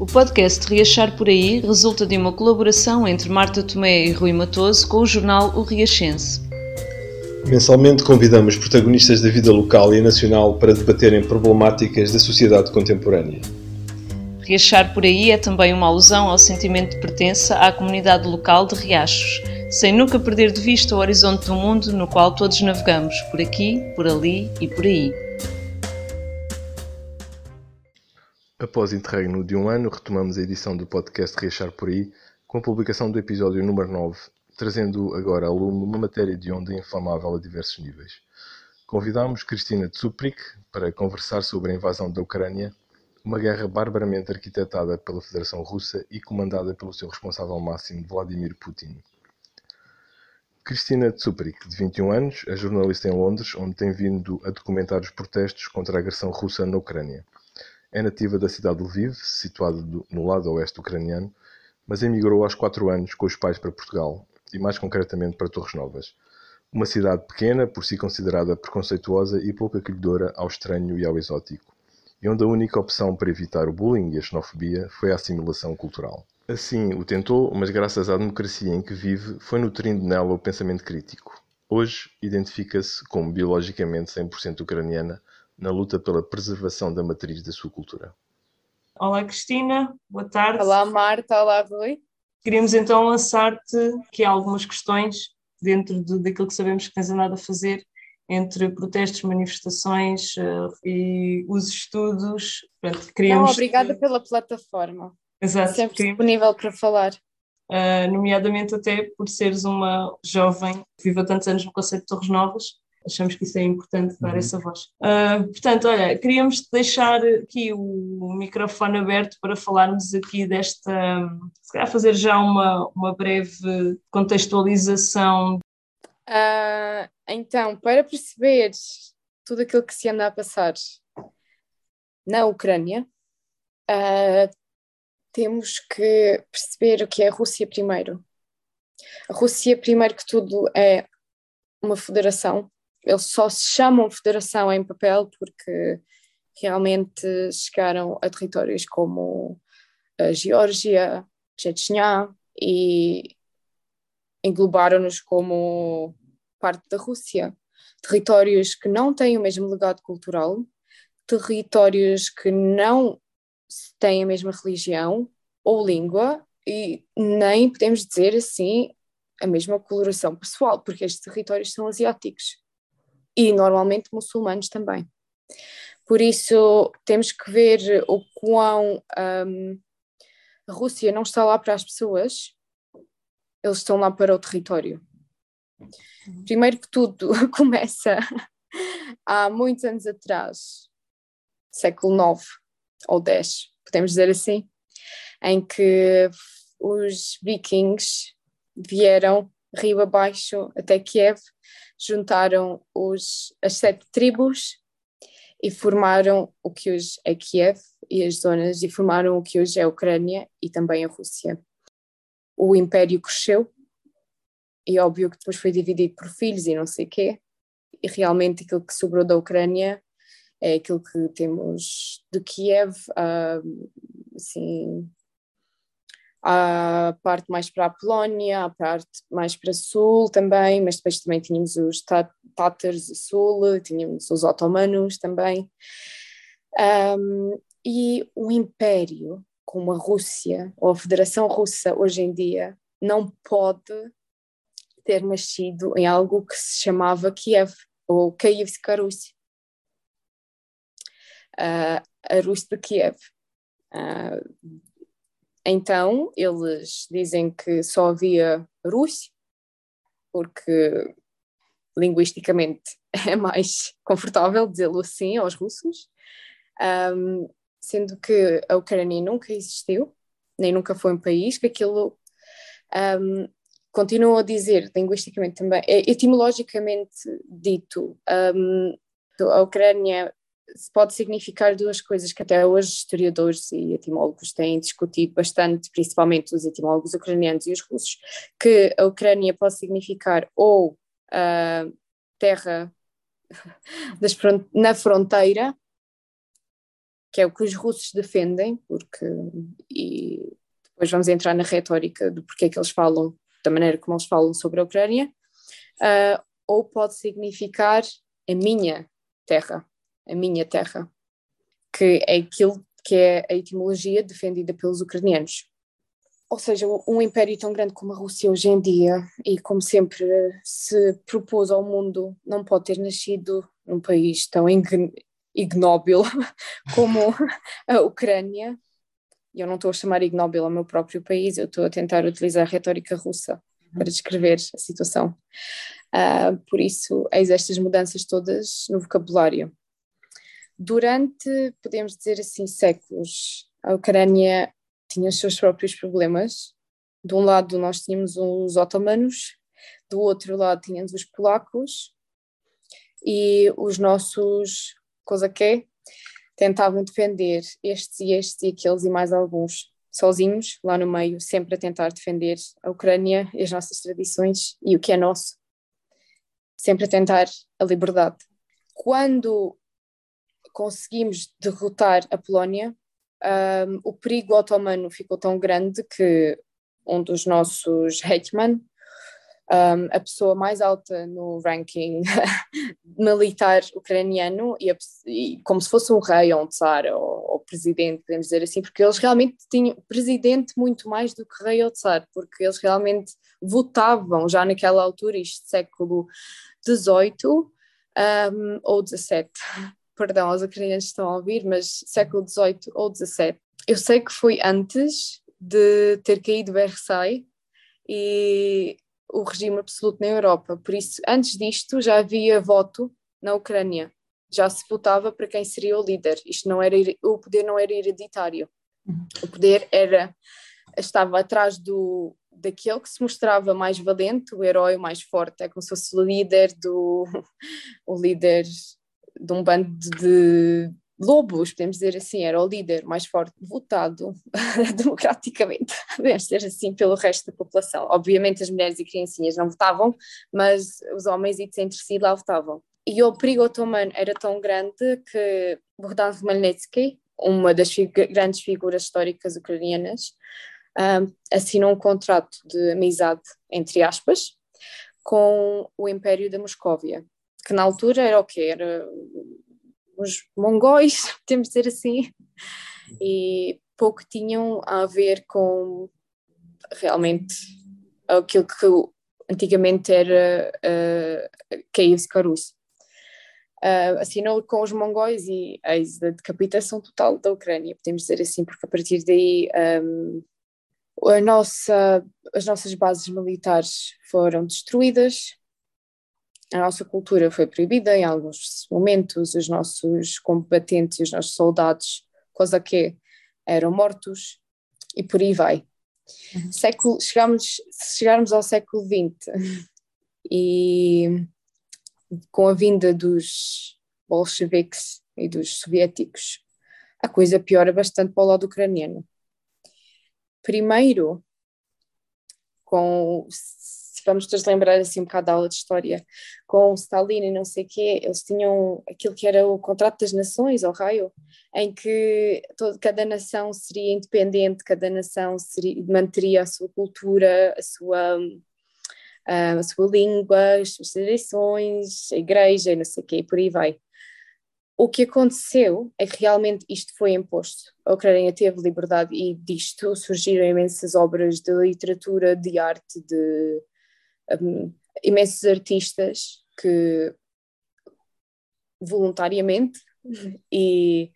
O podcast Riachar por Aí resulta de uma colaboração entre Marta Tomé e Rui Matoso com o jornal O Riachense. Mensalmente convidamos protagonistas da vida local e nacional para debaterem problemáticas da sociedade contemporânea. Riachar por Aí é também uma alusão ao sentimento de pertença à comunidade local de Riachos, sem nunca perder de vista o horizonte do mundo no qual todos navegamos, por aqui, por ali e por aí. Após interregno de um ano, retomamos a edição do podcast Reachar por aí, com a publicação do episódio número 9, trazendo agora a lume uma matéria de onda inflamável a diversos níveis. Convidámos Cristina Tsuprik para conversar sobre a invasão da Ucrânia, uma guerra barbaramente arquitetada pela Federação Russa e comandada pelo seu responsável máximo, Vladimir Putin. Cristina Tsuprik, de 21 anos, é jornalista em Londres, onde tem vindo a documentar os protestos contra a agressão russa na Ucrânia. É nativa da cidade de Lviv, situada no lado oeste ucraniano, mas emigrou aos 4 anos com os pais para Portugal, e mais concretamente para Torres Novas. Uma cidade pequena, por si considerada preconceituosa e pouco acolhedora ao estranho e ao exótico, e onde a única opção para evitar o bullying e a xenofobia foi a assimilação cultural. Assim o tentou, mas graças à democracia em que vive, foi nutrindo nela o pensamento crítico. Hoje identifica-se como biologicamente 100% ucraniana, na luta pela preservação da matriz da sua cultura. Olá Cristina, boa tarde. Olá Marta, olá Rui. Queríamos então lançar-te aqui algumas questões dentro de, daquilo que sabemos que tens andado a fazer entre protestos, manifestações uh, e os estudos. Portanto, queríamos Não, obrigada que... pela plataforma. Exato. Sempre queríamos... disponível para falar. Uh, nomeadamente até por seres uma jovem que vive há tantos anos no Conceito de Torres Novas achamos que isso é importante dar uhum. essa voz. Uh, portanto, olha, queríamos deixar aqui o microfone aberto para falarmos aqui desta, se calhar fazer já uma, uma breve contextualização. Uh, então, para perceber tudo aquilo que se anda a passar na Ucrânia, uh, temos que perceber o que é a Rússia primeiro. A Rússia, primeiro que tudo, é uma federação eles só se chamam federação em papel porque realmente chegaram a territórios como a Geórgia, Chechnya e englobaram-nos como parte da Rússia. Territórios que não têm o mesmo legado cultural, territórios que não têm a mesma religião ou língua e nem podemos dizer assim a mesma coloração pessoal, porque estes territórios são asiáticos e normalmente muçulmanos também. Por isso temos que ver o quão um, a Rússia não está lá para as pessoas, eles estão lá para o território. Primeiro que tudo, começa há muitos anos atrás, século IX ou X, podemos dizer assim, em que os vikings vieram rio abaixo até Kiev juntaram os, as sete tribos e formaram o que hoje é Kiev e as zonas, e formaram o que hoje é a Ucrânia e também a Rússia. O império cresceu e óbvio que depois foi dividido por filhos e não sei quê, e realmente aquilo que sobrou da Ucrânia é aquilo que temos de Kiev, uh, assim, a parte mais para a Polónia, a parte mais para sul também, mas depois também tínhamos os Tátars do sul, tínhamos os otomanos também. Um, e o império, como a Rússia ou a Federação Russa hoje em dia, não pode ter nascido em algo que se chamava Kiev ou Kievska Rus. Uh, a Rússia de Kiev. Uh, então, eles dizem que só havia Rússia, porque linguisticamente é mais confortável dizê-lo assim aos russos, um, sendo que a Ucrânia nunca existiu, nem nunca foi um país, que aquilo um, continuam a dizer linguisticamente também, etimologicamente dito, um, a Ucrânia pode significar duas coisas que até hoje historiadores e etimólogos têm discutido bastante, principalmente os etimólogos ucranianos e os russos, que a Ucrânia pode significar ou uh, terra front na fronteira, que é o que os russos defendem, porque e depois vamos entrar na retórica do porquê que eles falam, da maneira como eles falam sobre a Ucrânia, uh, ou pode significar a minha terra, a minha terra, que é aquilo que é a etimologia defendida pelos ucranianos. Ou seja, um império tão grande como a Rússia hoje em dia, e como sempre se propôs ao mundo, não pode ter nascido num país tão ignóbil como a Ucrânia. Eu não estou a chamar ignóbil ao meu próprio país, eu estou a tentar utilizar a retórica russa para descrever a situação. Uh, por isso, eis estas mudanças todas no vocabulário. Durante, podemos dizer assim, séculos, a Ucrânia tinha os seus próprios problemas. De um lado, nós tínhamos os otomanos, do outro lado, tínhamos os polacos, e os nossos que tentavam defender estes e estes e aqueles e mais alguns sozinhos, lá no meio, sempre a tentar defender a Ucrânia e as nossas tradições e o que é nosso, sempre a tentar a liberdade. Quando conseguimos derrotar a Polónia, um, o perigo otomano ficou tão grande que um dos nossos hetman, um, a pessoa mais alta no ranking militar ucraniano e, a, e, como se fosse um rei ou um tsar ou, ou, presidente, podemos dizer assim, porque eles realmente tinham presidente muito mais do que rei ou tsar, porque eles realmente votavam já naquela altura, isto século XVIII um, ou XVII, perdão, os ucranianos estão a ouvir, mas século XVIII ou XVII. Eu sei que foi antes de ter caído Versailles e o regime absoluto na Europa. Por isso, antes disto, já havia voto na Ucrânia. Já se votava para quem seria o líder. Isto não era o poder não era hereditário. Uhum. O poder era estava atrás do daquele que se mostrava mais valente, o herói mais forte, é como se fosse o líder do o líder de um bando de Lobos, podemos dizer assim, era o líder mais forte votado democraticamente, podemos dizer assim, pelo resto da população. Obviamente as mulheres e criancinhas não votavam, mas os homens entre si lá votavam. E o perigo otomano era tão grande que Bogdan Khmelnytsky, uma das grandes figuras históricas ucranianas, um, assinou um contrato de amizade, entre aspas, com o Império da Moscóvia, que na altura era o quê? Era os mongóis, de dizer assim, e pouco tinham a ver com realmente aquilo que antigamente era uh, Kiev Rus. Uh, assinou com os mongóis e a decapitação total da Ucrânia, podemos dizer assim, porque a partir daí um, a nossa, as nossas bases militares foram destruídas, a nossa cultura foi proibida em alguns momentos, os nossos combatentes os nossos soldados, coisa que eram mortos, e por aí vai. Uhum. Século, chegamos, se chegarmos ao século XX e com a vinda dos bolcheviques e dos soviéticos, a coisa piora bastante para o lado ucraniano. Primeiro, com vamos todos lembrar assim um bocado da aula de história, com Stalin e não sei o quê, eles tinham aquilo que era o contrato das nações, ao raio, em que todo, cada nação seria independente, cada nação seria, manteria a sua cultura, a sua, a sua língua, as suas tradições, a igreja e não sei o quê, e por aí vai. O que aconteceu é que realmente isto foi imposto. A Ucrânia teve liberdade e disto surgiram imensas obras de literatura, de arte, de um, imensos artistas que voluntariamente e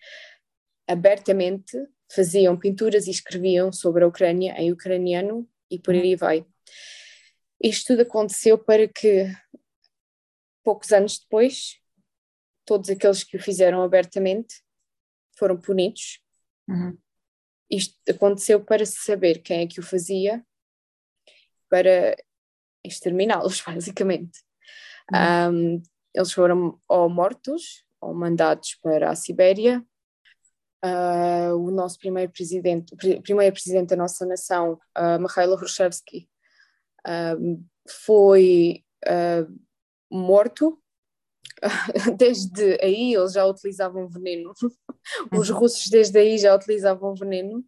abertamente faziam pinturas e escreviam sobre a Ucrânia em ucraniano e por aí vai. Isto tudo aconteceu para que, poucos anos depois, todos aqueles que o fizeram abertamente foram punidos. Uhum. Isto aconteceu para se saber quem é que o fazia, para exterminá-los, basicamente. Uhum. Um, eles foram ou mortos ou mandados para a Sibéria. Uh, o nosso primeiro presidente, o primeiro presidente da nossa nação, uh, Mikhailo Hrushevsky, uh, foi uh, morto desde aí eles já utilizavam veneno. Os uhum. russos desde aí já utilizavam veneno.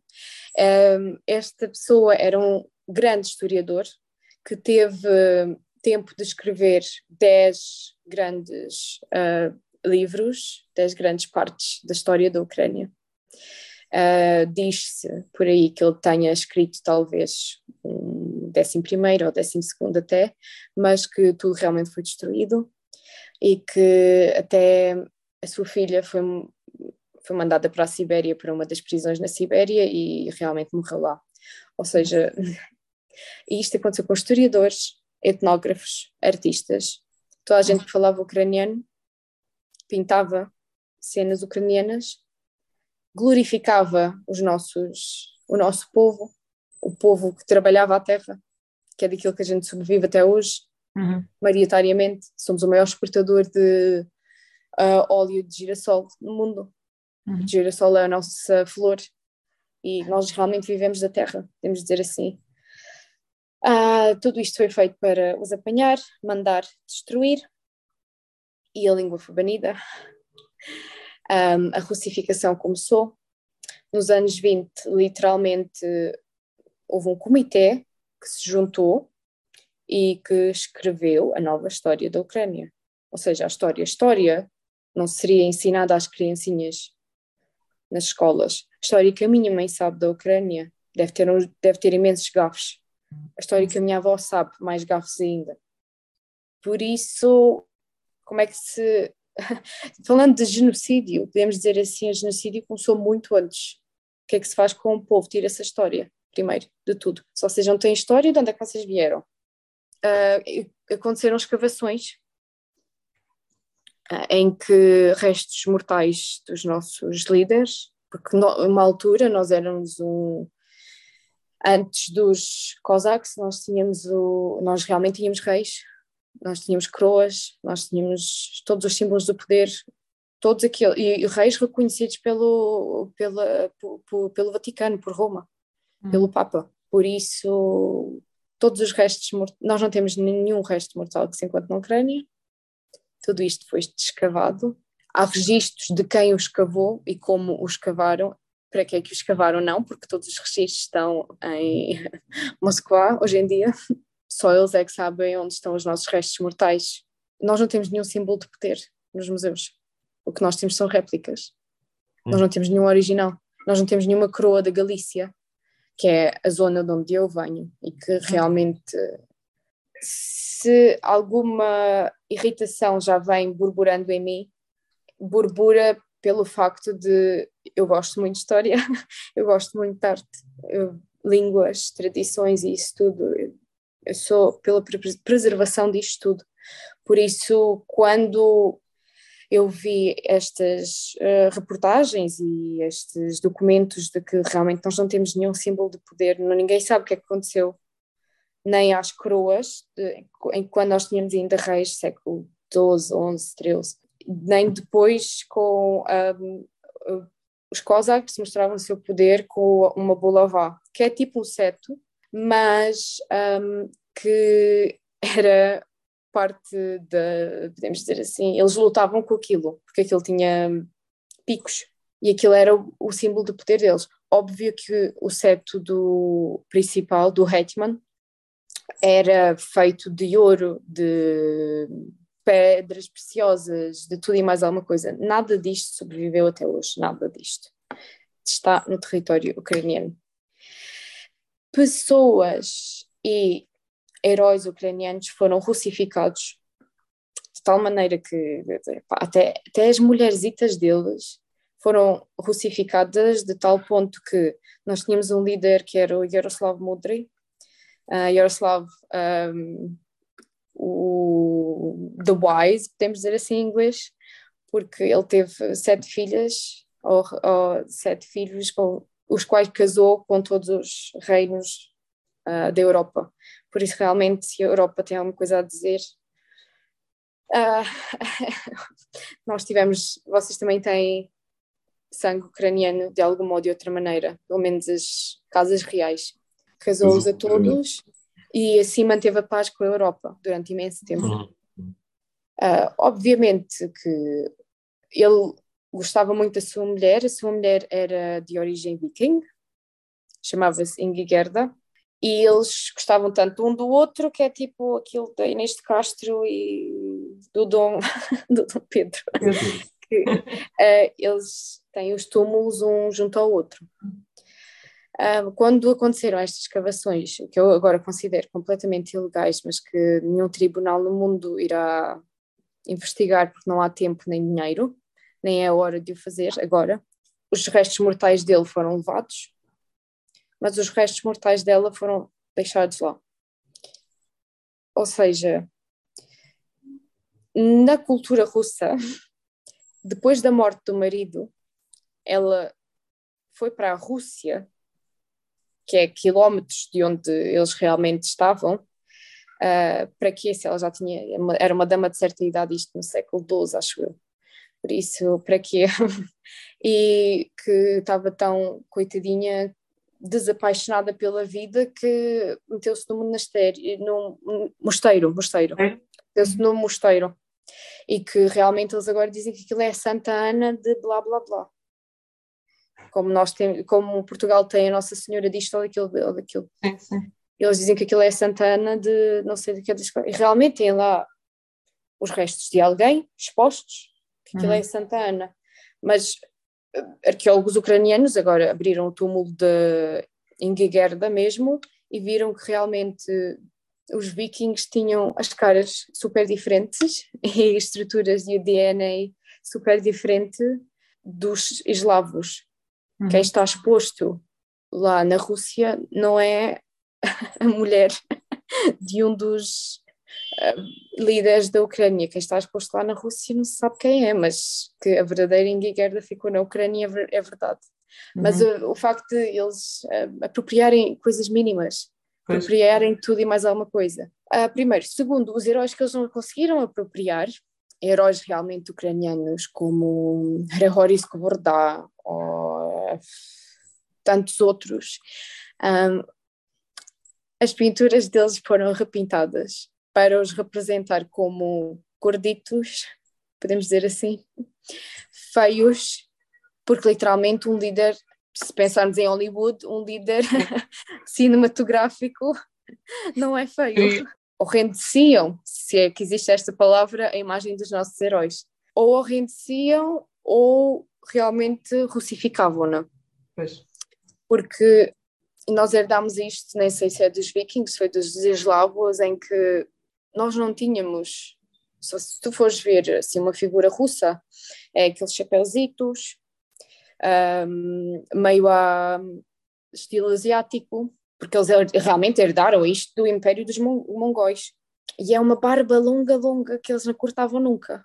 Um, esta pessoa era um grande historiador que teve tempo de escrever 10 grandes uh, livros, 10 grandes partes da história da Ucrânia. Uh, Diz-se por aí que ele tenha escrito talvez um décimo primeiro ou décimo segundo até, mas que tudo realmente foi destruído e que até a sua filha foi, foi mandada para a Sibéria, para uma das prisões na Sibéria e realmente morreu lá. Ou seja, isto aconteceu com historiadores, etnógrafos, artistas, toda a gente que falava ucraniano pintava cenas ucranianas, glorificava os nossos, o nosso povo, o povo que trabalhava a terra, que é daquilo que a gente sobrevive até hoje, uhum. maioritariamente. Somos o maior exportador de uh, óleo de girassol no mundo. Uhum. O girassol é a nossa flor e nós realmente vivemos da terra, podemos dizer assim. Uh, tudo isto foi feito para os apanhar, mandar destruir e a língua foi banida. Um, a russificação começou. Nos anos 20, literalmente, houve um comitê que se juntou e que escreveu a nova história da Ucrânia. Ou seja, a história, a história não seria ensinada às criancinhas nas escolas. A história que a minha mãe sabe da Ucrânia deve ter, deve ter imensos gafos. A história que a minha avó sabe, mais gafos ainda. Por isso, como é que se. Falando de genocídio, podemos dizer assim: o genocídio começou muito antes. O que é que se faz com o povo? Tira essa história, primeiro, de tudo. Se vocês não têm história, de onde é que vocês vieram? Uh, aconteceram escavações uh, em que restos mortais dos nossos líderes, porque numa altura nós éramos um antes dos cosaques nós tínhamos o nós realmente tínhamos reis nós tínhamos coroas nós tínhamos todos os símbolos do poder todos aqueles e, reis reconhecidos pelo pela, pelo, pelo Vaticano por Roma hum. pelo Papa por isso todos os restos, nós não temos nenhum resto mortal que se encontre na Ucrânia, tudo isto foi escavado. Há registros de quem o escavou e como o escavaram, para que é que o escavaram não, porque todos os registros estão em Moscou hoje em dia, só eles é que sabem onde estão os nossos restos mortais. Nós não temos nenhum símbolo de poder nos museus, o que nós temos são réplicas, hum. nós não temos nenhum original, nós não temos nenhuma coroa da Galícia, que é a zona de onde eu venho e que realmente se alguma irritação já vem burburando em mim, burbura pelo facto de eu gosto muito de história, eu gosto muito de arte, línguas, tradições e isso tudo. Eu sou pela preservação disto tudo. Por isso, quando eu vi estas uh, reportagens e estes documentos de que realmente nós não temos nenhum símbolo de poder, não, ninguém sabe o que é que aconteceu, nem às coroas, de, em, quando nós tínhamos ainda reis, século XII, XI, XIII, nem depois com um, os cosaques mostravam o seu poder com uma bolavá, que é tipo um seto, mas um, que era parte da, podemos dizer assim, eles lutavam com aquilo, porque aquilo tinha picos e aquilo era o, o símbolo do poder deles. Óbvio que o seto do principal, do Hetman, era feito de ouro, de pedras preciosas, de tudo e mais alguma coisa. Nada disto sobreviveu até hoje, nada disto. Está no território ucraniano. Pessoas e heróis ucranianos foram russificados de tal maneira que até, até as mulherzitas deles foram russificadas de tal ponto que nós tínhamos um líder que era o Yaroslav Mudry, uh, Yaroslav um, o The Wise, podemos dizer assim em inglês, porque ele teve sete filhas, ou, ou sete filhos, com os quais casou com todos os reinos uh, da Europa. Por isso, realmente, se a Europa tem alguma coisa a dizer, uh, nós tivemos, vocês também têm sangue ucraniano de alguma ou de outra maneira, pelo menos as casas reais. Casou-os a todos e assim manteve a paz com a Europa durante imenso tempo. Uhum. Uh, obviamente que ele gostava muito da sua mulher, a sua mulher era de origem viking, chamava-se Ingigerda, e eles gostavam tanto um do outro que é tipo aquilo da Inês de Castro e do Dom, do Dom Pedro. que, uh, eles têm os túmulos um junto ao outro. Uh, quando aconteceram estas escavações, que eu agora considero completamente ilegais, mas que nenhum tribunal no mundo irá investigar porque não há tempo nem dinheiro, nem é hora de o fazer agora. Os restos mortais dele foram levados, mas os restos mortais dela foram deixados lá. Ou seja, na cultura russa, depois da morte do marido, ela foi para a Rússia, que é quilómetros de onde eles realmente estavam, Uh, para que se ela já tinha, era uma dama de certa idade, isto no século XII, acho eu. Por isso, para quê? e que estava tão coitadinha, desapaixonada pela vida, que meteu-se no monastério, no mosteiro, mosteiro. Meteu-se no mosteiro. E que realmente eles agora dizem que aquilo é Santa Ana de blá blá blá. Como, nós tem, como Portugal tem a Nossa Senhora disto ou daquilo. Ou daquilo. Sim, sim eles dizem que aquilo é Santana de não sei do que e realmente tem lá os restos de alguém expostos, que aquilo é uhum. é Santana. Mas eh, arqueólogos ucranianos agora abriram o túmulo de Ingigerda mesmo e viram que realmente os vikings tinham as caras super diferentes e estruturas de DNA super diferente dos eslavos. Uhum. Quem está exposto lá na Rússia não é a mulher de um dos uh, líderes da Ucrânia. Quem está exposto lá na Rússia não se sabe quem é, mas que a verdadeira Ingigerda ficou na Ucrânia é verdade. Uhum. Mas o, o, facto de eles uh, apropriarem coisas mínimas, pois. apropriarem tudo e mais alguma coisa. Uh, primeiro. Segundo, os heróis que eles não conseguiram apropriar, heróis realmente ucranianos como Hrehory Skoborda ou tantos outros, um, as pinturas deles foram repintadas para os representar como gorditos, podemos dizer assim, feios, porque literalmente um líder, se pensarmos em Hollywood, um líder cinematográfico não é feio. Ou rendeciam, se é que existe esta palavra, a imagem dos nossos heróis. Ou rendeciam ou realmente russificavam-na. Porque nós herdámos isto, nem sei se é dos vikings, foi dos eslavos, em que nós não tínhamos, se tu fores ver assim, uma figura russa, é aqueles chapéuzitos, um, meio a estilo asiático, porque eles realmente herdaram isto do Império dos Mongóis. E é uma barba longa, longa, que eles não cortavam nunca.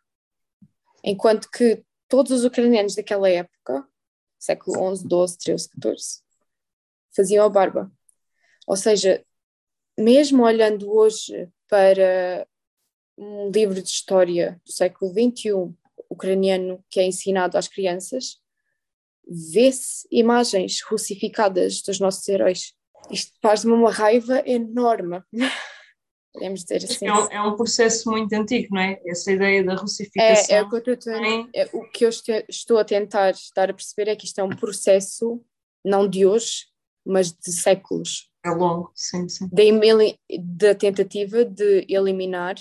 Enquanto que todos os ucranianos daquela época, século XI, XII, XIII, XIV, faziam a barba. Ou seja, mesmo olhando hoje para um livro de história do século XXI ucraniano que é ensinado às crianças, vê-se imagens russificadas dos nossos heróis. Isto faz-me uma raiva enorme. Podemos dizer assim. É um, é um, processo muito antigo, não é? Essa ideia da russificação. É, é o, que eu é, o que eu estou a tentar dar a perceber é que isto é um processo, não de hoje, mas de séculos. É longo, sim, sim. Da, tentativa de eliminar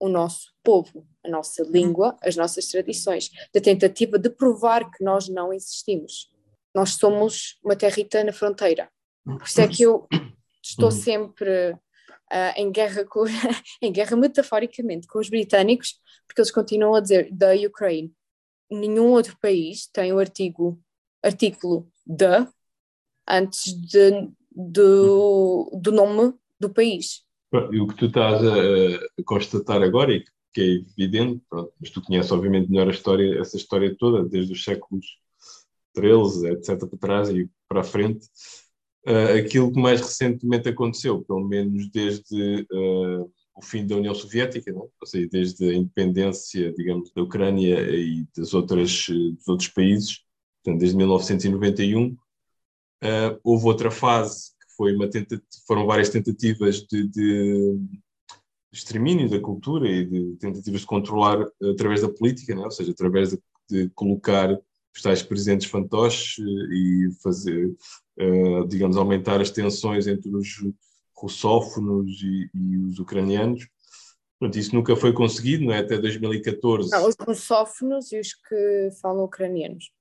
o nosso povo, a nossa língua, as nossas tradições, da tentativa de provar que nós não existimos. Nós somos uma territa na fronteira. Por isso é que eu estou uhum. sempre uh, em guerra com, em guerra metaforicamente com os britânicos, porque eles continuam a dizer da Ukraine. Nenhum outro país tem o artigo artículo da antes de, do, do nome do país. E o que tu estás a, a constatar agora, e que é evidente, pronto, mas tu conheces obviamente melhor a história, essa história toda, desde os séculos 13, etc., para trás e para a frente, uh, aquilo que mais recentemente aconteceu, pelo menos desde uh, o fim da União Soviética, não? ou seja, desde a independência, digamos, da Ucrânia e das outras, dos outros países, portanto, desde 1991, Uh, houve outra fase que foi uma foram várias tentativas de, de, extermínio da cultura e de tentativas de controlar através da política, né? ou seja, através de, de colocar os tais presidentes fantoches e fazer, digamos, aumentar as tensões entre os russófonos e, e os ucranianos. Pronto, isso nunca foi conseguido, não é? Até 2014. Não, os russófonos e os que falam ucranianos.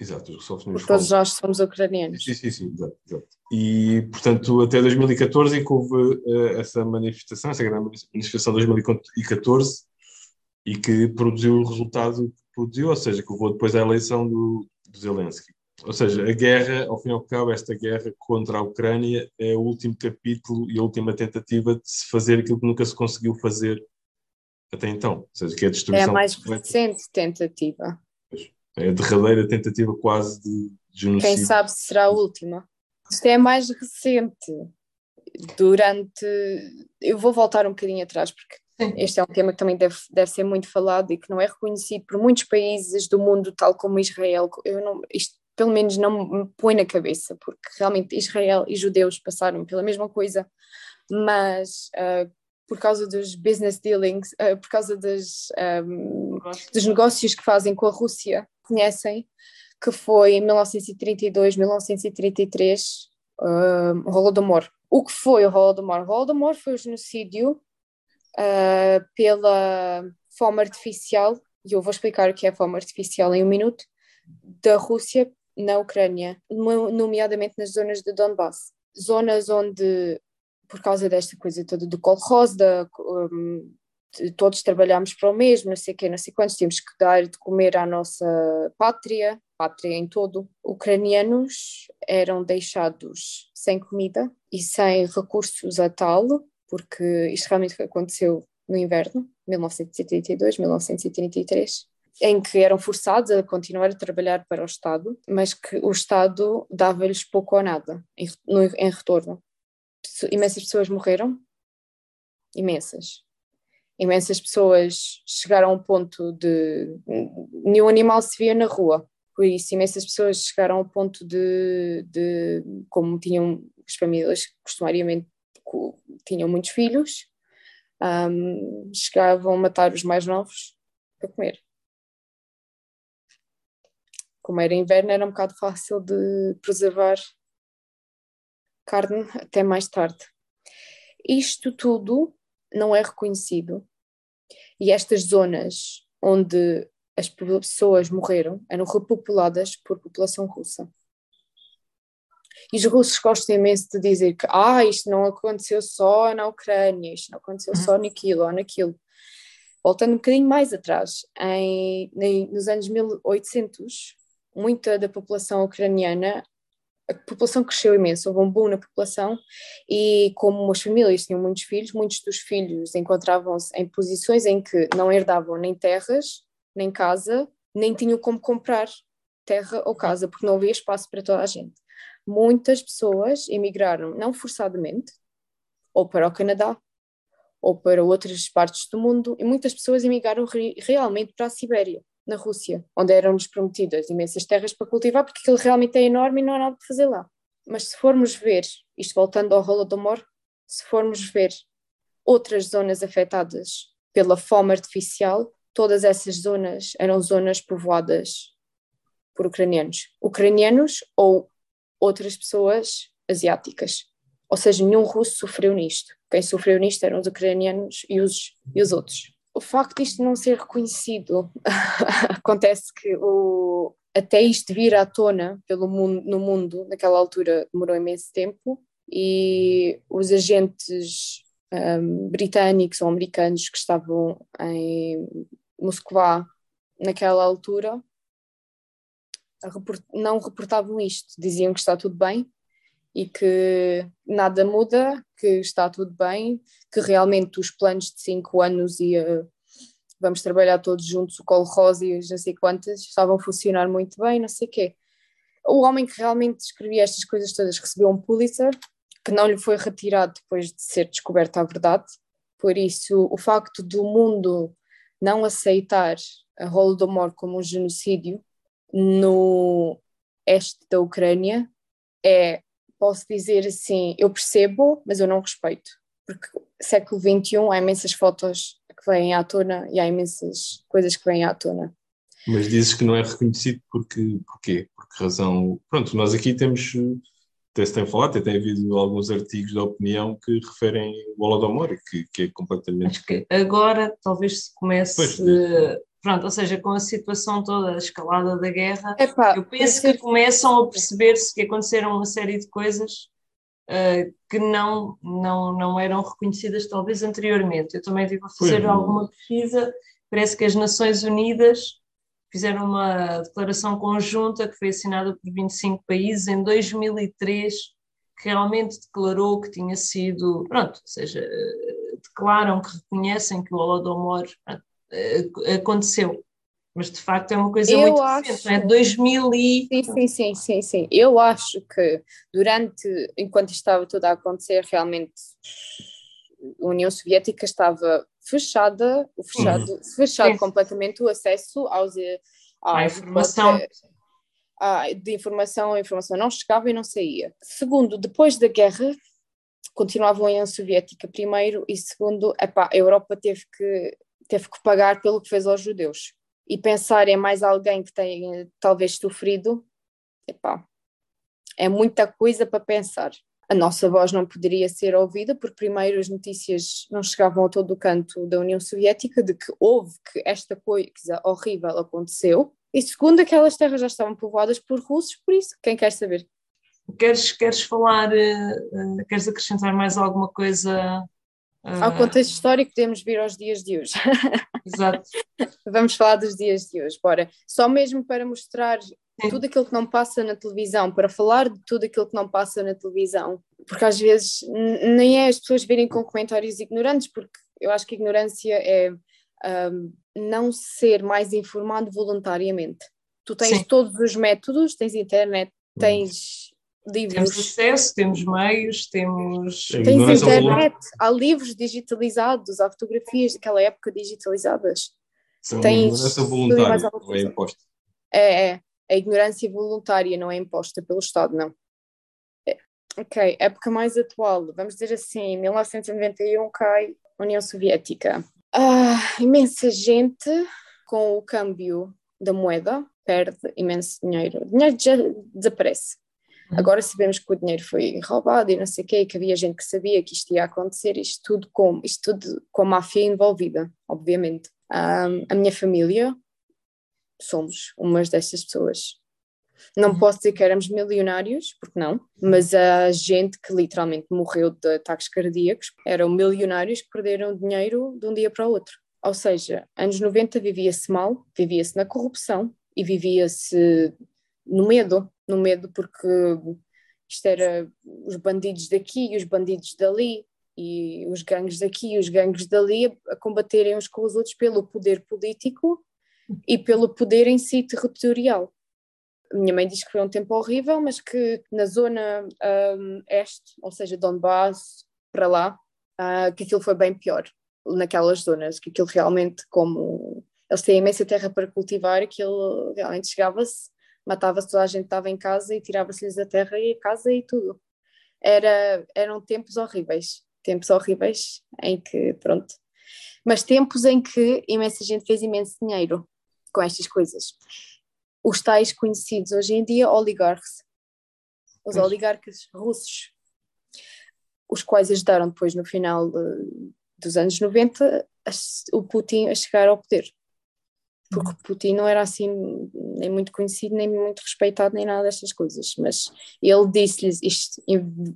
Exato, os russófonos. Todos nós somos ucranianos. Sim, sim, sim, exato, exato. E, portanto, até 2014 em que houve uh, essa manifestação, essa grande manifestação de 2014, e que produziu o resultado que produziu, ou seja, que levou depois à eleição do, do Zelensky. Ou seja, a guerra, ao fim e ao cabo, esta guerra contra a Ucrânia é o último capítulo e a última tentativa de se fazer aquilo que nunca se conseguiu fazer até então. Ou seja, que é a destruição. É a mais recente tentativa. É a derradeira tentativa quase de genocídio. Quem sabe se será a última. Isto é a mais recente. Durante. Eu vou voltar um bocadinho atrás, porque este é um tema que também deve, deve ser muito falado e que não é reconhecido por muitos países do mundo, tal como Israel. Eu não, isto pelo menos não me põe na cabeça, porque realmente Israel e judeus passaram pela mesma coisa, mas uh, por causa dos business dealings, uh, por causa das, um, dos negócios que fazem com a Rússia, conhecem que foi em 1932, 1933, uh, o Holodomor. O que foi o Holodomor? O Holodomor foi o genocídio uh, pela forma artificial, e eu vou explicar o que é a forma artificial em um minuto, da Rússia na Ucrânia, nomeadamente nas zonas de Donbass. Zonas onde, por causa desta coisa toda do kolkhoz, da, um, todos trabalhamos para o mesmo, não sei quê, não sei quantos, temos que dar de comer à nossa pátria, pátria em todo. Ucranianos eram deixados sem comida e sem recursos a tal, porque isto realmente aconteceu no inverno, 1932, 1933 em que eram forçados a continuar a trabalhar para o Estado, mas que o Estado dava-lhes pouco ou nada em, no, em retorno. Imensas pessoas morreram, imensas. Imensas pessoas chegaram a um ponto de. nenhum animal se via na rua. Por isso, imensas pessoas chegaram ao ponto de, de como tinham as famílias costumariamente tinham muitos filhos, um, chegavam a matar os mais novos para comer como era inverno, era um bocado fácil de preservar carne até mais tarde. Isto tudo não é reconhecido e estas zonas onde as pessoas morreram eram repopuladas por população russa. E os russos gostam imenso de dizer que ah, isto não aconteceu só na Ucrânia, isto não aconteceu só uhum. naquilo ou naquilo. Voltando um bocadinho mais atrás, em, nos anos 1800, muita da população ucraniana, a população cresceu imenso, houve um boom na população e como as famílias tinham muitos filhos, muitos dos filhos encontravam-se em posições em que não herdavam nem terras, nem casa, nem tinham como comprar terra ou casa, porque não havia espaço para toda a gente. Muitas pessoas emigraram, não forçadamente, ou para o Canadá, ou para outras partes do mundo, e muitas pessoas emigraram re realmente para a Sibéria na Rússia, onde eram-nos prometidas imensas terras para cultivar, porque aquilo realmente é enorme e não há nada para fazer lá. Mas se formos ver, isto voltando ao Holodomor, se formos ver outras zonas afetadas pela fome artificial, todas essas zonas eram zonas povoadas por ucranianos. Ucranianos ou outras pessoas asiáticas. Ou seja, nenhum russo sofreu nisto. Quem sofreu nisto eram os ucranianos e os, e os outros o facto de isto não ser reconhecido, acontece que o, até isto vir à tona pelo mundo, no mundo, naquela altura demorou imenso tempo, e os agentes um, britânicos ou americanos que estavam em Moscou naquela altura não reportavam isto, diziam que está tudo bem e que nada muda, que está tudo bem, que realmente os planos de cinco anos e uh, vamos trabalhar todos juntos, o colo rosa e não sei quantas, estavam a funcionar muito bem, não sei o quê. O homem que realmente escrevia estas coisas todas recebeu um Pulitzer, que não lhe foi retirado depois de ser descoberta a verdade, por isso o facto do mundo não aceitar a Holodomor como um genocídio no este da Ucrânia é posso dizer assim, eu percebo, mas eu não respeito. Porque século XXI há imensas fotos que vêm à tona e há imensas coisas que vêm à tona. Mas dizes que não é reconhecido porque, porquê? Por que razão? Pronto, nós aqui temos, até se tem falado, até tem havido alguns artigos da opinião que referem o Holodomor, que, que é completamente... Acho que agora talvez se comece... Pois, pronto, ou seja, com a situação toda, a escalada da guerra, Epá, eu penso que começam a perceber-se que aconteceram uma série de coisas uh, que não, não, não eram reconhecidas talvez anteriormente. Eu também estive a fazer alguma pesquisa, parece que as Nações Unidas fizeram uma declaração conjunta que foi assinada por 25 países em 2003, que realmente declarou que tinha sido, pronto, ou seja, declaram que reconhecem que o Holodomor eh, aconteceu. Mas de facto é uma coisa eu muito acho... recente, não é? 2000 e... Sim, sim, sim, sim, sim. Eu acho que durante, enquanto estava tudo a acontecer, realmente a União Soviética estava fechada, o fechado, uhum. fechado completamente o acesso aos, à informação. de informação, a informação não chegava e não saía. Segundo, depois da guerra, continuava a União Soviética primeiro, e segundo, epá, a Europa teve que, teve que pagar pelo que fez aos judeus. E pensar em mais alguém que tenha talvez sofrido, epá, é muita coisa para pensar a nossa voz não poderia ser ouvida, porque primeiro as notícias não chegavam a todo o canto da União Soviética de que houve que esta coisa horrível aconteceu, e segundo, aquelas terras já estavam povoadas por russos, por isso, quem quer saber? Queres, queres falar, uh, queres acrescentar mais alguma coisa? Uh... Ao contexto histórico, podemos vir aos dias de hoje. Exato. Vamos falar dos dias de hoje, bora. Só mesmo para mostrar tudo aquilo que não passa na televisão, para falar de tudo aquilo que não passa na televisão, porque às vezes nem é as pessoas virem com comentários ignorantes, porque eu acho que ignorância é um, não ser mais informado voluntariamente. Tu tens Sim. todos os métodos, tens internet, tens livros. Temos acesso, temos meios, temos. Tens internet, há livros digitalizados, há fotografias daquela época digitalizadas. Então, tens. Voluntária, não é imposta. É, é a ignorância voluntária não é imposta pelo Estado, não. É, ok, época mais atual, vamos dizer assim, 1991 cai a União Soviética. Ah, imensa gente com o câmbio da moeda perde imenso dinheiro. O dinheiro já desaparece. Uhum. Agora sabemos que o dinheiro foi roubado e não sei o quê, e que havia gente que sabia que isto ia acontecer, isto tudo com, isto tudo com a máfia envolvida, obviamente. Um, a minha família somos umas dessas pessoas. Não uhum. posso dizer que éramos milionários, porque não, mas a gente que literalmente morreu de ataques cardíacos eram milionários que perderam dinheiro de um dia para o outro. Ou seja, anos 90 vivia-se mal, vivia-se na corrupção e vivia-se no medo, no medo porque isto era os bandidos daqui e os bandidos dali e os gangues daqui e os gangues dali a combaterem uns com os outros pelo poder político e pelo poder em si territorial. Minha mãe diz que foi um tempo horrível, mas que na zona um, este, ou seja, Donbass, para lá, uh, que aquilo foi bem pior naquelas zonas, que aquilo realmente, como eles têm imensa terra para cultivar, aquilo realmente chegava-se, matava-se toda a gente estava em casa e tirava-se-lhes a terra e a casa e tudo. Era, eram tempos horríveis, tempos horríveis em que, pronto, mas tempos em que imensa gente fez imenso dinheiro com estas coisas. Os tais conhecidos hoje em dia oligarcas, os oligarcas russos, os quais ajudaram depois no final de, dos anos 90 a, o Putin a chegar ao poder. Porque o Putin não era assim nem muito conhecido, nem muito respeitado, nem nada destas coisas. Mas ele disse-lhes: isto,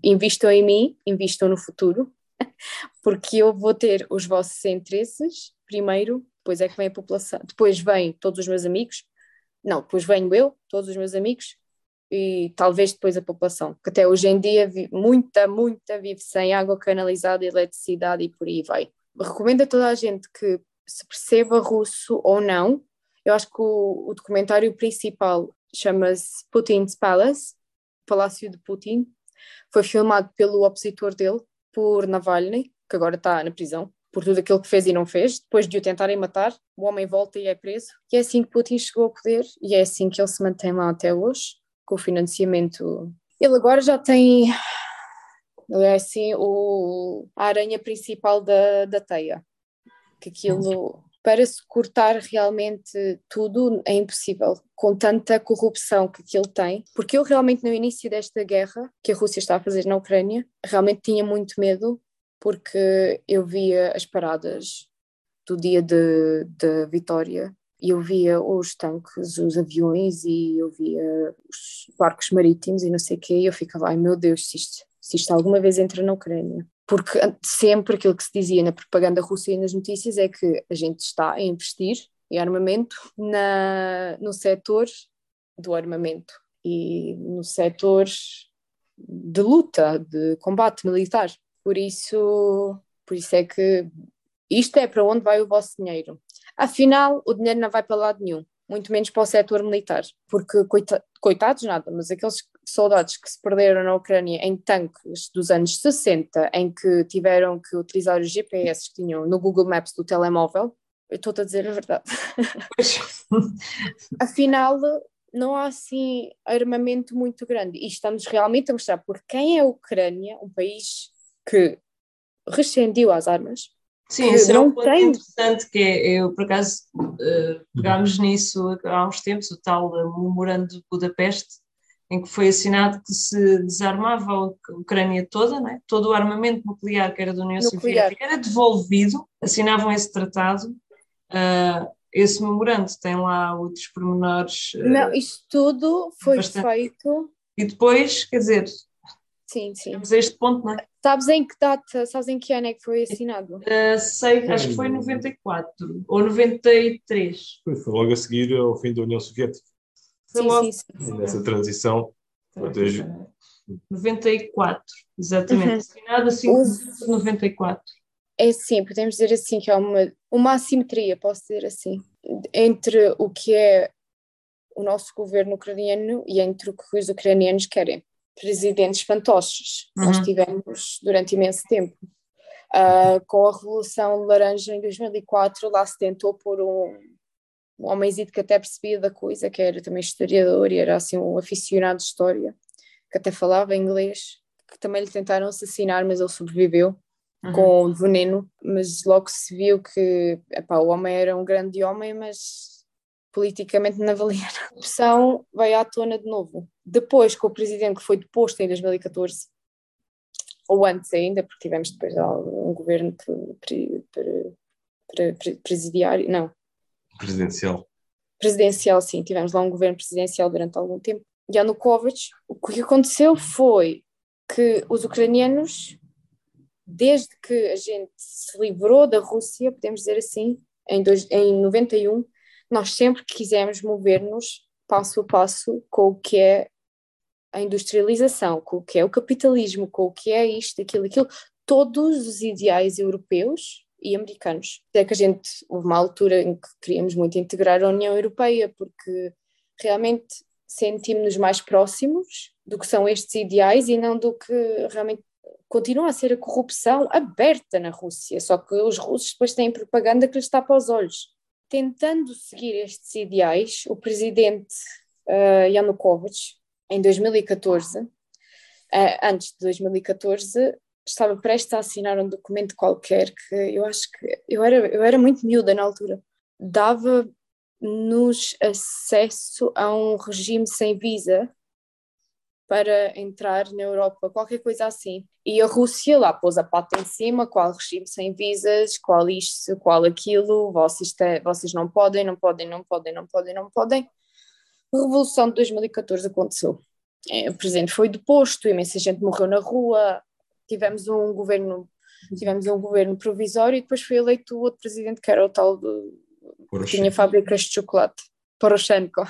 invistam em mim, invistam no futuro, porque eu vou ter os vossos interesses primeiro depois é que vem a população, depois vem todos os meus amigos, não, depois venho eu, todos os meus amigos e talvez depois a população, que até hoje em dia muita, muita vive sem água canalizada, eletricidade e por aí vai. Recomendo a toda a gente que se perceba russo ou não, eu acho que o, o documentário principal chama-se Putin's Palace, Palácio de Putin, foi filmado pelo opositor dele, por Navalny, que agora está na prisão, por tudo aquilo que fez e não fez, depois de o tentarem matar, o homem volta e é preso. E é assim que Putin chegou ao poder e é assim que ele se mantém lá até hoje, com o financiamento. Ele agora já tem Ele é assim o, a aranha principal da, da teia. Que aquilo, para se cortar realmente tudo, é impossível, com tanta corrupção que aquilo tem. Porque eu realmente, no início desta guerra que a Rússia está a fazer na Ucrânia, realmente tinha muito medo, porque eu via as paradas do dia de vitória e eu via os tanques, os aviões e eu via os barcos marítimos e não sei o quê, e eu ficava, ai meu Deus, se isto, se isto alguma vez entra na Ucrânia. Porque sempre aquilo que se dizia na propaganda russa e nas notícias é que a gente está a investir em armamento na, no setor do armamento e no setor de luta, de combate militar. Por isso, por isso é que isto é para onde vai o vosso dinheiro. Afinal, o dinheiro não vai para lado nenhum, muito menos para o setor militar, porque coita coitados nada, mas aqueles soldados que se perderam na Ucrânia em tanques dos anos 60, em que tiveram que utilizar os GPS que tinham no Google Maps do telemóvel, eu estou-te a dizer a verdade. Afinal, não há assim armamento muito grande. E estamos realmente a mostrar por quem é a Ucrânia, um país que rescindiu as armas, Sim, isso é um ponto tem... interessante que é, eu por acaso uh, pegámos nisso há uns tempos, o tal memorando de Budapeste, em que foi assinado que se desarmava a Ucrânia toda, né? todo o armamento nuclear que era da União Soviética era devolvido, assinavam esse tratado, uh, esse memorando tem lá outros pormenores. Uh, Não, isto tudo foi bastante... feito... E depois, quer dizer, Sim, sim. Temos a este ponto, não é? Sabes em que data, sabes em que ano é que foi assinado? Uh, sei, acho que foi em 94 ou 93. Foi, foi logo a seguir ao fim da União Soviética. Sim, sim, sim, Nessa transição. Desde... 94, exatamente. Uhum. Assinado assim, Os... 94. É sim, podemos dizer assim que há uma, uma assimetria, posso dizer assim, entre o que é o nosso governo ucraniano e entre o que os ucranianos querem presidentes fantoches. Uhum. Nós tivemos durante imenso tempo. Uh, com a Revolução Laranja em 2004, lá se tentou pôr um, um homenzito que até percebia da coisa, que era também historiador e era assim um aficionado de história, que até falava inglês, que também lhe tentaram assassinar, mas ele sobreviveu uhum. com veneno, mas logo se viu que epá, o homem era um grande homem, mas politicamente não valia. A opção veio à tona de novo. Depois, com o presidente que foi deposto em 2014, ou antes ainda, porque tivemos depois um governo pre, pre, pre, presidiário, não. Presidencial. Presidencial, sim, tivemos lá um governo presidencial durante algum tempo. Yanukovych, o que aconteceu foi que os ucranianos, desde que a gente se livrou da Rússia, podemos dizer assim, em, dois, em 91, nós sempre quisemos mover-nos passo a passo com o que é a industrialização, com o que é o capitalismo, com o que é isto, aquilo, aquilo, todos os ideais europeus e americanos. É que a gente, houve uma altura em que queríamos muito integrar a União Europeia, porque realmente sentimos-nos mais próximos do que são estes ideais e não do que realmente continua a ser a corrupção aberta na Rússia, só que os russos depois têm propaganda que lhes tapa os olhos tentando seguir estes ideais, o presidente uh, Yanukovych, em 2014, uh, eh, antes de 2014, estava prestes a assinar um documento qualquer que eu acho que eu era, eu era muito miúda na altura, dava-nos acesso a um regime sem visa para entrar na Europa, qualquer coisa assim. E a Rússia lá pôs a pata em cima, qual regime sem visas, qual isto, qual aquilo, vocês, te, vocês não podem, não podem, não podem, não podem, não podem. A Revolução de 2014 aconteceu. É, o presidente foi deposto, imensa gente morreu na rua, tivemos um governo tivemos um governo provisório e depois foi eleito o outro presidente que era o tal do, que tinha fábricas de chocolate, Poroshenko.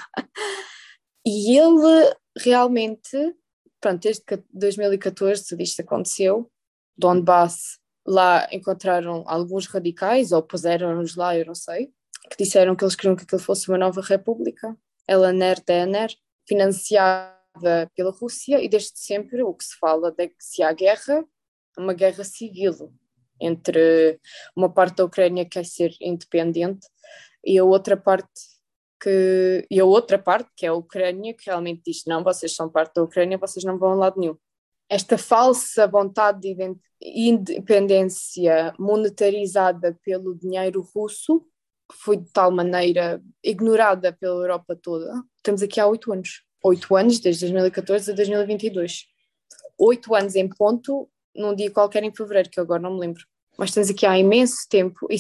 E ele realmente, pronto, desde 2014 tudo isto aconteceu, Donbass, lá encontraram alguns radicais, ou puseram-nos lá, eu não sei, que disseram que eles queriam que aquilo fosse uma nova república, LNR, DNR, financiada pela Rússia, e desde sempre o que se fala é que se há guerra, uma guerra civil entre uma parte da Ucrânia que quer ser independente e a outra parte que, e a outra parte, que é a Ucrânia, que realmente diz: não, vocês são parte da Ucrânia, vocês não vão a lado nenhum. esta falsa vontade de independência monetarizada pelo dinheiro russo, que foi de tal maneira ignorada pela Europa toda. Estamos aqui há oito anos. Oito anos, desde 2014 a 2022. Oito anos em ponto, num dia qualquer em fevereiro, que eu agora não me lembro mas estamos aqui há imenso tempo e,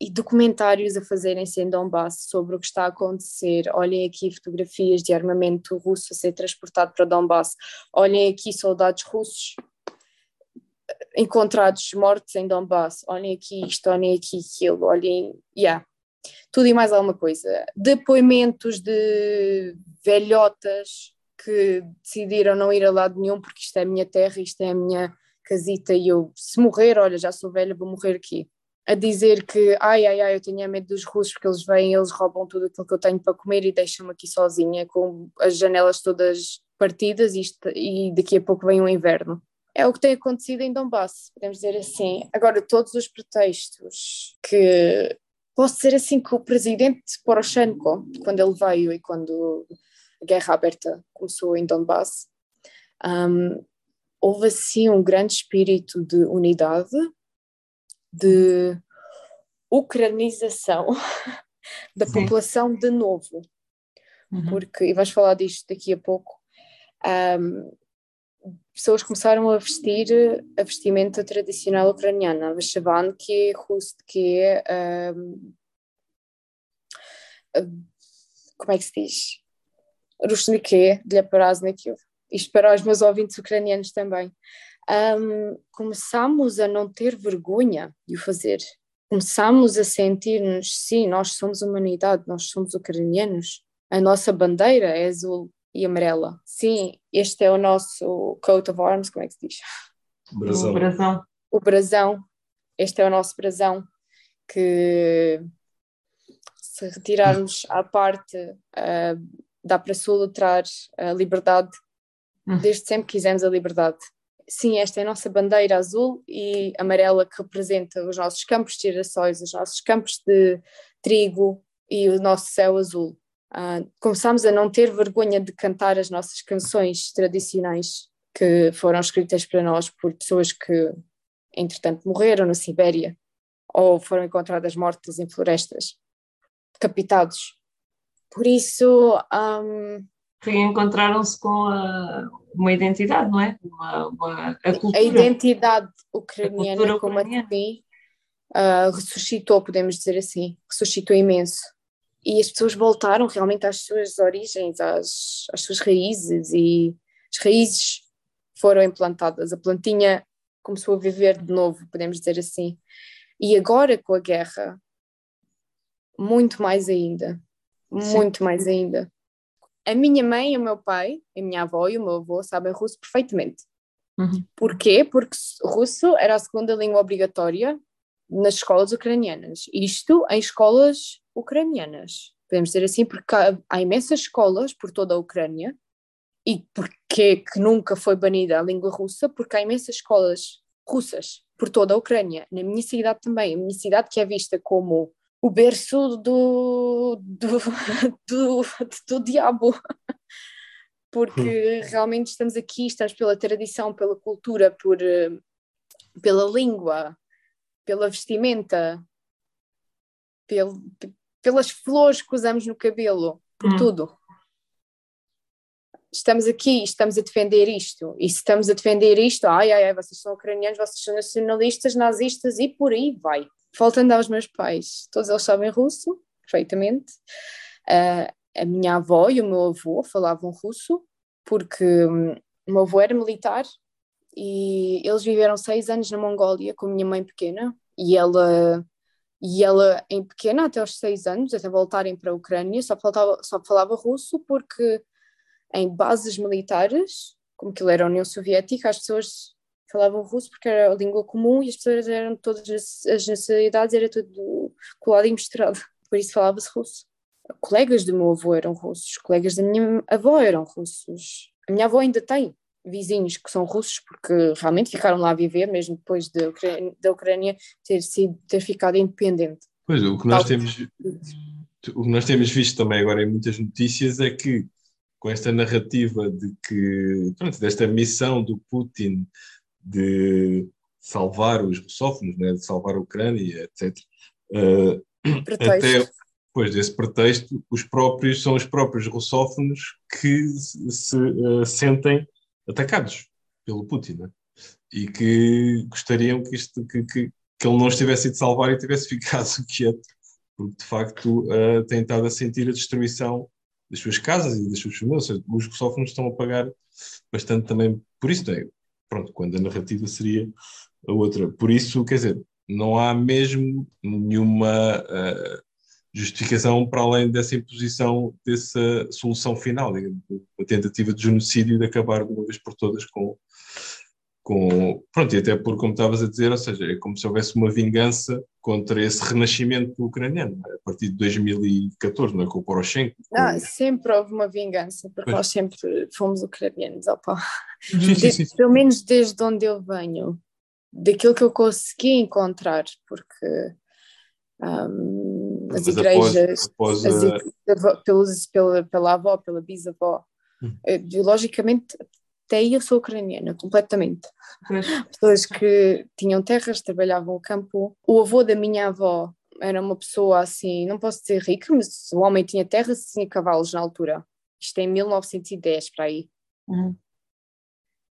e, documentários a fazerem-se em Donbass sobre o que está a acontecer. Olhem aqui fotografias de armamento russo a ser transportado para Donbass. Olhem aqui soldados russos encontrados mortos em Donbass. Olhem aqui isto, olhem aqui aquilo, olhem. Yeah. Tudo e mais alguma coisa. Depoimentos de velhotas que decidiram não ir a lado nenhum porque isto é a minha terra, isto é a minha casita e eu, se morrer, olha, já sou velha, vou morrer aqui. A dizer que, ai, ai, ai, eu tenho medo dos russos porque eles vêm, eles roubam tudo aquilo que eu tenho para comer e deixam-me aqui sozinha, com as janelas todas partidas e, e daqui a pouco vem o inverno. É o que tem acontecido em Donbass, podemos dizer assim. Agora, todos os pretextos que. Posso dizer assim que o presidente Poroshenko, quando ele veio e quando a guerra aberta começou em Donbass, um, houve assim um grande espírito de unidade, de ucranização da Sim. população de novo, uhum. porque, e vais falar disto daqui a pouco, um, pessoas começaram a vestir a vestimenta tradicional ucraniana, a que que é um, como é que se diz? Rushnike, для праздників isto para os meus ouvintes ucranianos também, um, começamos a não ter vergonha de o fazer. Começamos a sentir-nos, sim, nós somos humanidade, nós somos ucranianos. A nossa bandeira é azul e amarela. Sim, este é o nosso coat of arms, como é que se diz? Brasão. O brasão. O brasão. Este é o nosso brasão que se retirarmos à parte uh, dá para soltar a liberdade Hum. Desde sempre quisemos a liberdade. Sim, esta é a nossa bandeira azul e amarela que representa os nossos campos de girassóis, os nossos campos de trigo e o nosso céu azul. Uh, começámos a não ter vergonha de cantar as nossas canções tradicionais que foram escritas para nós por pessoas que, entretanto, morreram na Sibéria ou foram encontradas mortas em florestas, decapitados. Por isso, um, reencontraram-se com a, uma identidade, não é? Uma, uma, a, cultura. a identidade ucraniana, a como assim, uh, ressuscitou, podemos dizer assim, ressuscitou imenso. E as pessoas voltaram realmente às suas origens, às, às suas raízes, e as raízes foram implantadas, a plantinha começou a viver de novo, podemos dizer assim. E agora com a guerra, muito mais ainda, muito Sim. mais ainda a minha mãe o meu pai, a minha avó e o meu avô sabem russo perfeitamente. Uhum. Porquê? Porque russo era a segunda língua obrigatória nas escolas ucranianas. Isto em escolas ucranianas. Podemos dizer assim, porque há, há imensas escolas por toda a Ucrânia e porque que nunca foi banida a língua russa, porque há imensas escolas russas por toda a Ucrânia. Na minha cidade também, a minha cidade que é vista como o berço do, do, do, do diabo. Porque hum. realmente estamos aqui, estamos pela tradição, pela cultura, por, eh, pela língua, pela vestimenta, pel, pelas flores que usamos no cabelo, por hum. tudo. Estamos aqui, estamos a defender isto, e se estamos a defender isto, ai, ai, ai, vocês são ucranianos, vocês são nacionalistas, nazistas e por aí vai voltando aos meus pais, todos eles sabem russo, perfeitamente. Uh, a minha avó e o meu avô falavam russo, porque um, o meu avô era militar e eles viveram seis anos na Mongólia com a minha mãe pequena e ela e ela em pequena até aos seis anos até voltarem para a Ucrânia só faltava só falava russo porque em bases militares como que era a União Soviética as pessoas falavam russo porque era a língua comum e as pessoas eram todas as nacionalidades, era tudo colado e misturado, por isso falava-se russo. Colegas do meu avô eram russos, colegas da minha avó eram russos. A minha avó ainda tem vizinhos que são russos porque realmente ficaram lá a viver, mesmo depois da Ucrânia, da Ucrânia ter, sido, ter ficado independente. Pois, o que nós temos o que nós temos visto também agora em muitas notícias é que com esta narrativa de que, pronto, desta missão do Putin de salvar os russófonos, né, de salvar a Ucrânia, etc. Uh, até depois desse pretexto, os próprios são os próprios russófonos que se, se uh, sentem atacados pelo Putin né? e que gostariam que, isto, que, que, que, ele não estivesse de salvar e tivesse ficado quieto, porque de facto uh, tem estado a sentir a destruição das suas casas e das suas famílias. Os russófonos estão a pagar bastante também por isso. Né? Pronto, quando a narrativa seria a outra. Por isso, quer dizer, não há mesmo nenhuma uh, justificação para além dessa imposição dessa solução final, digamos, a tentativa de genocídio de acabar de uma vez por todas com, com. Pronto, e até por, como estavas a dizer, ou seja, é como se houvesse uma vingança contra esse renascimento ucraniano, a partir de 2014, não é? Com o Poroshenko. Com... Ah, sempre houve uma vingança, porque pois. nós sempre fomos ucranianos, opa. Sim, sim, sim, Pelo menos desde onde eu venho daquilo que eu consegui encontrar, porque um, as igrejas, após, após a... pelos, pela, pela avó, pela bisavó, hum. Eh, biologicamente até eu sou ucraniana, completamente. Pessoas que tinham terras, trabalhavam o campo. O avô da minha avó era uma pessoa assim, não posso dizer rica, mas o homem tinha terras e tinha cavalos na altura. Isto é em 1910 para aí. Uhum.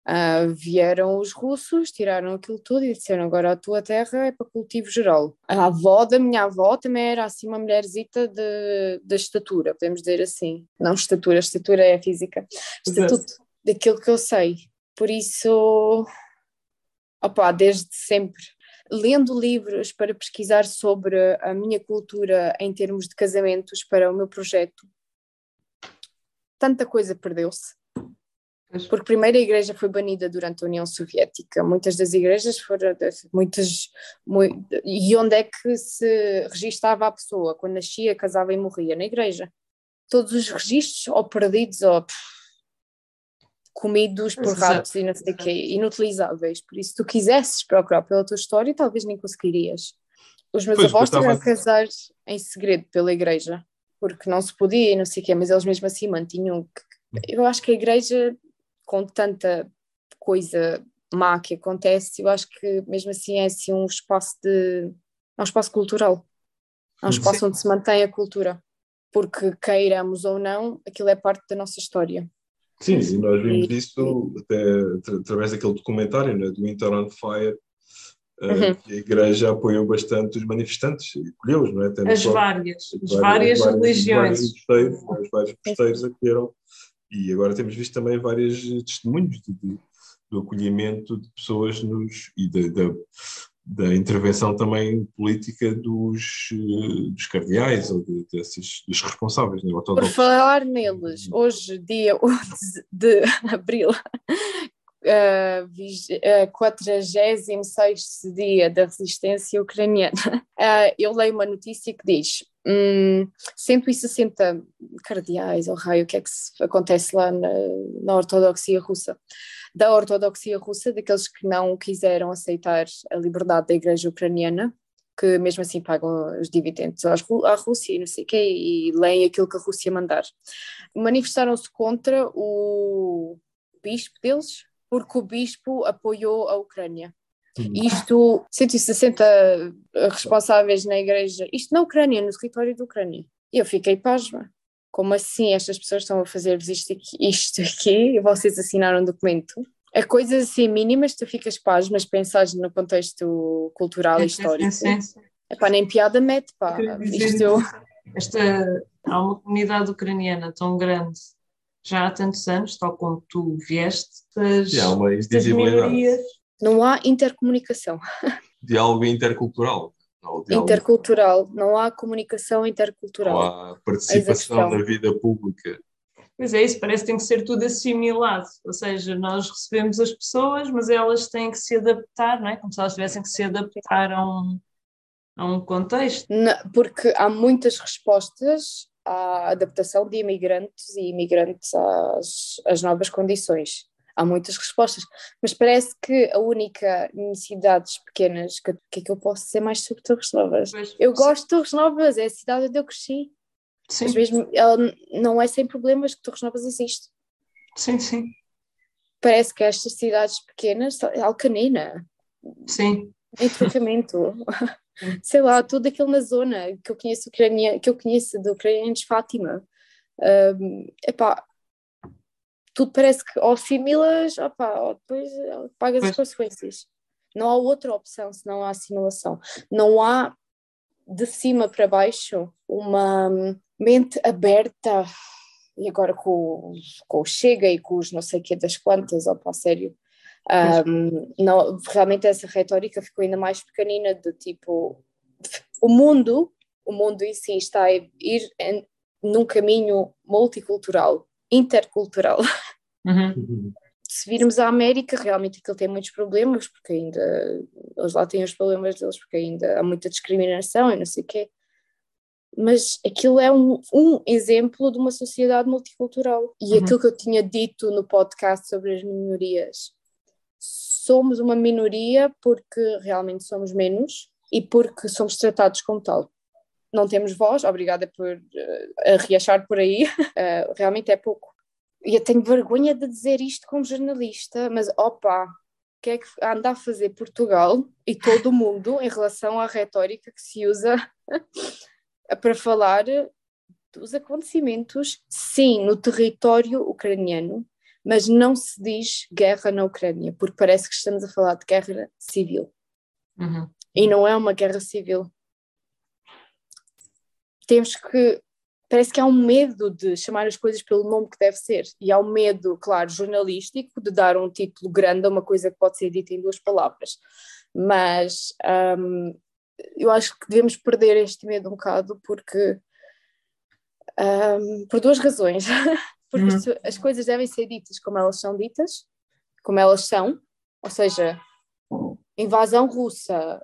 Uh, vieram os russos, tiraram aquilo tudo e disseram agora a tua terra é para cultivo geral. A avó da minha avó também era assim uma mulherzita de, de estatura, podemos dizer assim. Não estatura, estatura é física. Estatuto daquilo que eu sei. Por isso, opa, desde sempre. Lendo livros para pesquisar sobre a minha cultura em termos de casamentos para o meu projeto, tanta coisa perdeu-se porque primeiro a igreja foi banida durante a União Soviética, muitas das igrejas foram, muitas, muito, e onde é que se registava a pessoa? Quando nascia, casava e morria? Na igreja. Todos os registros, ou perdidos, ou pff, comidos por ratos e não sei o quê, inutilizáveis. Por isso, se tu quisesses procurar pela tua história, talvez nem conseguirias. Os meus pois, avós tiveram que casar em segredo pela igreja, porque não se podia e não sei o quê, mas eles mesmo assim mantinham. Eu acho que a igreja com tanta coisa má que acontece, eu acho que mesmo assim é assim um espaço de é um espaço cultural, é um espaço Sim. onde se mantém a cultura, porque queiramos ou não, aquilo é parte da nossa história. Sim, e nós vimos e, isso até através daquele documentário né, do Winter on Fire, uh, uhum. que a igreja apoiou bastante os manifestantes e colheu-os, não é? Até as, várias, as várias, várias religiões. Os vários vários mosteiros acolheram e agora temos visto também vários testemunhos de, de, do acolhimento de pessoas nos, e de, de, da intervenção também política dos, dos cardeais ou de, desses, dos responsáveis. Né, Por falar neles, hoje, dia 11 de abril, uh, uh, 46 dia da resistência ucraniana, uh, eu leio uma notícia que diz hum, 160 cardeais, ou raio, o que é que acontece lá na, na ortodoxia russa? Da ortodoxia russa, daqueles que não quiseram aceitar a liberdade da igreja ucraniana, que mesmo assim pagam os dividendos à Rússia e não sei o quê, e leem aquilo que a Rússia mandar. Manifestaram-se contra o bispo deles, porque o bispo apoiou a Ucrânia. Isto, 160 responsáveis na igreja, isto na Ucrânia, no território da Ucrânia. E eu fiquei pasma. Como assim estas pessoas estão a fazer-vos isto aqui, isto aqui e vocês assinaram um documento? É coisas assim mínimas, tu ficas pasma, mas pensares no contexto cultural e histórico. Sim, sim, sim. É pá, nem piada mete, pá. Isto. Esta, há uma comunidade ucraniana tão grande já há tantos anos, tal como tu vieste, das, das minorias não há intercomunicação. Diálogo intercultural. Não, diálogo... Intercultural, não há comunicação intercultural. Não há participação na vida pública. Pois é, isso parece que tem que ser tudo assimilado, ou seja, nós recebemos as pessoas, mas elas têm que se adaptar, não é? Como se elas tivessem que se adaptar a um, a um contexto. Não, porque há muitas respostas à adaptação de imigrantes e imigrantes às, às novas condições há muitas respostas, mas parece que a única necessidades pequenas que, que é que eu posso ser mais sobre Torres Novas? Mas, eu gosto de Torres Novas, é a cidade onde eu cresci. Sim, Mas mesmo ela não é sem problemas que Torres Novas existe. sim, sim, Parece que estas cidades pequenas, Alcanena, sim. em trocamento, sei lá, tudo aquilo na zona que eu conheço ucrania, que eu conheço de ucranianos de Fátima. Um, epá, tudo parece que ou assimilas, opá, ou depois eh, pagas Pois. as consequências. Não há outra opção senão a assimilação. Não há de cima para baixo uma mente aberta e agora com, o- com o Chega e com os não sei que das quantas, opá, a sério. Um, não, realmente essa retórica ficou ainda mais pequenina de tipo o mundo, o mundo em si está a ir em- num caminho multicultural, intercultural. Uhum. Se virmos a América, realmente aquilo tem muitos problemas, porque ainda eles lá têm os problemas deles, porque ainda há muita discriminação e não sei o quê. Mas aquilo é um, um exemplo de uma sociedade multicultural. E Uhum. aquilo que eu tinha dito no podcast sobre as minorias, somos uma minoria porque realmente somos menos e porque somos tratados como tal. Não temos voz, obrigada por uh, reachar por aí, uh, realmente é pouco. E eu tenho vergonha de dizer isto como jornalista, mas opa, o que é que anda a fazer Portugal e todo o mundo em relação à retórica que se usa para falar dos acontecimentos, sim, no território ucraniano, mas não se diz guerra na Ucrânia, porque parece que estamos a falar de guerra civil. Uhum. E não é uma guerra civil. Temos que. Parece que há um medo de chamar as coisas pelo nome que deve ser. E há um medo, claro, jornalístico, de dar um título grande a uma coisa que pode ser dita em duas palavras. Mas hum, eu acho que devemos perder este medo um bocado, porque. hum, por duas razões. porque Uhum. as- as coisas devem ser ditas como elas são ditas, como elas são, ou seja, invasão russa,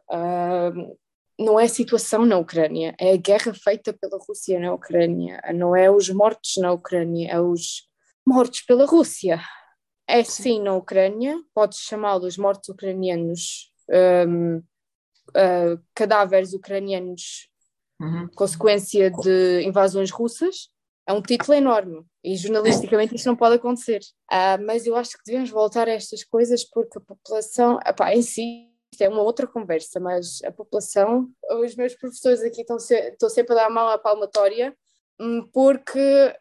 hum, não é a situação na Ucrânia, é a guerra feita pela Rússia na Ucrânia, não é os mortos na Ucrânia, é os mortos pela Rússia. É sim na Ucrânia, podes chamá-los mortos ucranianos, hum, ah, cadáveres ucranianos Uhum. consequência de invasões russas, é um título enorme e jornalisticamente isto não pode acontecer. Ah, mas eu acho que devemos voltar a estas coisas porque a população, epá, em si, isto é uma outra conversa, mas a população, os meus professores aqui estão, se, estão sempre a dar mão à palmatória hum, porque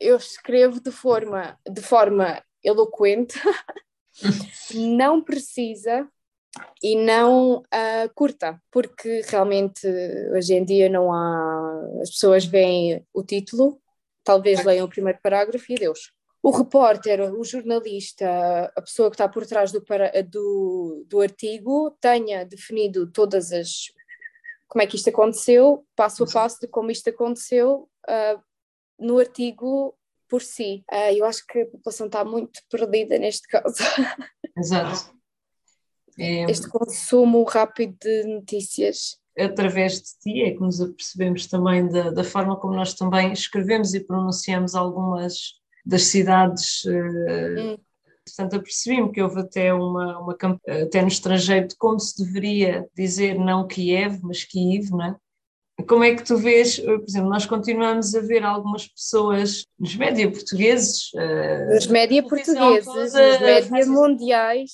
eu escrevo de forma, de forma eloquente, não precisa e não ah, curta, porque realmente hoje em dia não há. As pessoas veem o título, talvez leiam o primeiro parágrafo e Deus. O repórter, o jornalista, a pessoa que está por trás do, para- do, do artigo tenha definido todas as. como é que isto aconteceu, passo a passo de como isto aconteceu ah, no artigo por si. Ah, eu acho que a população está muito perdida neste caso. Exato. É, Este consumo rápido de notícias. através de ti é que nos apercebemos também da, da forma como nós também escrevemos e pronunciamos algumas das cidades. eh, Hum. Portanto, apercebi-me que houve até uma, uma camp- até no estrangeiro de como se deveria dizer não Kiev, mas Kiev, não é? Como é que tu vês, eh, por exemplo, nós continuamos a ver algumas pessoas nos média portugueses, eh, Os média televisão portugueses, toda os média mundiais.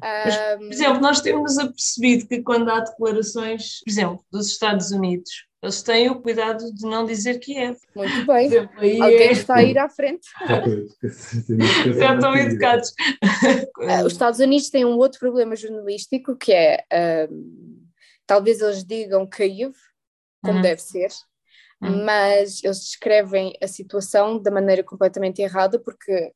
Mas, Por exemplo, nós temos apercebido que quando há declarações, por exemplo, dos Estados Unidos, eles têm o cuidado de não dizer Kiev. muito Por bem. exemplo, aí Alguém é- está a ir à frente. já estão educados. Ah, Os Estados Unidos têm um outro problema jornalístico que é ah, talvez eles digam Kiev, como Uhum. deve ser, Uhum. mas eles descrevem a situação da maneira completamente errada, porque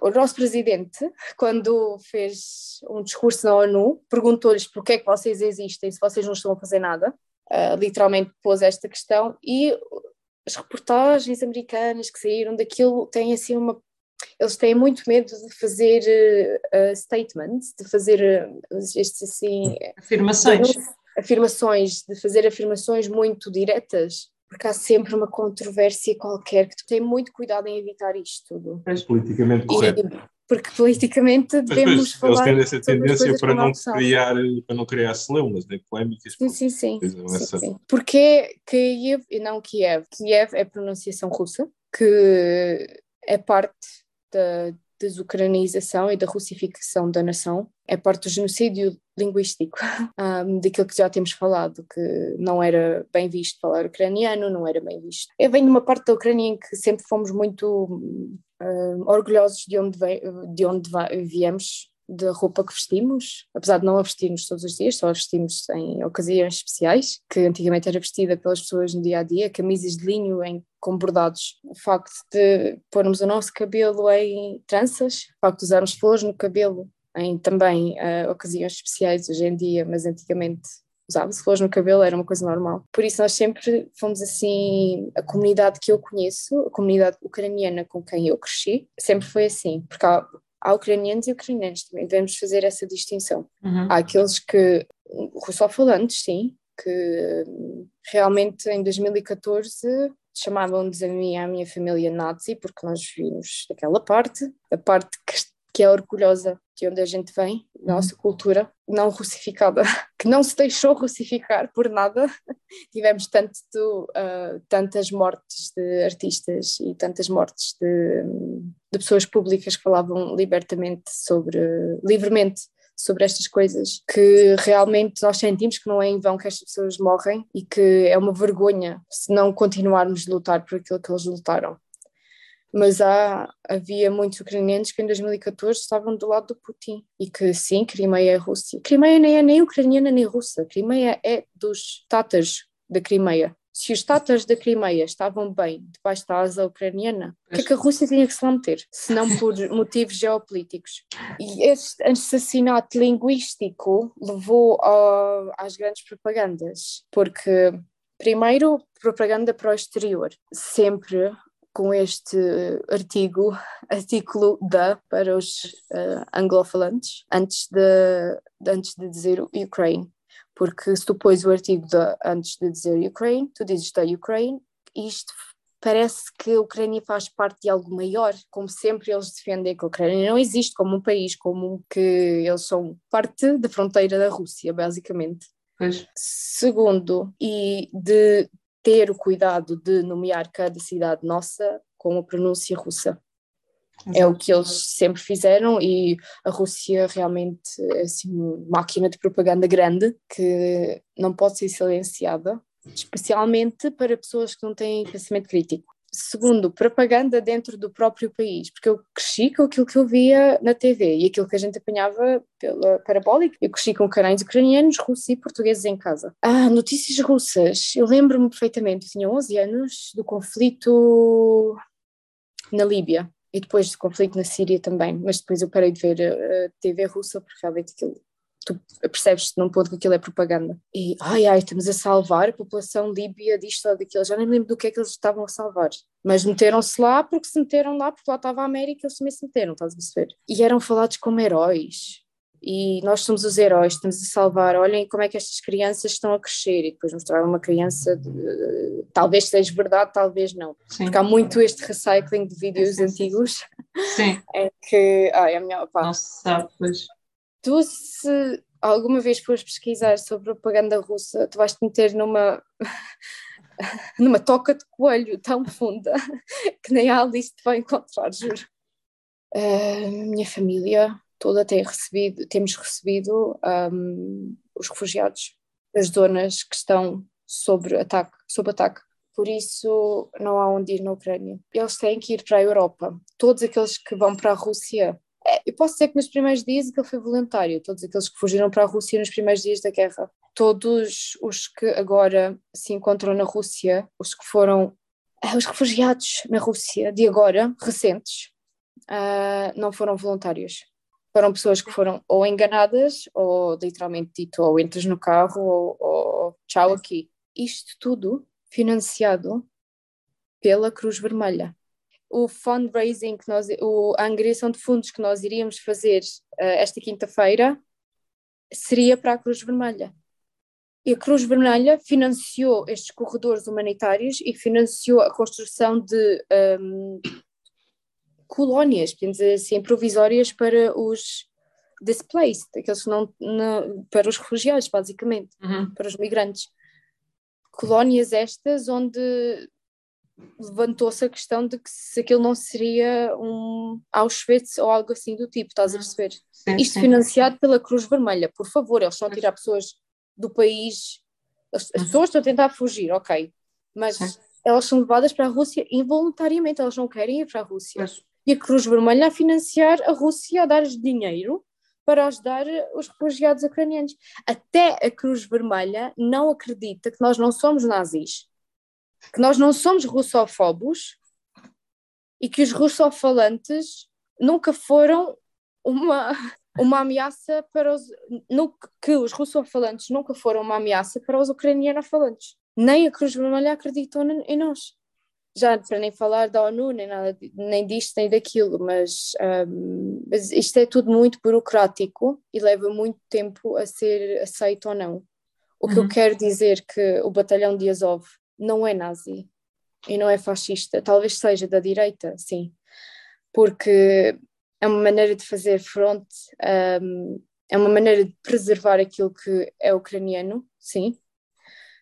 o nosso presidente, quando fez um discurso na ONU, perguntou-lhes porquê é que vocês existem se vocês não estão a fazer nada. Ah, literalmente pôs esta questão e as reportagens americanas que saíram daquilo têm assim uma eles têm muito medo de fazer uh, statements, de fazer uh, estes assim Afirmações. afirmações, de fazer afirmações muito diretas, porque há sempre uma controvérsia qualquer que tu tem muito cuidado em evitar isto tudo. Politicamente correto. E porque politicamente devemos Mas, falar. Eles têm essa tendência para não, criar, para não criar celeumas, nem polémicas. Sim, sim, sim. Dizem sim, essa- sim. Porque Kiev e não Kiev? Kiev é pronunciação russa, que é parte da desucranização e da russificação da nação, é parte do genocídio linguístico, um, daquilo que já temos falado, que não era bem visto falar ucraniano, não era bem visto. Eu venho de uma parte da Ucrânia em que sempre fomos muito hum, orgulhosos de onde, vem- de onde viemos, da roupa que vestimos, apesar de não a vestirmos todos os dias, só a vestimos em ocasiões especiais, que antigamente era vestida pelas pessoas no dia a dia, camisas de linho em, com bordados. O facto de pormos o nosso cabelo em tranças, o facto de usarmos flores no cabelo em também eh, ocasiões especiais hoje em dia, mas antigamente usava-se flores no cabelo, era uma coisa normal. Por isso nós sempre fomos assim, a comunidade que eu conheço, a comunidade ucraniana com quem eu cresci, sempre foi assim, porque há, há ucranianos e ucranianos também, devemos fazer essa distinção. Uhum. Há aqueles que, russofalantes, sim, que realmente em 2014 chamavam-nos a mim e à minha família nazi, porque nós vimos daquela parte, a parte que, que é orgulhosa de onde a gente vem, da nossa cultura, não russificada, que não se deixou russificar por nada. Tivemos tanto, ah, tantas mortes de artistas e tantas mortes de, de pessoas públicas que falavam libertamente sobre, livremente sobre estas coisas, que realmente nós sentimos que não é em vão que estas pessoas morrem e que é uma vergonha se não continuarmos a lutar por aquilo que eles lutaram. Mas há, havia muitos ucranianos que em 2014 estavam do lado do Putin e que sim, Crimeia é Rússia. Crimeia nem é nem ucraniana nem russa, Crimeia é dos tátaros da Crimeia. Se os tátaros da Crimeia estavam bem debaixo da asa ucraniana, o que é que a Rússia tinha que se lá meter? Se não por motivos geopolíticos. E este assassinato linguístico levou a- às grandes propagandas, porque, primeiro, propaganda para o exterior, sempre com este artigo, artículo da para os eh, anglofalantes, antes de, antes de dizer Ukraine. Porque se tu pões o artigo da antes de dizer Ukraine, tu dizes da Ukraine, isto parece que a Ucrânia faz parte de algo maior, como sempre eles defendem que a Ucrânia não existe como um país, como que eles são parte da fronteira da Rússia, basicamente. Pois. Segundo, e de ter o cuidado de nomear cada cidade nossa com a pronúncia russa. É o que eles sempre fizeram e a Rússia realmente é assim, uma máquina de propaganda grande que não pode ser silenciada, especialmente para pessoas que não têm pensamento crítico. Segundo, propaganda dentro do próprio país, porque eu cresci com aquilo que eu via na TV e aquilo que a gente apanhava pela parabólica. Eu cresci com canais ucranianos, russos e portugueses em casa. Ah, notícias russas. Eu lembro-me perfeitamente, eu tinha 11 anos, do conflito na Líbia e depois do conflito na Síria também, mas depois eu parei de ver a, a TV russa porque realmente aquilo, tu percebes num ponto que aquilo é propaganda. E ai ai, estamos a salvar a população líbia disto ou daquilo, já nem me lembro do que é que eles estavam a salvar. Mas meteram-se lá porque se meteram lá, porque lá estava a América, eles também se meteram, estás a perceber? E eram falados como heróis. E nós somos os heróis, estamos a salvar. Olhem como é que estas crianças estão a crescer. E depois mostraram uma criança, de, talvez seja verdade, talvez não. Sim. Porque há muito este recycling de vídeos Sim, sim, antigos Sim, em que, ai, a minha, pá, não se sabe, pois. Tu se alguma vez fores pesquisar sobre propaganda russa, tu vais te meter numa numa toca de coelho tão funda que nem a Alice te vai encontrar, juro. A minha família toda tem recebido, temos recebido hum, os refugiados das zonas que estão sobre ataque, sob ataque. Por isso não há onde ir na Ucrânia. Eles têm que ir para a Europa. Todos aqueles que vão para a Rússia é, eu posso dizer que nos primeiros dias aquilo foi voluntário, todos aqueles que fugiram para a Rússia nos primeiros dias da guerra. Todos os que agora se encontram na Rússia, os que foram ah, os refugiados na Rússia de agora, recentes, ah, não foram voluntários. Foram pessoas que foram ou enganadas, ou literalmente dito, ou entras no carro, ou, ou tchau aqui. Isto tudo financiado pela Cruz Vermelha o fundraising que nós, o, a angariação de fundos que nós iríamos fazer uh, esta quinta-feira seria para a Cruz Vermelha. E a Cruz Vermelha financiou estes corredores humanitários e financiou a construção de um, colónias, podemos dizer assim, provisórias para os displaced, aqueles que não, não para os refugiados, basicamente, Uhum. para os migrantes. Colónias estas onde levantou-se a questão de que se aquilo não seria um Auschwitz ou algo assim do tipo, estás a perceber? Sim, Isto sim. financiado pela Cruz Vermelha, por favor, eles estão a tirar pessoas do país, as, as pessoas estão a tentar fugir, ok, mas Sim. elas são levadas para a Rússia involuntariamente, elas não querem ir para a Rússia. E a Cruz Vermelha a financiar a Rússia, a dar dinheiro para ajudar os refugiados ucranianos. Até a Cruz Vermelha não acredita que nós não somos nazis, que nós não somos russofobos e que os russofalantes nunca foram uma, uma ameaça para os. nu- que os russofalantes nunca foram uma ameaça para os ucranianofalantes. Nem a Cruz Vermelha acreditou em nós. Já para nem falar da ONU, nem nada, nem disto, nem daquilo, mas, ahm, mas isto é tudo muito burocrático e leva muito tempo a ser aceito ou não. O que eu Uhum. quero dizer que o batalhão de Azov não é nazi e não é fascista, talvez seja da direita, sim, porque é uma maneira de fazer front, um, é uma maneira de preservar aquilo que é ucraniano, sim,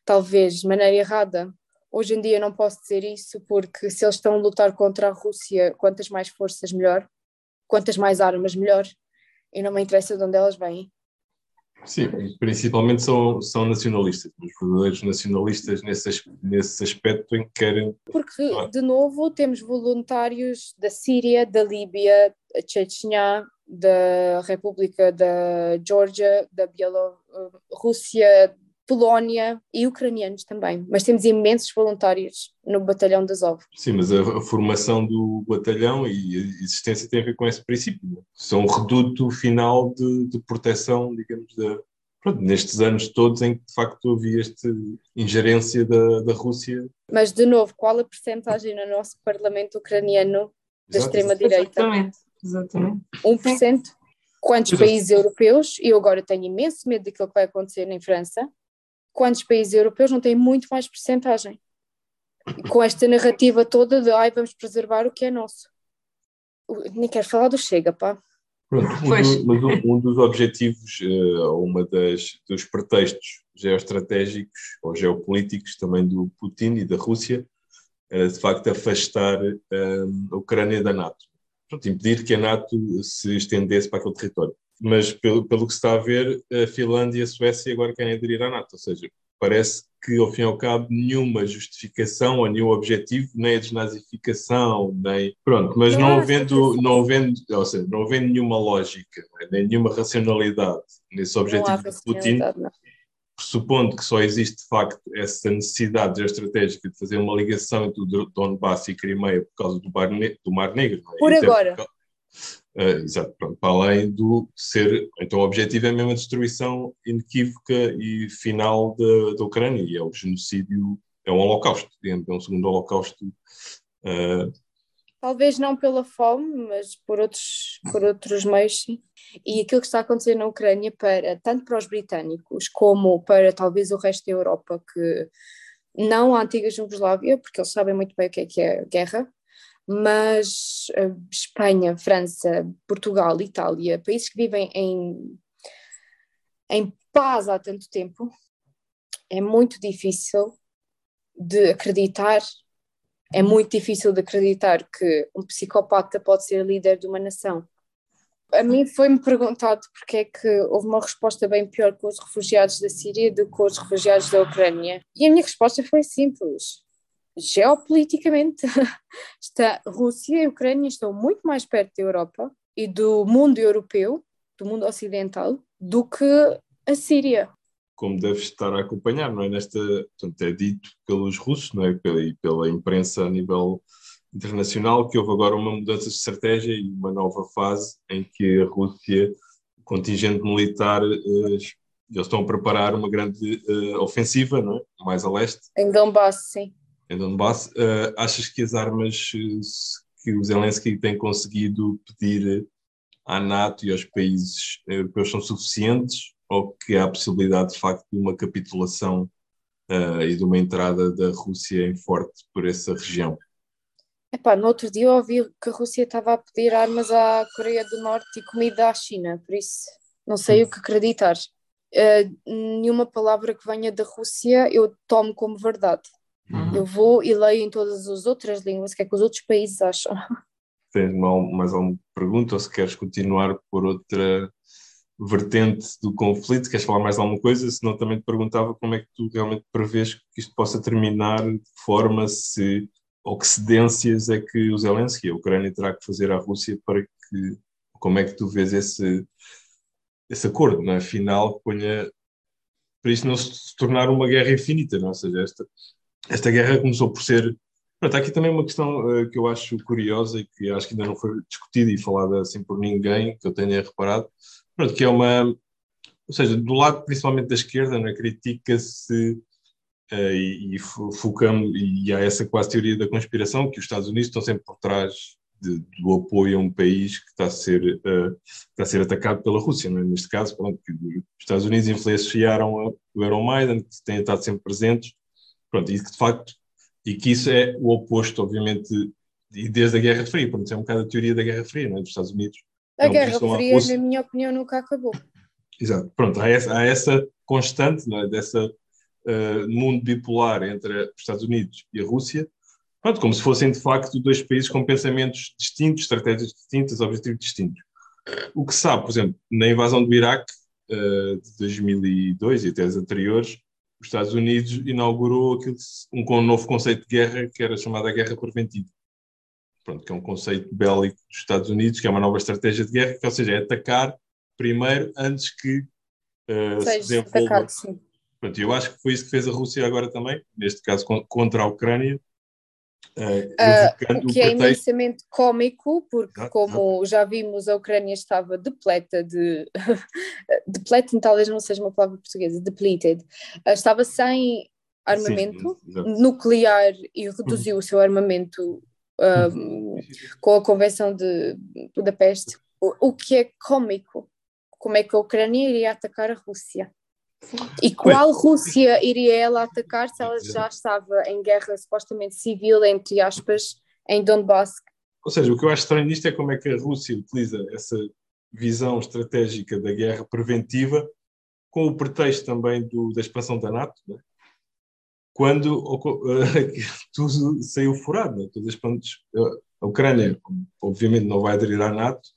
talvez de maneira errada. Hoje em dia não posso dizer isso porque se eles estão a lutar contra a Rússia, quantas mais forças melhor, quantas mais armas melhor, e não me interessa de onde elas vêm. Sim, principalmente são, são nacionalistas, os verdadeiros nacionalistas nesse, nesse aspecto em que querem. Porque, Claro. de novo, temos voluntários da Síria, da Líbia, da Chechnya, da República da Geórgia, da Bielorrússia, Polónia e ucranianos também. Mas temos imensos voluntários no batalhão de Azov. Sim, mas a, a formação do batalhão e a existência tem a ver com esse princípio. não é? São um reduto final de, de proteção, digamos, da, pronto, nestes anos todos em que de facto havia esta ingerência da, da Rússia. Mas, de novo, qual a percentagem no nosso parlamento ucraniano da extrema-direita? Exatamente, exatamente. 1%? Quantos Pois é. países europeus, e eu agora tenho imenso medo daquilo que vai acontecer em França, quantos países europeus não têm muito mais percentagem? Com esta narrativa toda de ai, vamos preservar o que é nosso. Nem quero falar do Chega, pá. Pronto, um, mas um, um dos objetivos, eh, ou uma das dos pretextos geoestratégicos ou geopolíticos também do Putin e da Rússia, era de facto afastar eh, a Ucrânia da NATO. Pronto, impedir que a NATO se estendesse para aquele território. Mas pelo, pelo que se está a ver, a Finlândia e a Suécia agora querem aderir à NATO, ou seja, parece que ao fim e ao cabo nenhuma justificação ou nenhum objetivo, nem a desnazificação, nem pronto, mas não havendo, não havendo, ou seja, não havendo nenhuma lógica, nem nenhuma racionalidade nesse objetivo de Putin, pressupondo que só existe de facto essa necessidade geoestratégica de fazer uma ligação entre o Donbass e Crimeia por causa do Mar, Ne- do Mar Negro. não é? Por agora. cau- Ah, exato, pronto, para além do ser. Então, o objetivo é mesmo a destruição inequívoca e final da, da Ucrânia, e é o genocídio, é um holocausto, é um segundo holocausto. ah, Talvez não pela fome, mas por outros, por outros meios, sim. E aquilo que está a acontecer na Ucrânia, para, tanto para os britânicos como para talvez o resto da Europa, que não a antiga Jugoslávia, porque eles sabem muito bem o que é que é guerra, mas eh, Espanha, França, Portugal, Itália, países que vivem em, em paz há tanto tempo, é muito difícil de acreditar é muito difícil de acreditar que um psicopata pode ser líder de uma nação. A mim foi-me perguntado porque é que houve uma resposta bem pior com os refugiados da Síria do que com os refugiados da Ucrânia. E a minha resposta foi simples. Geopoliticamente, está, Rússia e Ucrânia estão muito mais perto da Europa e do mundo europeu, do mundo ocidental, do que a Síria. como deve estar a acompanhar, não é? Nesta, portanto, é dito pelos russos, não é? Pela, e pela imprensa a nível internacional que houve agora uma mudança de estratégia e uma nova fase em que a Rússia, o contingente militar, eh, eles estão a preparar uma grande eh, ofensiva, não é? Mais a leste, Em Donbass, sim. Em Donbass. Eh, achas que as armas eh, que o Zelensky tem conseguido pedir à NATO e aos países europeus são suficientes ou que há a possibilidade de facto de uma capitulação eh, e de uma entrada da Rússia em forte por essa região? Epá, no outro dia eu ouvi que a Rússia estava a pedir armas à Coreia do Norte e comida à China, por isso não sei o que acreditar. Uh, nenhuma palavra que venha da Rússia eu tomo como verdade. Uhum. Eu vou e leio em todas as outras línguas o que é que os outros países acham. Tens mais alguma pergunta ou se queres continuar por outra vertente do conflito? Queres falar mais alguma coisa? Senão também te perguntava como é que tu realmente prevês que isto possa terminar, de forma se ou que cedências é que o Zelensky, a Ucrânia, terá que fazer à Rússia para que. Como é que tu vês esse, esse acordo, não é? Final, que ponha. para isto não se tornar uma guerra infinita, não? É? ou seja, esta, esta guerra começou por ser. Pronto, há aqui também uma questão uh, que eu acho curiosa e que acho que ainda não foi discutida e falada assim por ninguém, que eu tenha reparado, pronto, que é uma. Ou seja, do lado principalmente da esquerda, não é? critica-se Uh, e, e focamos, e há essa quase teoria da conspiração, que os Estados Unidos estão sempre por trás de, do apoio a um país que está a ser, uh, está a ser atacado pela Rússia. É? Neste caso, pronto, os Estados Unidos influenciaram o Euromaidan, que têm estado sempre presentes, pronto, e que de facto, e que isso é o oposto, obviamente, e desde a Guerra Fria, pronto, é um bocado a teoria da Guerra Fria, não é? dos Estados Unidos. A Guerra Fria, na minha opinião, nunca acabou. Exato, pronto, há essa, há essa constante, não é? dessa uh, mundo bipolar entre os Estados Unidos e a Rússia, pronto, como se fossem de facto dois países com pensamentos distintos, estratégias distintas, objetivos distintos. O que se sabe, por exemplo, na invasão do Iraque uh, de 2002 e até as anteriores, os Estados Unidos inaugurou um, um novo conceito de guerra que era chamada guerra preventiva. Pronto, que é um conceito bélico dos Estados Unidos, que é uma nova estratégia de guerra, que, ou seja, é atacar primeiro antes que uh, se desenvolva. Atacado, sim. Pronto, eu acho que foi isso que fez a Rússia agora também, neste caso contra a Ucrânia. Uh, o que é imensamente cómico, porque ah, como ah. já vimos, a Ucrânia estava depleta de depleta talvez não seja uma palavra portuguesa, depleted, estava sem armamento sim, nuclear e reduziu uhum. o seu armamento um, com a Convenção de Budapeste, o, o que é cómico, como é que a Ucrânia iria atacar a Rússia? E qual Rússia iria ela atacar se ela já estava em guerra supostamente civil, entre aspas, em Donbass? Ou seja, o que eu acho estranho nisto é como é que a Rússia utiliza essa visão estratégica da guerra preventiva com o pretexto também do, da expansão da NATO, né? quando uh, tudo saiu furado. Né? Todas as a Ucrânia, obviamente, não vai aderir à NATO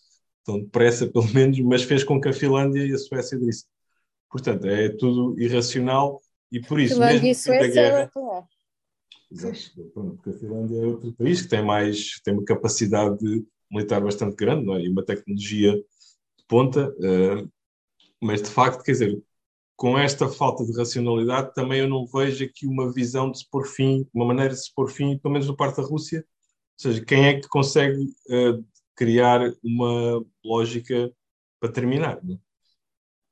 tão depressa, pelo menos, mas fez com que a Finlândia e a Suécia aderissem. Portanto, é tudo irracional e por isso. Finlândia mesmo e Suécia guerra, Exato, porque a Finlândia é outro país que tem mais, tem uma capacidade militar bastante grande não é? e uma tecnologia de ponta, uh, mas de facto, quer dizer, com esta falta de racionalidade, também eu não vejo aqui uma visão de se pôr fim, uma maneira de se pôr fim, pelo menos do parte da Rússia. Ou seja, quem é que consegue uh, criar uma lógica para terminar? Não?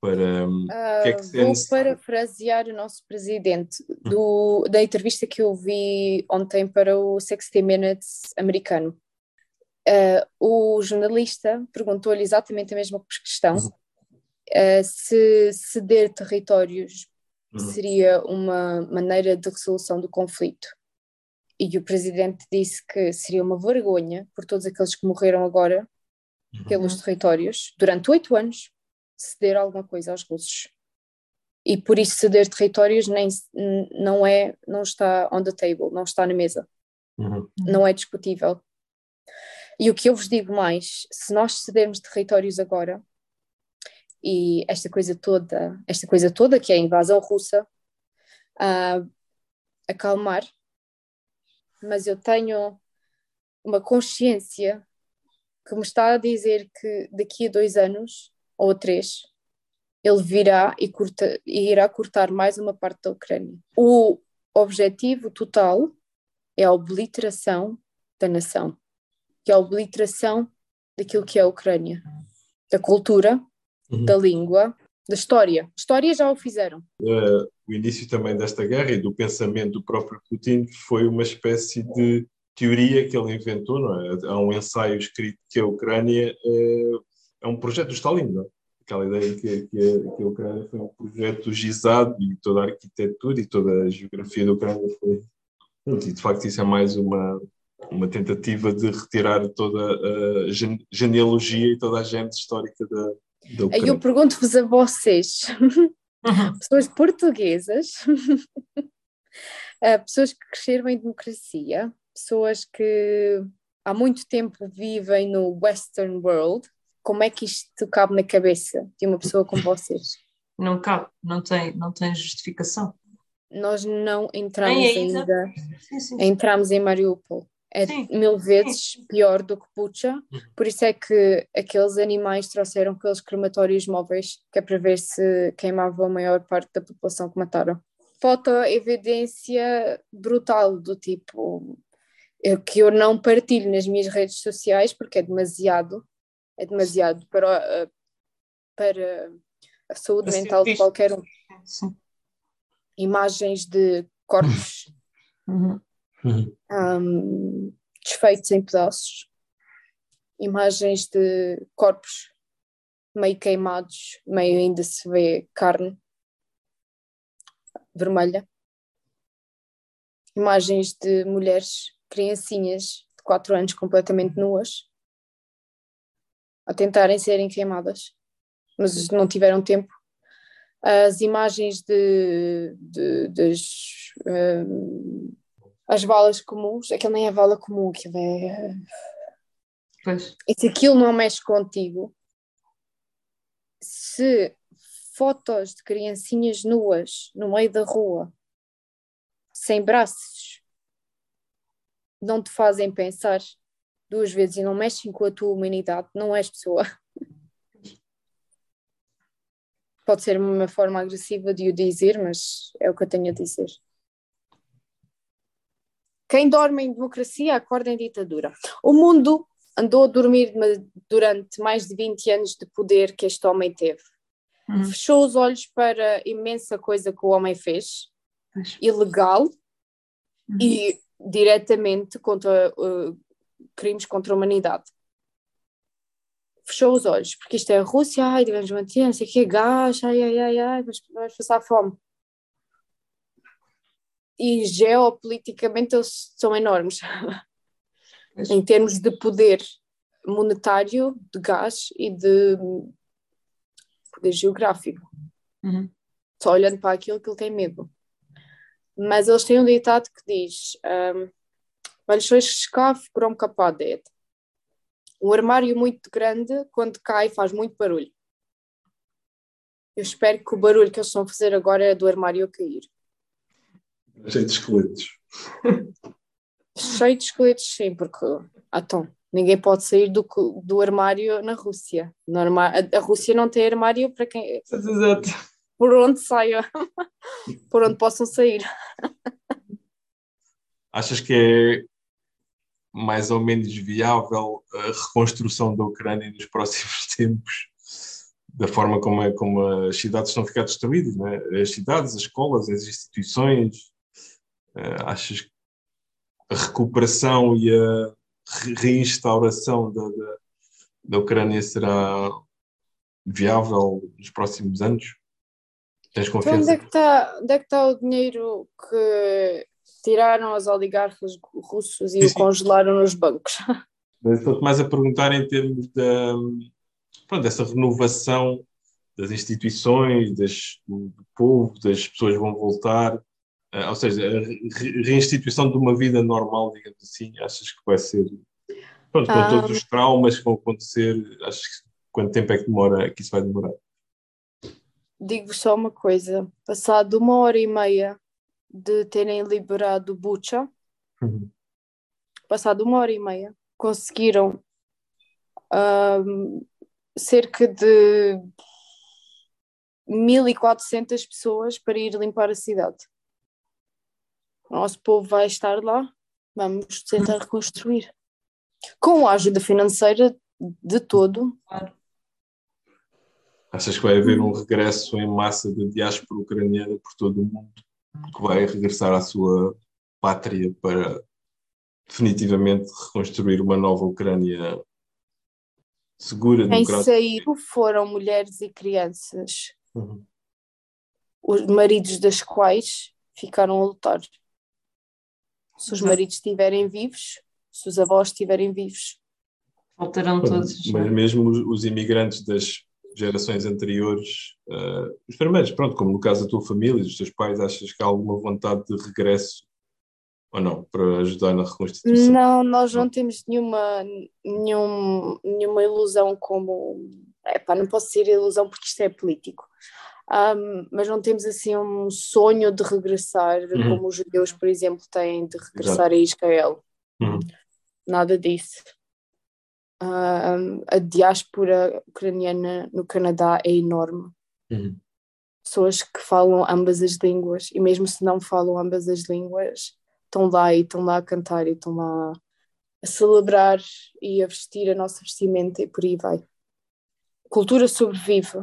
Para uh, que é que Vou parafrasear o nosso presidente do, da entrevista que eu vi ontem para o 60 Minutes americano. Uh, o jornalista perguntou-lhe exatamente a mesma questão: uh, se ceder territórios uhum. seria uma maneira de resolução do conflito. E o presidente disse que seria uma vergonha por todos aqueles que morreram agora uhum. pelos territórios durante oito anos ceder alguma coisa aos russos. E por isso ceder territórios nem, não é, não está on the table, não está na mesa. Uhum. Não é discutível. E o que eu vos digo mais, se nós cedermos territórios agora, e esta coisa toda, esta coisa toda que é a invasão russa, uh, acalmar, mas eu tenho uma consciência que me está a dizer que daqui a dois anos ou três, ele virá e, curta, e irá cortar mais uma parte da Ucrânia. O objetivo total é a obliteração da nação, que é a obliteração daquilo que é a Ucrânia, da cultura, uhum. da língua, da história. História já o fizeram. Uh, o início também desta guerra e do pensamento do próprio Putin foi uma espécie de teoria que ele inventou, não é? Há um ensaio escrito que a Ucrânia é é um projeto do Stalin, não é? aquela ideia que, que, a, que a Ucrânia foi um projeto gizado e toda a arquitetura e toda a geografia da Ucrânia foi. E de facto isso é mais uma, uma tentativa de retirar toda a genealogia e toda a gente histórica da, da Ucrânia. Aí eu pergunto-vos a vocês, pessoas portuguesas, pessoas que cresceram em democracia, pessoas que há muito tempo vivem no Western World, como é que isto cabe na cabeça de uma pessoa como vocês? Não cabe, não tem, não tem justificação. Nós não entramos ainda, sim, sim. entramos em Mariupol. É sim. mil vezes pior do que Pucha, uhum. por isso é que aqueles animais trouxeram aqueles crematórios móveis, que é para ver se queimavam a maior parte da população que mataram. Falta evidência brutal do tipo eu, que eu não partilho nas minhas redes sociais porque é demasiado é demasiado para, para a saúde mental de qualquer um. Sim. Imagens de corpos uhum. um, desfeitos em pedaços, imagens de corpos meio queimados, meio ainda se vê carne vermelha, imagens de mulheres, criancinhas de 4 anos completamente nuas, a tentarem serem queimadas, mas não tiveram tempo. As imagens de, de das um, as balas comuns, aquilo nem é bala comum, aquilo é. Pois. E se aquilo não mexe contigo, se fotos de criancinhas nuas no meio da rua, sem braços, não te fazem pensar duas vezes e não mexem com a tua humanidade, não és pessoa. Pode ser uma forma agressiva de o dizer, mas é o que eu tenho a dizer. Quem dorme em democracia acorda em ditadura. O mundo andou a dormir durante mais de 20 anos de poder que este homem teve. Uhum. Fechou os olhos para a imensa coisa que o homem fez, ilegal uhum. e diretamente contra uh, crimes contra a humanidade. Fechou os olhos, porque isto é a Rússia, ai, devemos manter, não sei o que, gás, ai, ai, ai, ai, vamos, vamos passar fome. E geopoliticamente eles são enormes, em termos de poder monetário, de gás e de poder geográfico. Uhum. Só olhando para aquilo que ele tem medo. Mas eles têm um ditado que diz: um, большой шкаф громко падает. Um armário muito grande, quando cai, faz muito barulho. Eu espero que o barulho que eles estão a fazer agora é do armário a cair. Cheio de esqueletos. Cheio de esqueletos, sim, porque então, ninguém pode sair do, do armário na Rússia. Normal, a, a Rússia não tem armário para quem. Exato. Por onde saiam, por onde possam sair. Achas que é mais ou menos viável a reconstrução da Ucrânia nos próximos tempos, da forma como, é, como as cidades estão a ficar destruídas, é? as cidades, as escolas, as instituições. Uh, achas que a recuperação e a reinstauração da, da, da Ucrânia será viável nos próximos anos? Tens confiança? Então, onde é que está, onde é que está o dinheiro que tiraram os oligarcas russos e sim, o congelaram nos bancos. Estou mais a perguntar em termos da, pronto, dessa renovação das instituições, das, do povo, das pessoas vão voltar, uh, ou seja, a reinstituição de uma vida normal, digamos assim, achas que vai ser, pronto, com um, todos os traumas que vão acontecer, achas que quanto tempo é que demora, que isso vai demorar? Digo só uma coisa, passado uma hora e meia de terem liberado Bucha, uhum. passado uma hora e meia, conseguiram um, cerca de 1.400 pessoas para ir limpar a cidade. O nosso povo vai estar lá, vamos tentar reconstruir. Com a ajuda financeira de todo. Claro. Achas que vai haver um regresso em massa da diáspora ucraniana por todo o mundo? Que vai regressar à sua pátria para definitivamente reconstruir uma nova Ucrânia segura, Quem democrática. saíram foram mulheres e crianças, uhum. os maridos das quais ficaram a lutar. Se os maridos estiverem vivos, se os avós estiverem vivos. Voltarão todos. Mas mesmo os imigrantes das gerações anteriores, uh, os primeiros, pronto, como no caso da tua família, dos teus pais, achas que há alguma vontade de regresso ou não, para ajudar na reconstituição? Não, nós não temos nenhuma, nenhum, nenhuma ilusão como. Epá, não posso ser ilusão porque isto é político. Um, mas não temos assim um sonho de regressar, uhum. como os judeus, por exemplo, têm de regressar Exato. a Israel. Uhum. Nada disso. Uh, a diáspora ucraniana no Canadá é enorme. Uhum. Pessoas que falam ambas as línguas, e mesmo se não falam ambas as línguas, estão lá e estão lá a cantar e estão lá a celebrar e a vestir a nossa vestimenta e por aí vai. A cultura sobrevive,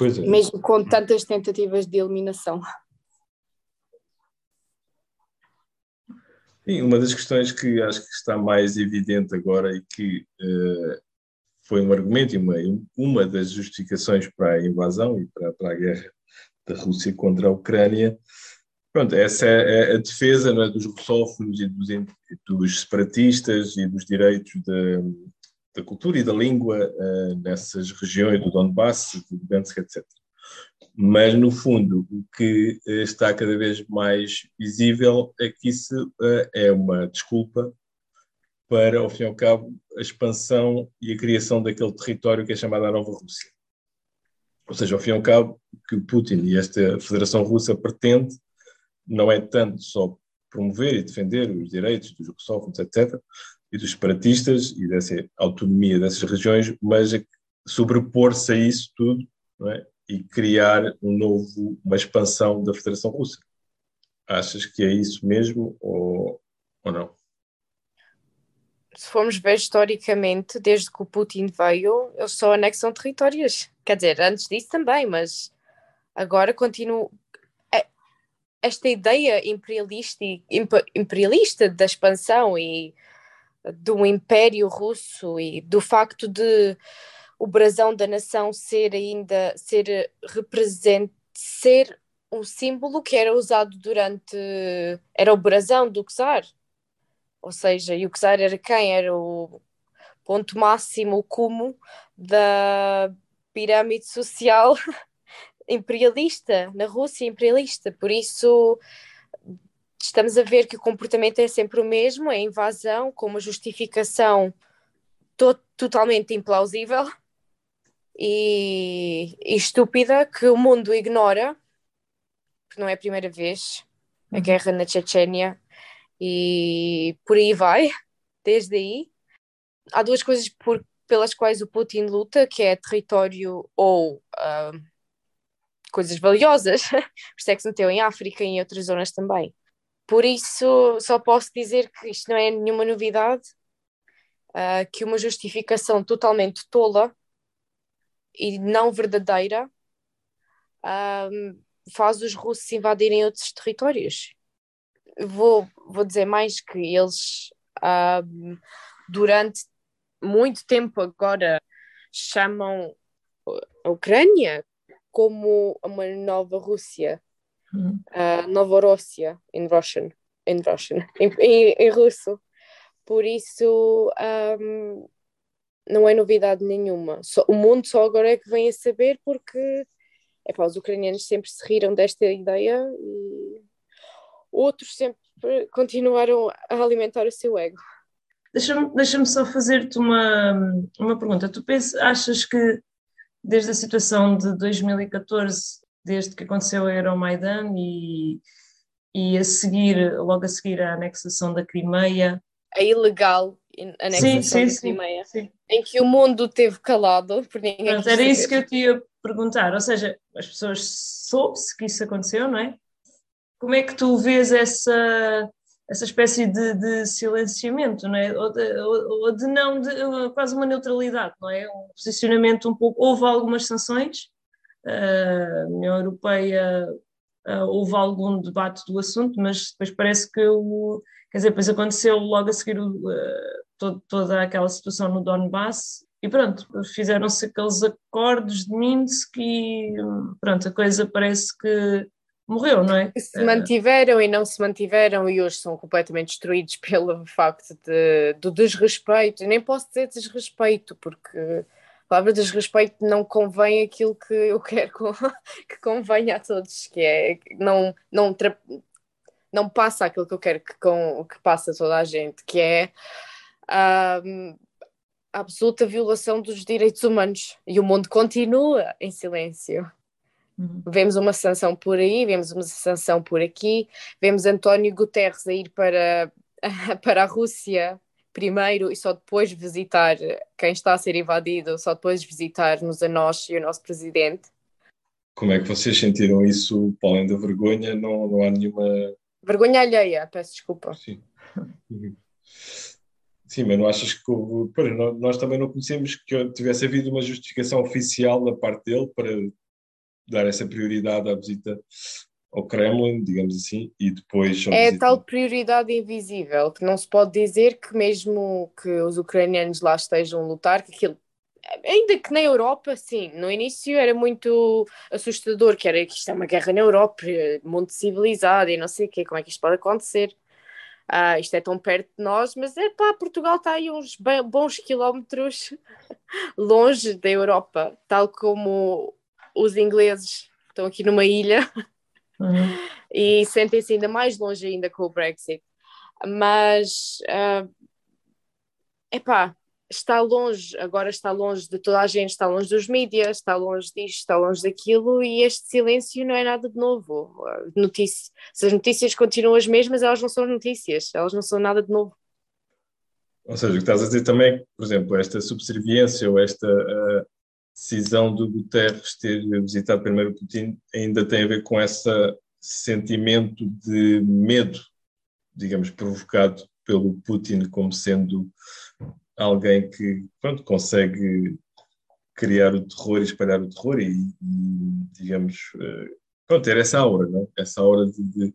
é. mesmo com tantas tentativas de eliminação. Sim, uma das questões que acho que está mais evidente agora e que uh, foi um argumento e uma, uma das justificações para a invasão e para, para a guerra da Rússia contra a Ucrânia Pronto, essa é, é a defesa é, dos russófonos e dos, dos, separatistas e dos direitos da, da cultura e da língua uh, nessas regiões do Donbass, do Donetsk, etc. Mas, no fundo, o que eh, está cada vez mais visível é que isso uh, é uma desculpa para, ao fim e ao cabo, a expansão e a criação daquele território que é chamado a Nova Rússia. Ou seja, ao fim e ao cabo, o que o Putin e esta Federação Russa pretende não é tanto só promover e defender os direitos dos russófonos, etc., e dos separatistas e dessa autonomia dessas regiões, mas é sobrepor-se a isso tudo é? E criar um novo, uma expansão da Federação Russa. Achas que é isso mesmo ou, ou não? Se formos ver historicamente, desde que o Putin veio, eles só anexam territórios. Quer dizer, antes disso também, mas agora continuam esta ideia imperialista, imperialista da expansão e do Império Russo e do facto de o brasão da nação ser ainda ser represente ser um símbolo que era usado durante era o brasão do czar. Ou seja, e o czar era quem? Era o ponto máximo, o cumo da pirâmide social imperialista, na Rússia imperialista, por isso estamos a ver que o comportamento é sempre o mesmo, é invasão com uma justificação to totalmente implausível e, e, estúpida que o mundo ignora, porque não é a primeira vez, a uhum. guerra na Chechênia e por aí vai, desde aí. Há duas coisas por, pelas quais o Putin luta, que é território ou uh, coisas valiosas, por isso é que se meteu em África e em outras zonas também. Por isso, só posso dizer que isto não é nenhuma novidade, uh, que uma justificação totalmente tola e não verdadeira uh, faz os russos invadirem outros territórios. Vou, vou dizer mais que eles, uh, durante muito tempo agora, chamam a Ucrânia como uma nova Rússia, uhum. uh, Novorossia in Russian, in Russian, em, em, em russo. Por isso um, não é novidade nenhuma. Só, o mundo só agora é que vem a saber porque epá, os ucranianos sempre se riram desta ideia e outros sempre continuaram a alimentar o seu ego. Deixa-me deixa só fazer-te uma, uma pergunta. Tu pensas, achas que desde a situação de 2014, desde que aconteceu a Euromaidan e, e a seguir, logo a seguir a anexação da Crimeia. A ilegal anexação sim, sim, Crimeia, sim, em que o mundo teve calado por ninguém. Era isso que eu te ia perguntar, ou seja, as pessoas soube-se que isso aconteceu, não é? Como é que tu vês essa essa espécie de, de silenciamento, não é? Ou de, ou de não, de, quase uma neutralidade, não é? Um posicionamento um pouco. Houve algumas sanções, a União Europeia houve algum debate do assunto, mas depois parece que o. Quer dizer, depois aconteceu logo a seguir o, todo, toda aquela situação no Donbass e pronto, fizeram-se aqueles acordos de Minsk e pronto, a coisa parece que morreu, não é? Se mantiveram e não se mantiveram e hoje são completamente destruídos pelo facto de, do desrespeito. Nem posso dizer desrespeito, porque a palavra desrespeito não convém aquilo que eu quero que convenha a todos, que é não, não, não passa aquilo que eu quero que, com, que passa toda a gente, que é um, a absoluta violação dos direitos humanos. E o mundo continua em silêncio. Uhum. Vemos uma sanção por aí, vemos uma sanção por aqui, vemos António Guterres a ir para, para a Rússia primeiro e só depois visitar quem está a ser invadido, só depois visitar-nos a nós e o nosso presidente. Como é que vocês sentiram isso, para além da vergonha? Não, não há nenhuma. Vergonha alheia, peço desculpa. Sim. Sim, mas não achas que houve. Nós também não conhecemos que tivesse havido uma justificação oficial da parte dele para dar essa prioridade à visita ao Kremlin, digamos assim, e depois. É tal prioridade invisível que não se pode dizer que, mesmo que os ucranianos lá estejam a lutar, que aquilo. Ainda que na Europa, sim, no início era muito assustador, que era que isto é uma guerra na Europa, mundo civilizado e não sei o quê, como é que isto pode acontecer? Ah, isto é tão perto de nós, mas é pá, Portugal está aí uns bons quilómetros longe da Europa, tal como os ingleses estão aqui numa ilha uhum. e sentem-se ainda mais longe ainda com o Brexit. Mas, uh, epá, está longe, agora está longe de toda a gente, está longe dos mídias, está longe disto, está longe daquilo, e este silêncio não é nada de novo. Notícia, se as notícias continuam as mesmas, elas não são notícias, elas não são nada de novo. Ou seja, o que estás a dizer também é por exemplo, esta subserviência ou esta uh, decisão do Guterres ter visitado primeiro Putin ainda tem a ver com esse sentimento de medo, digamos, provocado pelo Putin como sendo alguém que pronto, consegue criar o terror e espalhar o terror e, e digamos, eh, pronto, ter essa aura, não? É? essa aura de, de,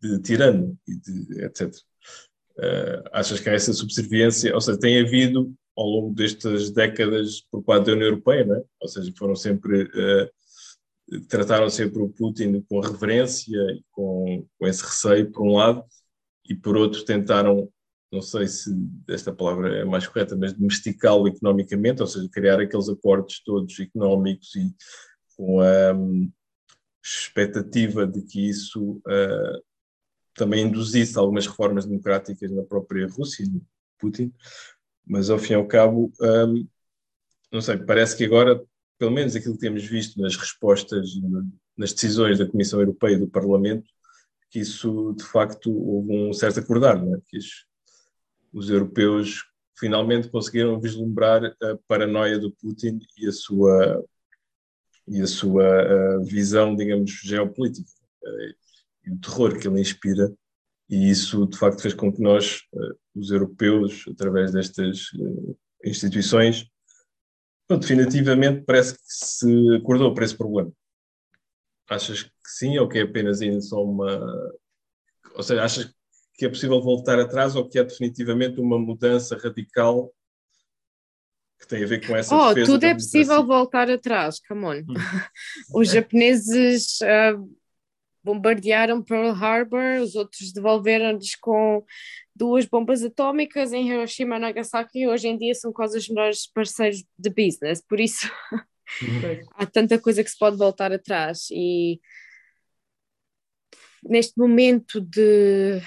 de tirano e de etc. Uh, eh, achas que há essa subserviência, ou seja, tem havido ao longo destas décadas por parte da União Europeia, não é? ou seja, foram sempre, uh, trataram sempre o Putin com reverência e com, com esse receio, por um lado, e por outro tentaram, não sei se esta palavra é mais correta, mas domesticá-lo economicamente, ou seja, criar aqueles acordos todos económicos e com a um, expectativa de que isso uh, também induzisse algumas reformas democráticas na própria Rússia, Putin, mas ao fim e ao cabo, hum, não sei, parece que agora, pelo menos aquilo que temos visto nas respostas, nas decisões da Comissão Europeia e do Parlamento, que isso de facto houve um certo acordar, não é? que os europeus finalmente conseguiram vislumbrar a paranoia do Putin e a sua e a sua uh, visão, digamos, geopolítica uh, e o terror que ele inspira e isso de facto fez com que nós, eh, os europeus, através destas eh, instituições, definitivamente parece que se acordou para esse problema. Achas que sim ou que é apenas ainda só uma. Ou seja, achas que é possível voltar atrás ou que é definitivamente uma mudança radical que tem a ver com essa Oh, tudo é possível voltar atrás, come on. Hum. Os japoneses uh, bombardearam Pearl Harbor, os outros devolveram-lhes com duas bombas atómicas em Hiroshima e Nagasaki e hoje em dia são quase os melhores parceiros de business, por isso uhum. há tanta coisa que se pode voltar atrás e neste momento de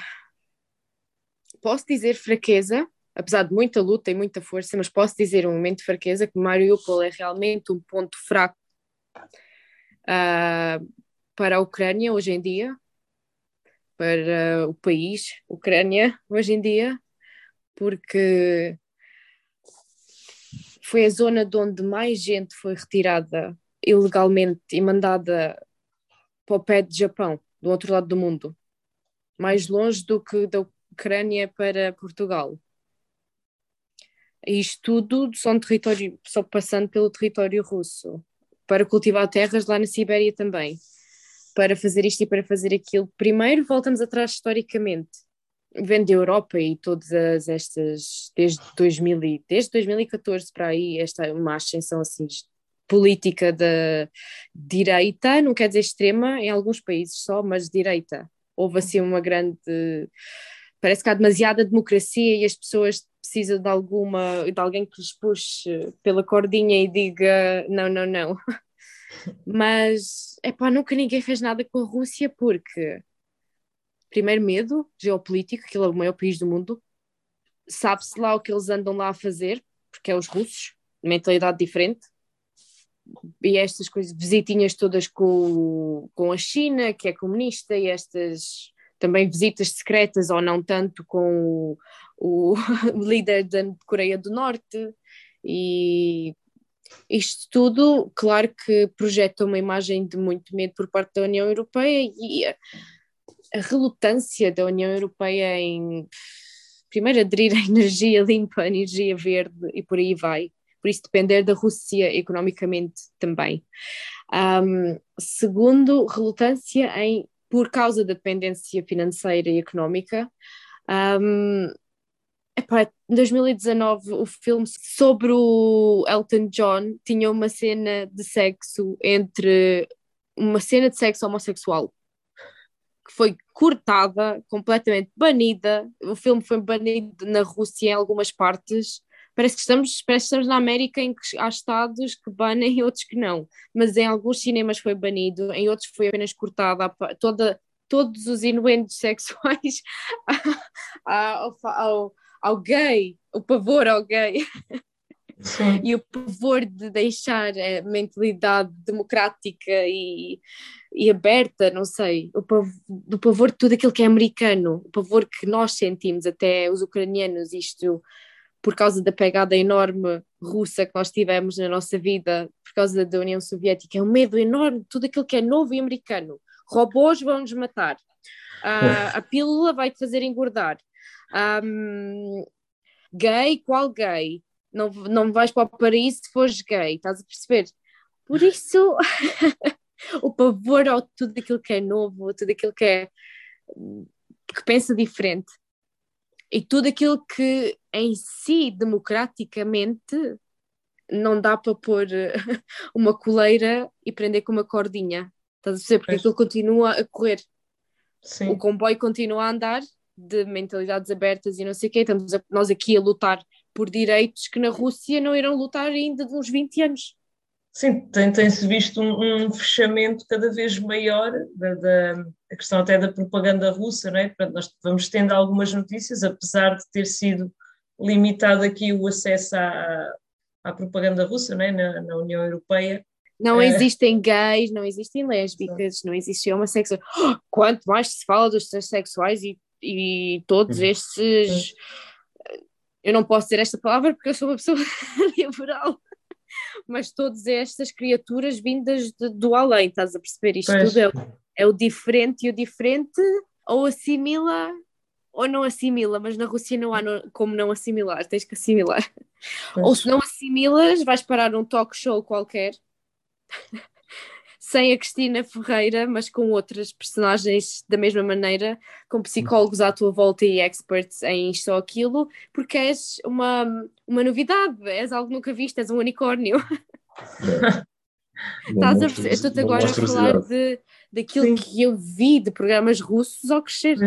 posso dizer fraqueza, apesar de muita luta e muita força, mas posso dizer um momento de fraqueza que Mariupol é realmente um ponto fraco uh, para a Ucrânia hoje em dia, para o país, Ucrânia hoje em dia, porque foi a zona de onde mais gente foi retirada ilegalmente e mandada para o pé de Japão, do outro lado do mundo, mais longe do que da Ucrânia para Portugal. Isto tudo só, território, só passando pelo território russo, para cultivar terras lá na Sibéria também para fazer isto e para fazer aquilo. Primeiro, voltamos atrás historicamente, vendo a Europa e todas estas, desde, 2000 e, desde 2014 para aí, esta uma ascensão assim política da direita, não quer dizer extrema, em alguns países só, mas direita. Houve assim uma grande. Parece que há demasiada democracia e as pessoas precisam de alguma, de alguém que lhes puxe pela cordinha e diga não, não, não. Mas, é pá, nunca ninguém fez nada com a Rússia porque, primeiro, medo geopolítico, aquilo é o maior país do mundo, sabe-se lá o que eles andam lá a fazer, porque é os russos, mentalidade diferente, e estas coisas, visitinhas todas com, com a China, que é comunista, e estas também visitas secretas ou não tanto com o, o líder da Coreia do Norte, e isto tudo, claro que projeta uma imagem de muito medo por parte da União Europeia e a, a relutância da União Europeia em primeiro aderir à energia limpa, à energia verde e por aí vai. Por isso depender da Rússia economicamente também. Um, segundo, relutância em, por causa da dependência financeira e económica, um, epá, em 2019 o filme sobre o Elton John tinha uma cena de sexo entre uma cena de sexo homossexual que foi cortada, completamente banida. O filme foi banido na Rússia em algumas partes. Parece que estamos, parece que estamos na América em que há estados que banem e outros que não. Mas em alguns cinemas foi banido, em outros foi apenas cortada toda, todos os inuendos sexuais ao, ao, ao gay, o pavor ao gay. Sim. e o pavor de deixar a mentalidade democrática e, e aberta, não sei, o pavor, do pavor de tudo aquilo que é americano, o pavor que nós sentimos, até os ucranianos, isto por causa da pegada enorme russa que nós tivemos na nossa vida, por causa da União Soviética, é um medo enorme de tudo aquilo que é novo e americano. Robôs vão nos matar, uh, a pílula vai te fazer engordar. Um, gay, qual gay? Não, não vais para o paraíso se fores gay, estás a perceber? Por isso, o pavor ao tudo aquilo que é novo, tudo aquilo que é que pensa diferente e tudo aquilo que em si democraticamente não dá para pôr uma coleira e prender com uma cordinha, estás a perceber? Porque aquilo continua a correr. Sim. O comboio continua a andar de mentalidades abertas e não sei o quê. Estamos a, nós aqui a lutar por direitos que na Rússia não irão lutar ainda de uns 20 anos. Sim, tem-se visto um, um, fechamento cada vez maior da, da a questão até da propaganda russa, não é? Portanto, nós vamos tendo algumas notícias, apesar de ter sido limitado aqui o acesso à, à propaganda russa, não é? na, na União Europeia, não é. existem gays, não existem lésbicas, não existe homossexuais. Quanto mais se fala dos transexuais e, e todos uhum. estes. Eu não posso dizer esta palavra porque eu sou uma pessoa liberal, mas todas estas criaturas vindas de, do além, estás a perceber? Isto pois. tudo é, é o diferente e o diferente ou assimila ou não assimila, mas na Rússia não há no, como não assimilar, tens que assimilar. Pois. Ou se não assimilas, vais parar um talk show qualquer sem a Cristina Ferreira, mas com outras personagens da mesma maneira, com psicólogos à tua volta e experts em isto ou aquilo, porque és uma, uma novidade, és algo nunca visto, és um unicórnio. É. Estás a Estou-te agora a falar de, daquilo Sim. que eu vi de programas russos ao crescer.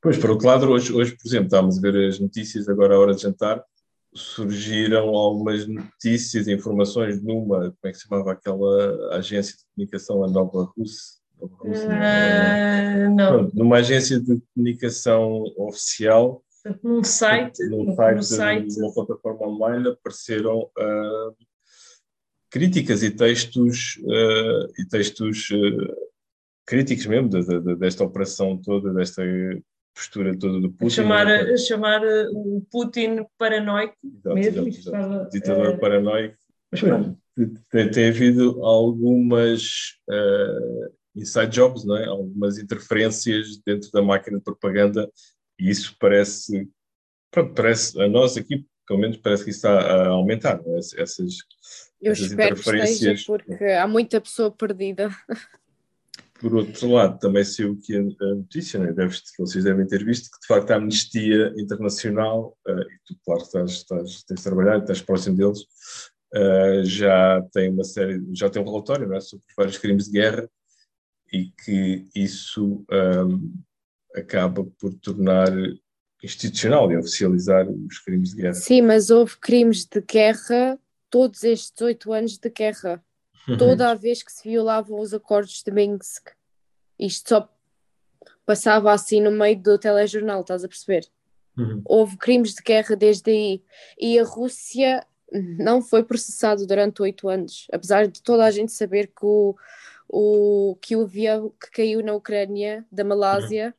Pois, por outro lado, hoje, hoje, por exemplo, estávamos a ver as notícias agora à hora de jantar, surgiram algumas notícias e informações numa, como é que se chamava aquela agência de comunicação, a Nova Russa? Uh, não. Pronto, numa agência de comunicação oficial, num site, num site, no site. De uma plataforma online, apareceram uh, críticas e textos, uh, e textos críticos mesmo de, de, desta operação toda, desta postura toda do Putin. Chamar, né? chamar eh, o Putin paranoico exato, mesmo. Exato, exato. Ditador uh, paranoico. Mas pronto, tem, tem havido algumas uh, inside jobs, não é? algumas interferências dentro da máquina de propaganda e isso parece, pronto, parece a nós aqui, pelo menos parece que isso está a aumentar, é? essas, Eu essas espero interferências. Que esteja, porque há muita pessoa perdida. por outro lado, também saiu que a, notícia, né? Deves, vocês devem ter visto, que de facto a Amnistia Internacional, uh, e tu, claro, estás, estás, tens trabalhado, estás próximo deles, uh, já tem uma série, já tem um relatório é, sobre vários crimes de guerra e que isso um, acaba por tornar institucional e oficializar os crimes de guerra. Sim, mas houve crimes de guerra todos estes oito anos de guerra. Uhum. Toda a vez que se violavam os acordos de Minsk. Isto só passava assim no meio do telejornal, estás a perceber? Uhum. Houve crimes de guerra desde aí. E a Rússia não foi processado durante oito anos, apesar de toda a gente saber que o, o, que o avião que caiu na Ucrânia, da Malásia,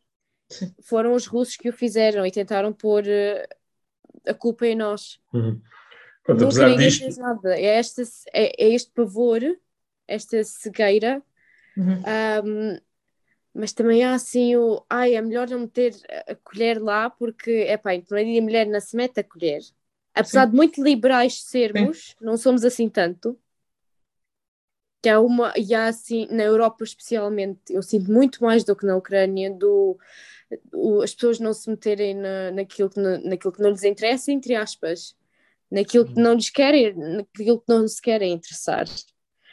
uhum. foram os russos que o fizeram e tentaram pôr uh, a culpa em nós. Uhum. Pronto, Nunca disto... fez nada. É, esta, é, é, este pavor, esta cegueira. Uhum. Um, mas também há assim o ai, é melhor não meter a colher lá porque é pá, em primeiro a mulher não se mete a colher. Apesar Sim. de muito liberais sermos, Sim. não somos assim tanto. Que há uma, e há assim, na Europa especialmente, eu sinto muito mais do que na Ucrânia, do o, as pessoas não se meterem na, naquilo, que, na, naquilo que não lhes interessa, entre aspas, naquilo que não lhes querem, naquilo que não se querem interessar.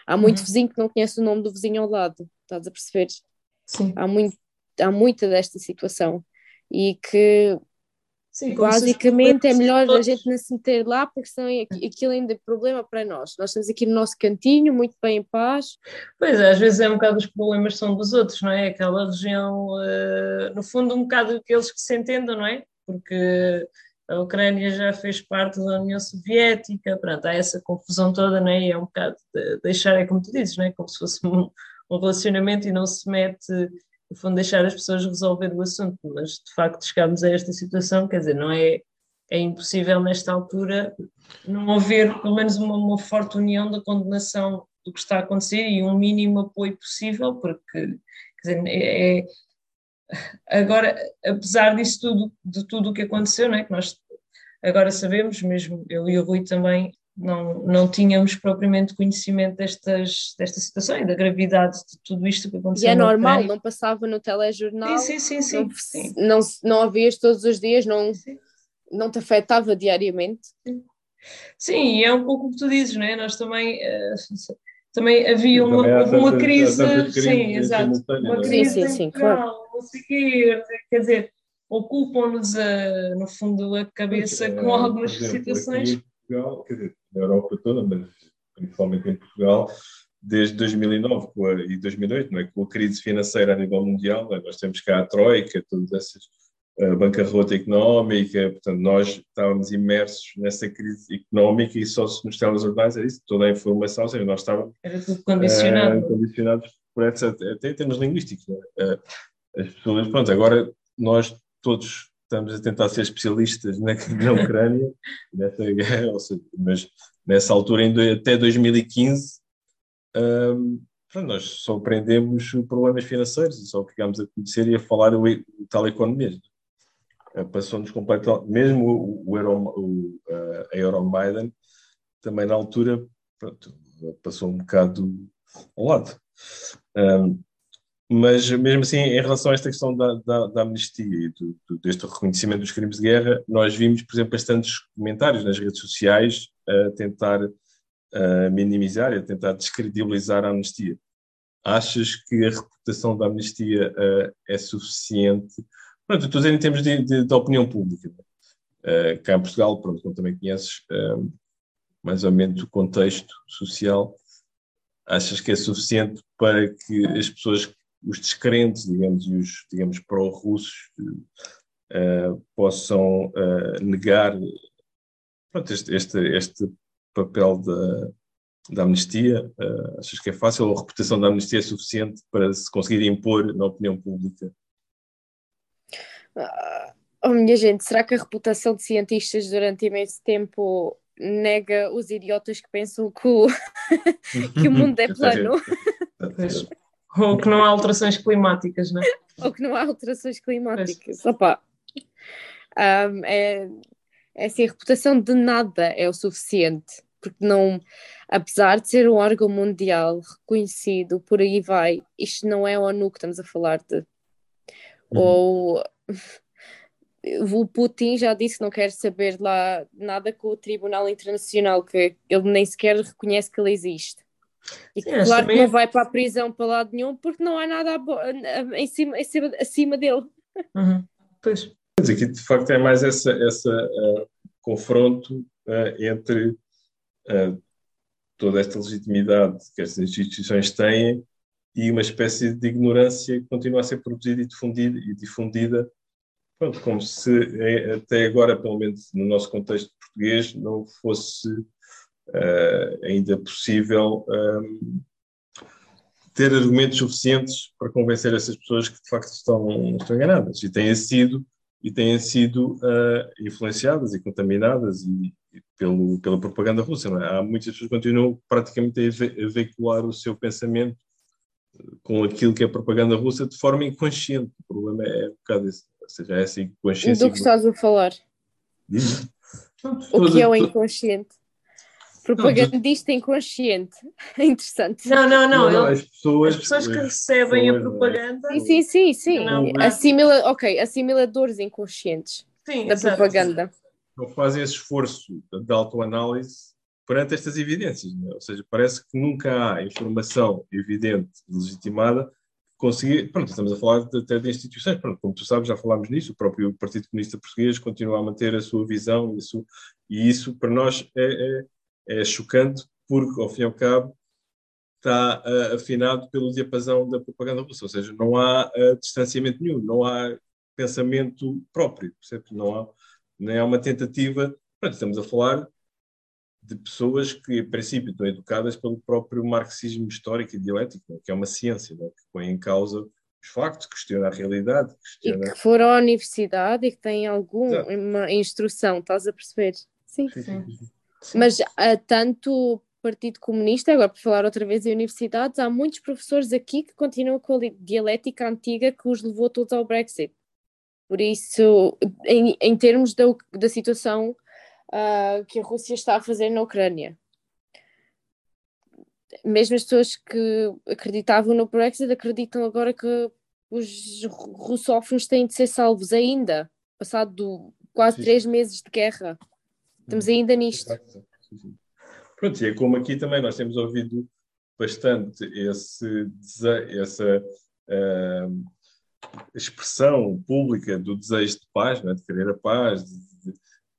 Há muito uhum. vizinho que não conhece o nome do vizinho ao lado, estás a perceber? Sim. Há, muito, há muita desta situação e que Sim, basicamente é melhor todos. a gente não se meter lá porque senão é aquilo ainda é problema para nós. Nós estamos aqui no nosso cantinho, muito bem em paz. Pois é, às vezes é um bocado os problemas são dos outros, não é? Aquela região, uh, no fundo, um bocado aqueles que se entendam, não é? Porque a Ucrânia já fez parte da União Soviética, pronto, há essa confusão toda, não é? E é um bocado de deixar, é como tu dizes, não é? Como se fosse um, um relacionamento e não se mete, no fundo, deixar as pessoas resolver o assunto, mas de facto chegámos a esta situação, quer dizer, não é, é impossível nesta altura não haver pelo menos uma, uma forte união da condenação do que está a acontecer e um mínimo apoio possível, porque quer dizer, é, é agora, apesar disso tudo, de tudo o que aconteceu, não é? que nós agora sabemos, mesmo eu e o Rui também, não, não tínhamos propriamente conhecimento destas, desta situação e da gravidade de tudo isto que aconteceu. E é normal, não passava no telejornal. Sim, sim, sim. Não, sim. não, não havias todos os dias, não, não te afetava diariamente. Sim. sim, e é um pouco o que tu dizes, não é? Nós também. Uh, também havia uma, também uma crise, sim, exato, uma crise sim, sim, claro. não sei quê, quer dizer, ocupam-nos no fundo a cabeça com é, algumas exemplo, situações. Portugal, quer dizer, na Europa toda, mas principalmente em Portugal, desde 2009 a, e 2008, não é? com a crise financeira a nível mundial, é? nós temos cá a Troika, todas essas bancarrota económica, portanto, nós estávamos imersos nessa crise económica e só se nos telejornais era isso, toda a informação, ou seja, nós estávamos era tudo condicionado. Uh, condicionados por essa, até em termos linguísticos. Uh, as pessoas, pronto, agora nós todos estamos a tentar ser especialistas na, na Ucrânia, nessa guerra, seja, mas nessa altura, em, até 2015, um, nós só aprendemos problemas financeiros só ficámos a conhecer e a falar o, o tal economia. Uh, Passou-nos completamente, mesmo o, o, o uh, a Euromaidan, também na altura, pronto, passou um bocado ao lado. Um, mas, mesmo assim, em relação a esta questão da, da, da amnistia e do, do, deste reconhecimento dos crimes de guerra, nós vimos, por exemplo, bastantes comentários nas redes sociais a tentar a minimizar e a tentar descredibilizar a amnistia. Achas que a reputação da amnistia uh, é suficiente? Pronto, estou a dizer em termos de, de, de opinião pública. Uh, cá em Portugal, pronto, como também conheces, uh, mais ou menos o contexto social, achas que é suficiente para que as pessoas os descrentes, digamos, e os, digamos, pró-russos uh, possam negar pronto, este, este, este, papel da, da amnistia? Achas que é fácil? Ou a reputação da amnistia é suficiente para se conseguir impor na opinião pública? Oh, minha gente, será que a reputação de cientistas durante imenso tempo nega os idiotas que pensam que o, que o mundo é plano? Ou que não há alterações climáticas, não é? Ou que não há alterações climáticas. Opa. Um, é, é assim, a reputação de nada é o suficiente, porque não, apesar de ser um órgão mundial reconhecido, por aí vai, isto não é a ONU que estamos a falar de. Uhum. Ou o Putin já disse que não quer saber lá nada com o Tribunal Internacional, que ele nem sequer reconhece que ele existe. E Sim, claro que não vai para a prisão para lado nenhum porque não há nada em cima, em cima, acima dele. Uhum. Pois. Mas aqui de facto é mais esse essa, uh, confronto uh, entre uh, toda esta legitimidade que estas instituições têm e uma espécie de ignorância que continua a ser produzida e difundida, e difundida pronto, como se até agora, pelo menos no nosso contexto português, não fosse uh, ainda possível um, ter argumentos suficientes para convencer essas pessoas que de facto estão, estão enganadas e têm sido e têm sido uh, influenciadas e contaminadas e, e pelo, pela propaganda russa. É? Há muitas pessoas que continuam praticamente a, ve a veicular o seu pensamento com aquilo que é propaganda russa de forma inconsciente. O problema é um bocado isso. Ou seja, é essa inconsciência. Do que estás a falar? Diz? O que é o inconsciente? Propagandista inconsciente. É interessante. Não, não, não. não, as, pessoas, as pessoas que recebem a propaganda. Sim, sim, sim. sim. Não, Assimila, ok, assimiladores inconscientes sim, da exato. propaganda. Não fazem esse esforço de autoanálise perante estas evidências. Né? Ou seja, parece que nunca há informação evidente e legitimada conseguir. Pronto, estamos a falar de, até de instituições. Pronto, como tu sabes, já falámos nisso. O próprio Partido Comunista Português continua a manter a sua visão e, e isso para nós é, é, é, chocante, porque ao fim e ao cabo está uh, afinado pelo diapasão da propaganda russa. Ou seja, não há uh, distanciamento nenhum, não há pensamento próprio, percebe? Não há, nem há uma tentativa. Pronto, estamos a falar de pessoas que, a princípio, estão educadas pelo próprio marxismo histórico e dialético, que é uma ciência né? que põe em causa os factos, questiona a realidade. Questiona... E que foram à universidade e que têm alguma instrução, estás a perceber? Sim. Sim, sim, sim. Mas há tanto Partido Comunista, agora para falar outra vez em universidades, há muitos professores aqui que continuam com a dialética antiga que os levou todos ao Brexit. Por isso, em, em termos da, da situação uh, que a Rússia está a fazer na Ucrânia. Mesmo as pessoas que acreditavam no Brexit acreditam agora que os russófonos têm de ser salvos ainda, passado quase sim. três meses de guerra. Estamos ainda nisto. Pronto, e é como aqui também nós temos ouvido bastante esse, essa uh, expressão pública do desejo de paz, é? de querer a paz, de,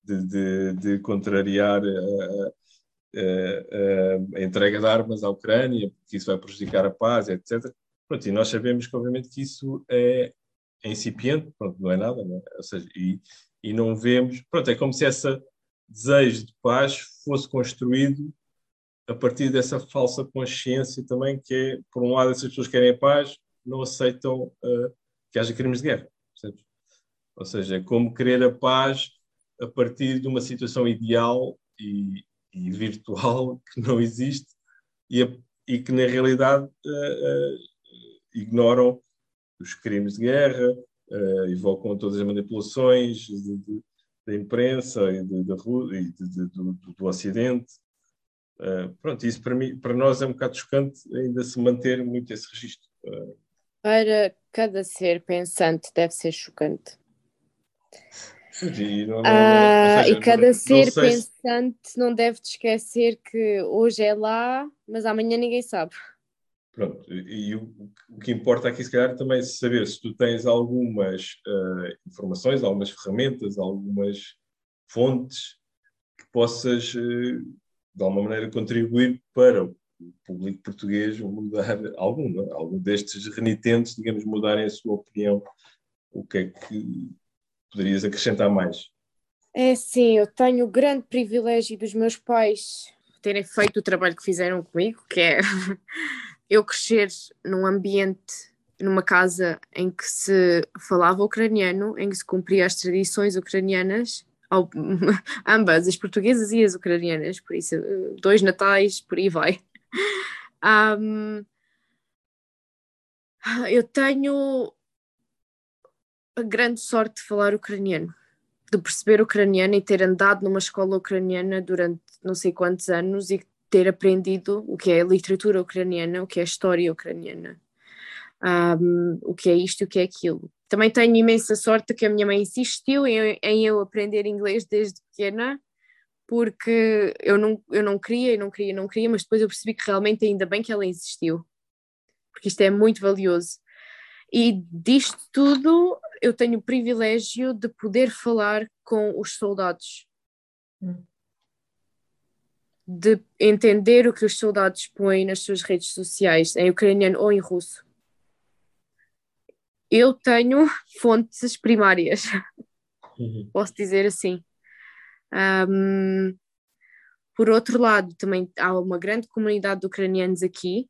de, de, de contrariar a, a, a, entrega de armas à Ucrânia, porque isso vai prejudicar a paz, etc. Pronto, e nós sabemos que, obviamente, que isso é, é incipiente, pronto, não é nada, não é? Ou seja, e, e não vemos. Pronto, é como se esse desejo de paz fosse construído a partir dessa falsa consciência também, que é, por um lado, essas pessoas querem a paz, não aceitam uh, que haja crimes de guerra. Percebes? Ou seja, é como querer a paz a partir de uma situação ideal e, e virtual que não existe e, a, e que, na realidade, uh, uh, ignoram os crimes de guerra, uh, evocam todas as manipulações de, de, da imprensa e, de, do, do, Ocidente. Pronto, isso para, mim, para nós é um bocado chocante ainda se manter muito esse registro. Para cada ser pensante deve ser chocante. E, não, não, ah, seja, e cada ser pensante se... não deve te esquecer que hoje é lá, mas amanhã ninguém sabe. Pronto, e o, o que importa aqui, se calhar, também é saber se tu tens algumas uh, informações, algumas ferramentas, algumas fontes que possas, uh, de alguma maneira, contribuir para o público português mudar algum, não? É? algum destes renitentes, digamos, mudarem a sua opinião. O que é que poderias acrescentar mais? É sim, eu tenho o grande privilégio dos meus pais terem feito o trabalho que fizeram comigo, que é eu crescer num ambiente, numa casa em que se falava ucraniano, em que se cumpria as tradições ucranianas, ambas, as portuguesas e as ucranianas, por isso, dois natais, por aí vai. Um, eu tenho a grande sorte de falar ucraniano, de perceber ucraniano e ter andado numa escola ucraniana durante não sei quantos anos e ter aprendido o que é a literatura ucraniana, o que é a história ucraniana. um, o que é isto e o que é aquilo. Também tenho imensa sorte que a minha mãe insistiu em, em eu aprender inglês desde pequena, porque eu não, eu não queria, e não queria, não queria, mas depois eu percebi que realmente ainda bem que ela insistiu, porque isto é muito valioso. E disto tudo, eu tenho o privilégio de poder falar com os soldados. Hum. De entender o que os soldados põem nas suas redes sociais, em ucraniano ou em russo eu tenho fontes primárias, uhum. posso dizer assim. Um, por outro lado, também há uma grande comunidade de ucranianos aqui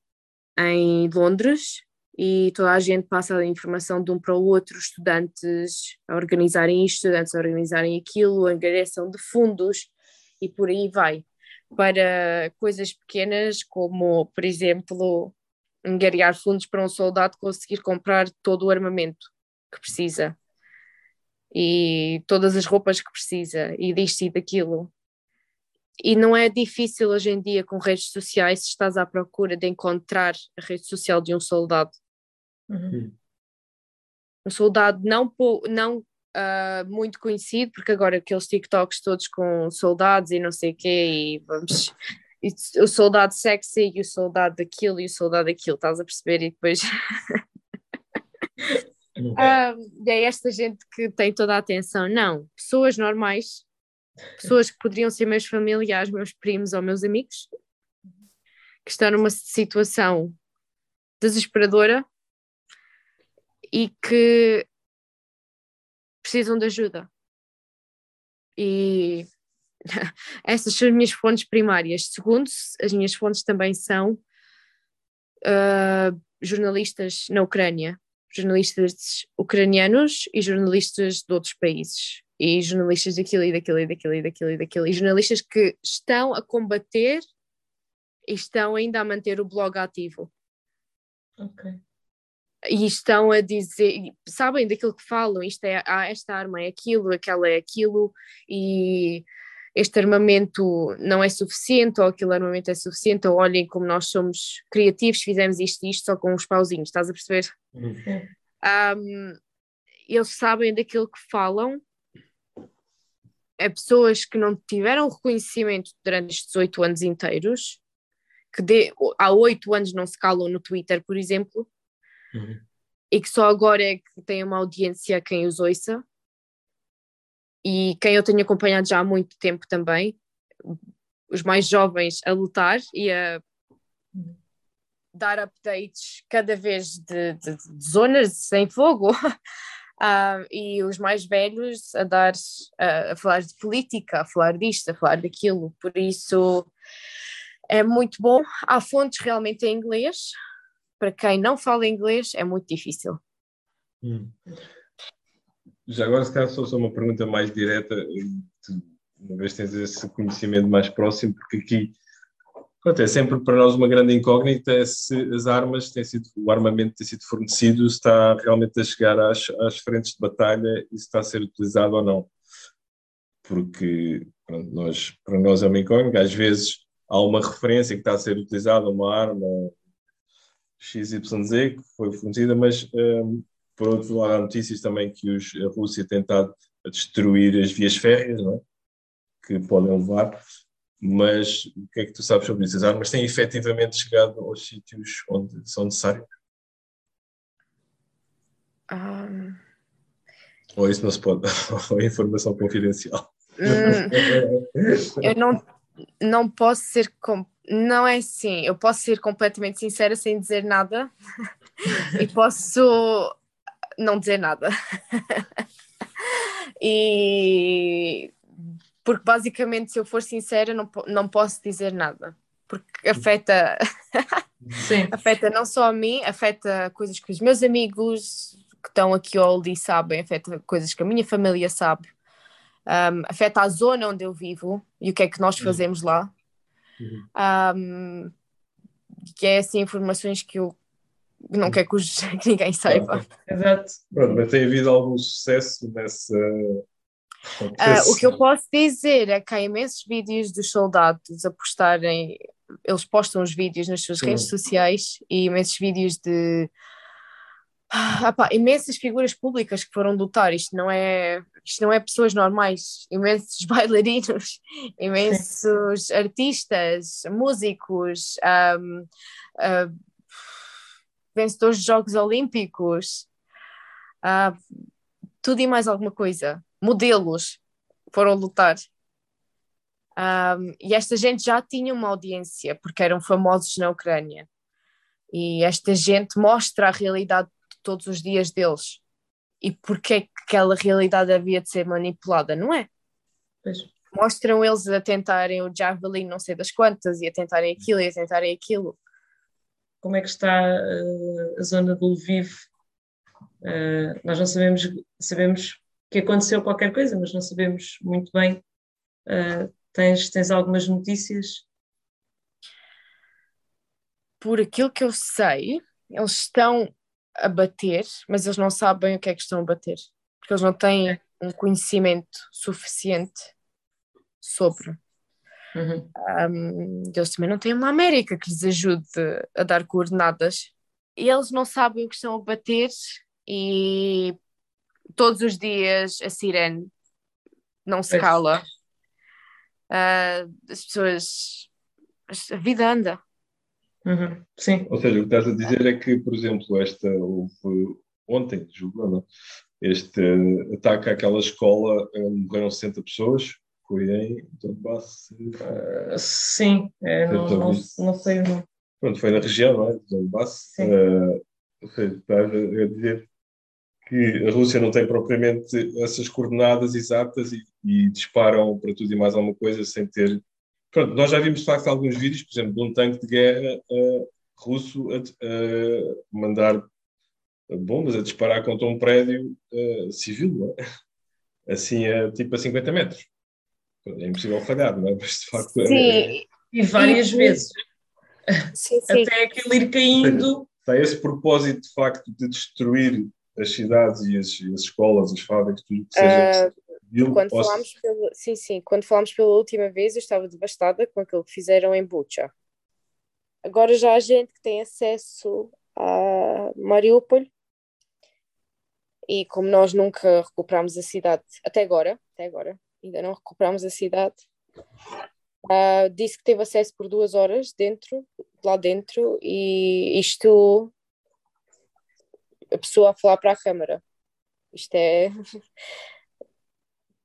em Londres e toda a gente passa a informação de um para o outro, estudantes a organizarem isto, estudantes a organizarem aquilo, angariação de fundos e por aí vai. Para coisas pequenas como, por exemplo, angariar fundos para um soldado conseguir comprar todo o armamento que precisa e todas as roupas que precisa e disto e daquilo. E não é difícil hoje em dia com redes sociais se estás à procura de encontrar a rede social de um soldado. Uhum. Um soldado não, não uh, muito conhecido, porque agora aqueles TikToks todos com soldados e não sei o quê, e vamos o soldado sexy e o soldado daquilo e o soldado daquilo, estás a perceber? E depois. um, é esta gente que tem toda a atenção. Não, pessoas normais, pessoas que poderiam ser meus familiares, meus primos ou meus amigos, que estão numa situação desesperadora e que precisam de ajuda. E essas são as minhas fontes primárias. Segundo, as minhas fontes também são uh, jornalistas na Ucrânia, jornalistas ucranianos e jornalistas de outros países. E jornalistas daquilo e daquilo e daquilo e daquilo e daquilo. E jornalistas que estão a combater e estão ainda a manter o blog ativo. Ok. E estão a dizer, sabem daquilo que falam, isto é, ah, esta arma é aquilo, aquela é aquilo, e este armamento não é suficiente, ou aquele armamento é suficiente, ou olhem como nós somos criativos, fizemos isto e isto só com uns pauzinhos, estás a perceber? Uhum. Um, eles sabem daquilo que falam, é pessoas que não tiveram reconhecimento durante estes oito anos inteiros, que de, há oito anos não se calam no Twitter, por exemplo, uhum. e que só agora é que têm uma audiência quem os ouça, e quem eu tenho acompanhado já há muito tempo também, os mais jovens a lutar e a dar updates cada vez de, de, de zonas sem fogo. Uh, e os mais velhos a dar uh, a falar de política, a falar disto, a falar daquilo, por isso é muito bom. Há fontes realmente em inglês, para quem não fala inglês é muito difícil. Hum. Já agora, se calhar, só, só uma pergunta mais direta, uma vez tens esse conhecimento mais próximo, porque aqui pronto, é sempre para nós uma grande incógnita é se as armas têm sido, o armamento tem sido fornecido, se está realmente a chegar às, às frentes de batalha e se está a ser utilizado ou não. Porque pronto, nós, para nós é uma incógnita, às vezes há uma referência que está a ser utilizada, uma arma XYZ que foi fornecida, mas hum, por outro lado, há notícias também que os, a Rússia tem tentado a destruir as vias férreas, não é? que podem levar, mas o que é que tu sabes sobre isso? As armas têm efetivamente chegado aos sítios onde são necessários? Um... Ou isso não se pode, ou é informação confidencial? Hum, eu não, não posso ser, com... não é assim, eu posso ser completamente sincera sem dizer nada e posso não dizer nada. e porque basicamente, se eu for sincera, não, não posso dizer nada, porque afeta afeta não só a mim, afeta coisas que os meus amigos que estão aqui ao e sabem, afeta coisas que a minha família sabe, um, afeta a zona onde eu vivo e o que é que nós uhum. fazemos lá. Uhum. Um, que é assim informações que eu não quer que, os, que ninguém saiba. Exato. Pronto, mas tem havido algum sucesso nessa. Uh, o que eu posso dizer é que há imensos vídeos dos soldados a postarem, eles postam os vídeos nas suas Sim. redes sociais e imensos vídeos de Ah, pá, imensas figuras públicas que foram lutar. Isto não é, isto não é pessoas normais. Imensos bailarinos, imensos Sim. artistas, músicos, um, uh, vencedores de Jogos Olímpicos, uh, tudo e mais alguma coisa. Modelos foram lutar. Um, e esta gente já tinha uma audiência, porque eram famosos na Ucrânia. E esta gente mostra a realidade de todos os dias deles. E porque é que aquela realidade havia de ser manipulada, não é? Pois. Mostram eles a tentarem o javelin não sei das quantas, e a tentarem aquilo, e a tentarem aquilo. Como é que está uh, a zona do Lviv? Uh, nós não sabemos, sabemos que aconteceu qualquer coisa, mas não sabemos muito bem. Uh, tens, tens algumas notícias? Por aquilo que eu sei, eles estão a bater, mas eles não sabem o que é que estão a bater, porque eles não têm um conhecimento suficiente sobre. Uhum. Um, eles também não têm uma América que lhes ajude a dar coordenadas. E eles não sabem o que estão a bater e todos os dias a sirene não se cala. Uh, as pessoas. A vida anda. Uhum. Sim. Ou seja, o que estás a dizer é que, por exemplo, esta houve ontem, julgo, não? este ataque àquela escola, eh, morreram 60 pessoas, foi em Donbass? Uh, sim, é, não, não, não, sei o nome. Pronto, foi na região, não é? Donbass. Sim. Uh, ou seja, estás a dizer que a Rússia não tem propriamente essas coordenadas exatas e, e, disparam para tudo e mais alguma coisa sem ter. Pronto, nós já vimos de facto alguns vídeos, por exemplo, de um tanque de guerra uh, russo a, a, mandar bombas, a disparar contra um prédio uh, civil, é? assim, a, tipo a 50 metros. É impossível falhar, não é? Mas de facto. É- sim, é... e várias e, vezes. Sim, sim. Até aquilo ir caindo. Tem esse propósito de facto de destruir as cidades e as, as escolas, as fábricas, tudo que seja. Uh, quando posso... falámos pelo, sim, sim, quando falámos pela última vez, eu estava devastada com aquilo que fizeram em Bucha. Agora já há gente que tem acesso a Mariupol e como nós nunca recuperámos a cidade até agora, até agora, ainda não recuperámos a cidade, uh, disse que teve acesso por duas horas dentro, lá dentro, e isto a pessoa a falar para a câmara. Isto é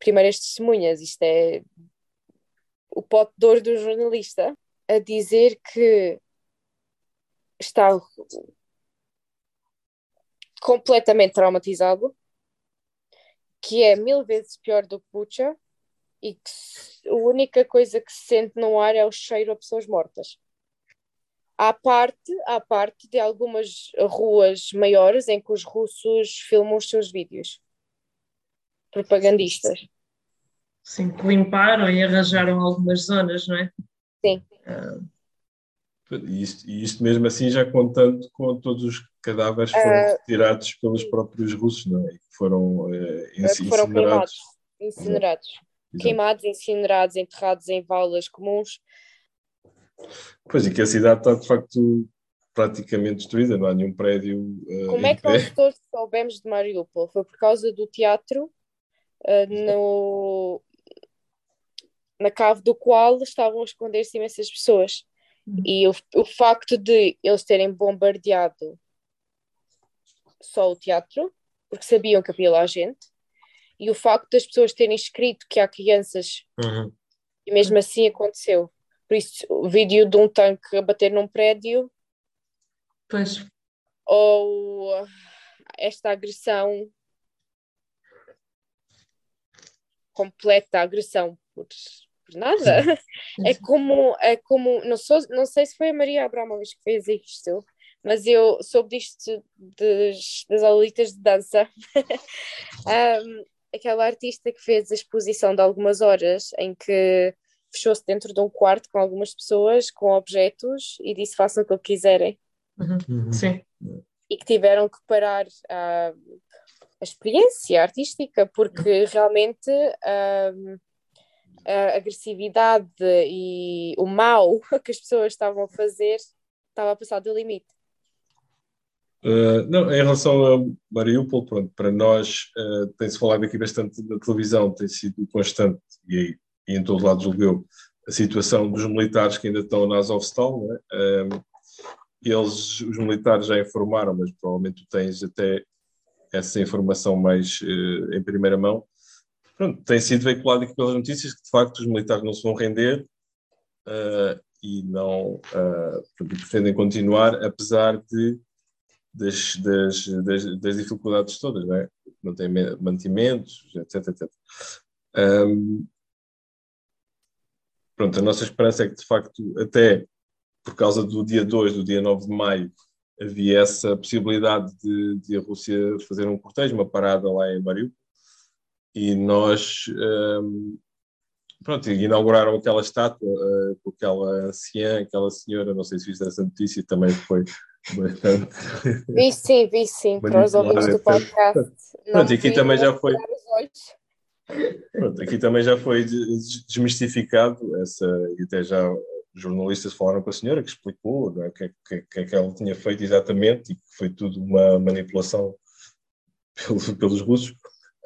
primeiras testemunhas, isto é o pote de ouro do jornalista a dizer que está completamente traumatizado, que é mil vezes pior do que Bucha e que a única coisa que se sente no ar é o cheiro a pessoas mortas à parte, à parte de algumas ruas maiores em que os russos filmam os seus vídeos propagandistas. Sim, que limparam e arranjaram algumas zonas, não é? Sim. Ah. E, isto, isto mesmo assim já contando com todos os cadáveres que foram uh, retirados pelos próprios russos, não é? Que foram, uh, incinerados. foram queimados, incinerados. Exato. Queimados, incinerados, enterrados em valas comuns Pois, e que a cidade está de facto praticamente destruída, não há nenhum prédio. Uh, Como é que nós todos soubemos de Mariupol? Foi por causa do teatro uh, no, na cave do qual estavam a esconder-se imensas pessoas. Uhum. E o, o facto de eles terem bombardeado só o teatro, porque sabiam que havia lá gente, e o facto das pessoas terem escrito que há crianças, uhum. e mesmo assim aconteceu. Por isso, o vídeo de um tanque a bater num prédio. Pois. Ou esta agressão completa agressão por, por nada. É como, é como não, sou, não sei se foi a Maria Abramovich que fez isto, mas eu soube disto das, das aulitas de dança. um, aquela artista que fez a exposição de algumas horas em que fechou-se dentro de um quarto com algumas pessoas, com objetos, e disse façam o que quiserem. Uhum. Uhum. Sim. E que tiveram que parar a, a experiência artística, porque realmente a, a agressividade e o mal que as pessoas estavam a fazer estava a passar do limite. Uh, não, em relação a Mariupol, pronto, para nós uh, tem-se falado aqui bastante na televisão, tem sido constante, e, e em todo lado julgueu, a situação dos militares que ainda estão na Azovstal. Uh, eles, os militares já informaram, mas provavelmente tu tens até essa informação mais em primeira mão. Pronto, tem sido veiculado aqui pelas notícias que de facto os militares não se vão render e não pretendem continuar, apesar de das, das, das, das dificuldades todas, não é? Não tem mantimentos, etc, etc. Um, pronto, a nossa esperança é que, de facto, até por causa do dia 2, do dia 9 de maio, havia essa possibilidade de, de a Rússia fazer um cortejo, uma parada lá em Mariupol, e nós um, pronto, inauguraram aquela estátua uh, com aquela anciã, aquela senhora, não sei se viste essa notícia, também foi bastante. Vi sim, vi sim, para os ouvintes do podcast. Pronto, aqui também já foi. Pronto, aqui também já foi desmistificado essa, e até já jornalistas falaram com a senhora que explicou é, o que, que, que, é que ela tinha feito exatamente e que foi tudo uma manipulação pelo, pelos russos.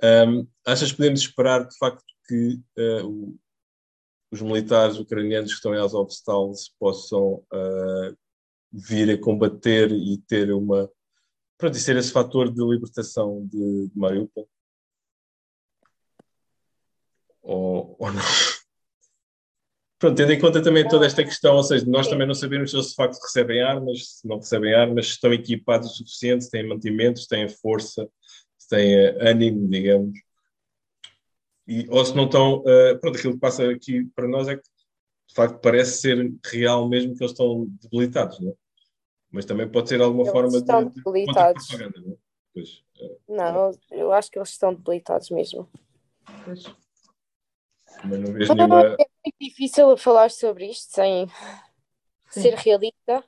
Um, achas que podemos esperar de facto que uh, os militares ucranianos que estão em Azovstal possam uh, vir a combater e ter uma. Pronto, e ser esse fator de libertação de, de Mariupol? Ou, ou não? Pronto, tendo em conta também toda esta questão, ou seja, nós também não sabemos se eles de facto recebem armas, se não recebem armas, se estão equipados o suficiente, se têm mantimentos, se têm força, têm ânimo, digamos. E, ou se não estão. Uh, pronto, aquilo que passa aqui para nós é que de facto parece ser real mesmo que eles estão debilitados, não é? Mas também pode ser alguma eles forma estão de, debilitados. de propaganda, não é? Pois, é, Não, eu acho que eles estão debilitados mesmo. Pois. Mas não vejo É nenhuma. muito difícil falar sobre isto sem Sim. ser realista,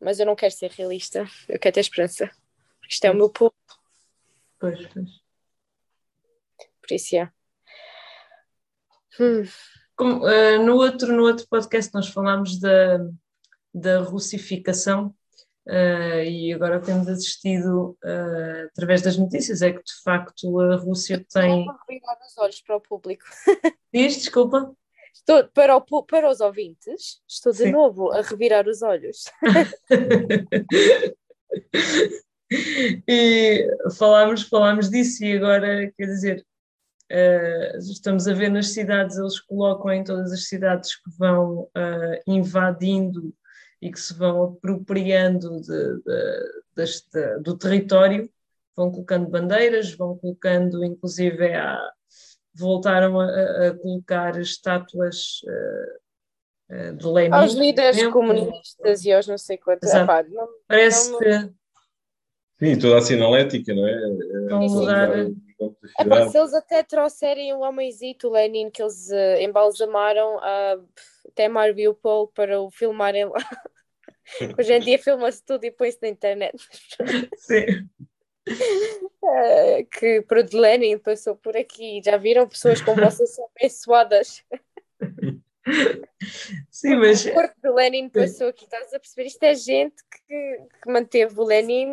mas eu não quero ser realista, eu quero ter esperança. Porque isto é o meu povo, Pois, pois. por isso é. Hum, Como, eh, no, outro, no outro podcast nós falámos da, da russificação eh, e agora temos assistido eh, através das notícias é que de facto a Rússia tem. Vou virar os olhos para o público. Diz, desculpa. Estou, para, o para os ouvintes, estou de Sim. novo a revirar os olhos. e falámos, falámos disso e agora, quer dizer, eh, estamos a ver nas cidades, eles colocam em todas as cidades que vão eh, invadindo e que se vão apropriando de- de- da- do território, vão colocando bandeiras, vão colocando, inclusive, a, voltaram a, a- colocar estátuas eh, de Lenin. Aos líderes comunistas e aos não sei quantos. Epá, não- Parece não- que Sim, toda a sinalética, não é? vão É, Epá, cidade. se eles até trouxerem o homenzito, o Lenin, que eles eh, embalsamaram ah, até Mariupol para o filmarem lá. Hoje em dia filma-se tudo e põe-se na internet. Sim. Eh, que para de Lenin passou por aqui. Já viram pessoas como vocês são abençoadas. Sim, mas O corpo de Lenin passou aqui. Estás a perceber? Isto é gente que, que manteve o Lenin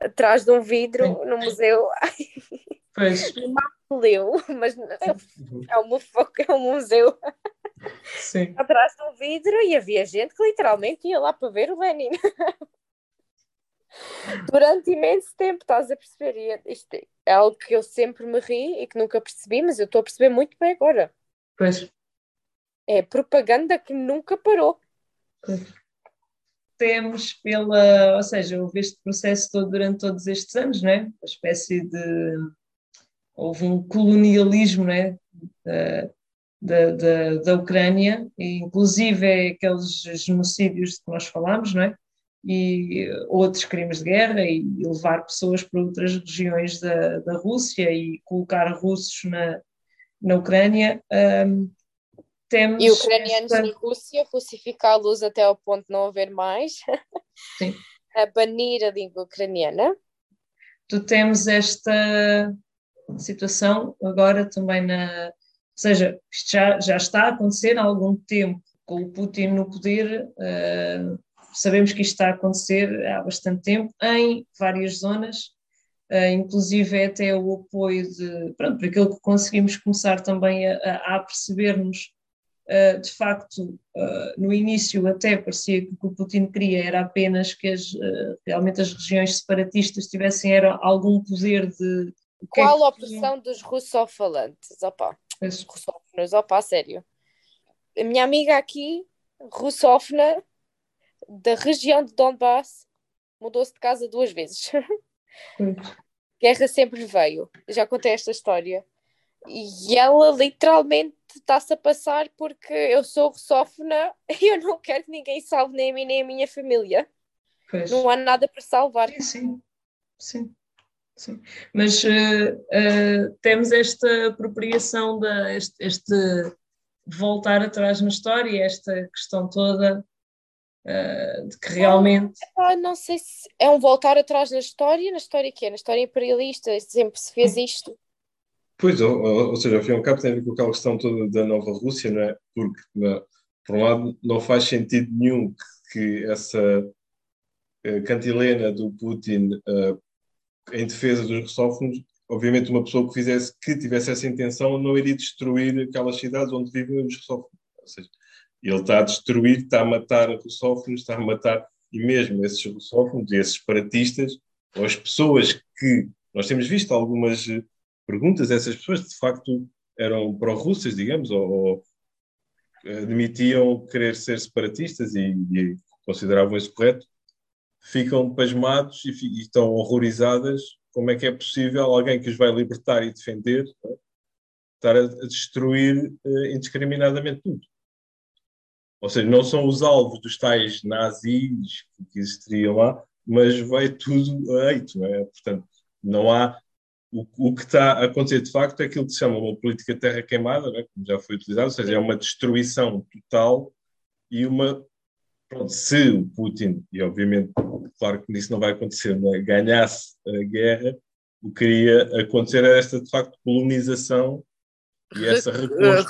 atrás de um vidro no museu. pois, Leu, mas é um, mufo- é um museu sim. atrás de um vidro e havia gente que literalmente ia lá para ver o Lenin. Durante imenso tempo, estás a perceber? E é- isto é algo que eu sempre me ri e que nunca percebi, mas eu estou a perceber muito bem agora. Pois, É propaganda que nunca parou. Temos pela, ou seja, houve este processo todo durante todos estes anos, não é? Uma espécie de houve um colonialismo, não é? Da, da, da, da Ucrânia, e inclusive é aqueles genocídios de que nós falámos, não é? E outros crimes de guerra e levar pessoas para outras regiões da, da Rússia e colocar russos na, na Ucrânia. Ahm, temos E ucranianos esta- na Rússia, russificá-los até ao ponto de não haver mais. Sim. A banir a língua ucraniana. tu temos esta situação agora também na. Ou seja, isto já, já está a acontecer há algum tempo, com o Putin no poder, eh, sabemos que isto está a acontecer há bastante tempo em várias zonas, uh, inclusive é até o apoio de, pronto, por aquilo que conseguimos começar também a, a percebermos Uh, de facto, uh, no início até parecia que o que o Putin queria era apenas que as, uh, realmente as regiões separatistas tivessem era algum poder de... Qual é a opressão dos russofalantes? Opa, russófonos, opa, sério. A minha amiga aqui, russófona, da região de Donbass, mudou-se de casa duas vezes. Guerra sempre veio. Já contei esta história. E ela literalmente está-se a passar porque eu sou russófona e eu não quero que ninguém salve nem a mim nem a minha família. Pois. Não há nada para salvar. Sim, sim. sim. sim. Mas uh, uh, temos esta apropriação, da, este, este, voltar atrás na história, esta questão toda uh, de que realmente. Não, não sei se é um voltar atrás na história, na história que é? Na história imperialista, sempre se fez isto. Pois, ou, ou, seja, ao fim e ao cabo tem a ver com aquela questão toda da nova Rússia, não é? Porque, não, por um lado, não faz sentido nenhum que, que essa uh, cantilena do Putin uh, em defesa dos russófonos, obviamente uma pessoa que fizesse, que tivesse essa intenção, não iria destruir aquelas cidades onde vivem os russófonos. Ou seja, ele está a destruir, está a matar russófonos, está a matar, e mesmo esses russófonos esses separatistas, ou as pessoas que, nós temos visto algumas perguntas, essas pessoas de facto eram pró-russas, digamos, ou, ou, admitiam querer ser separatistas e, e, consideravam isso correto, ficam pasmados e, e, estão horrorizadas como é que é possível alguém que os vai libertar e defender é? estar a, destruir uh, indiscriminadamente tudo. Ou seja, não são os alvos dos tais nazis que existiriam lá, mas vai tudo a eito, é? Portanto, não há o, o, que está a acontecer de facto é aquilo que se chama uma política terra queimada, né, como já foi utilizado, ou seja, é uma destruição total e uma. Pronto, se o Putin, e obviamente, claro que isso não vai acontecer, né, ganhasse a guerra, o que iria acontecer era esta, de facto, colonização e essa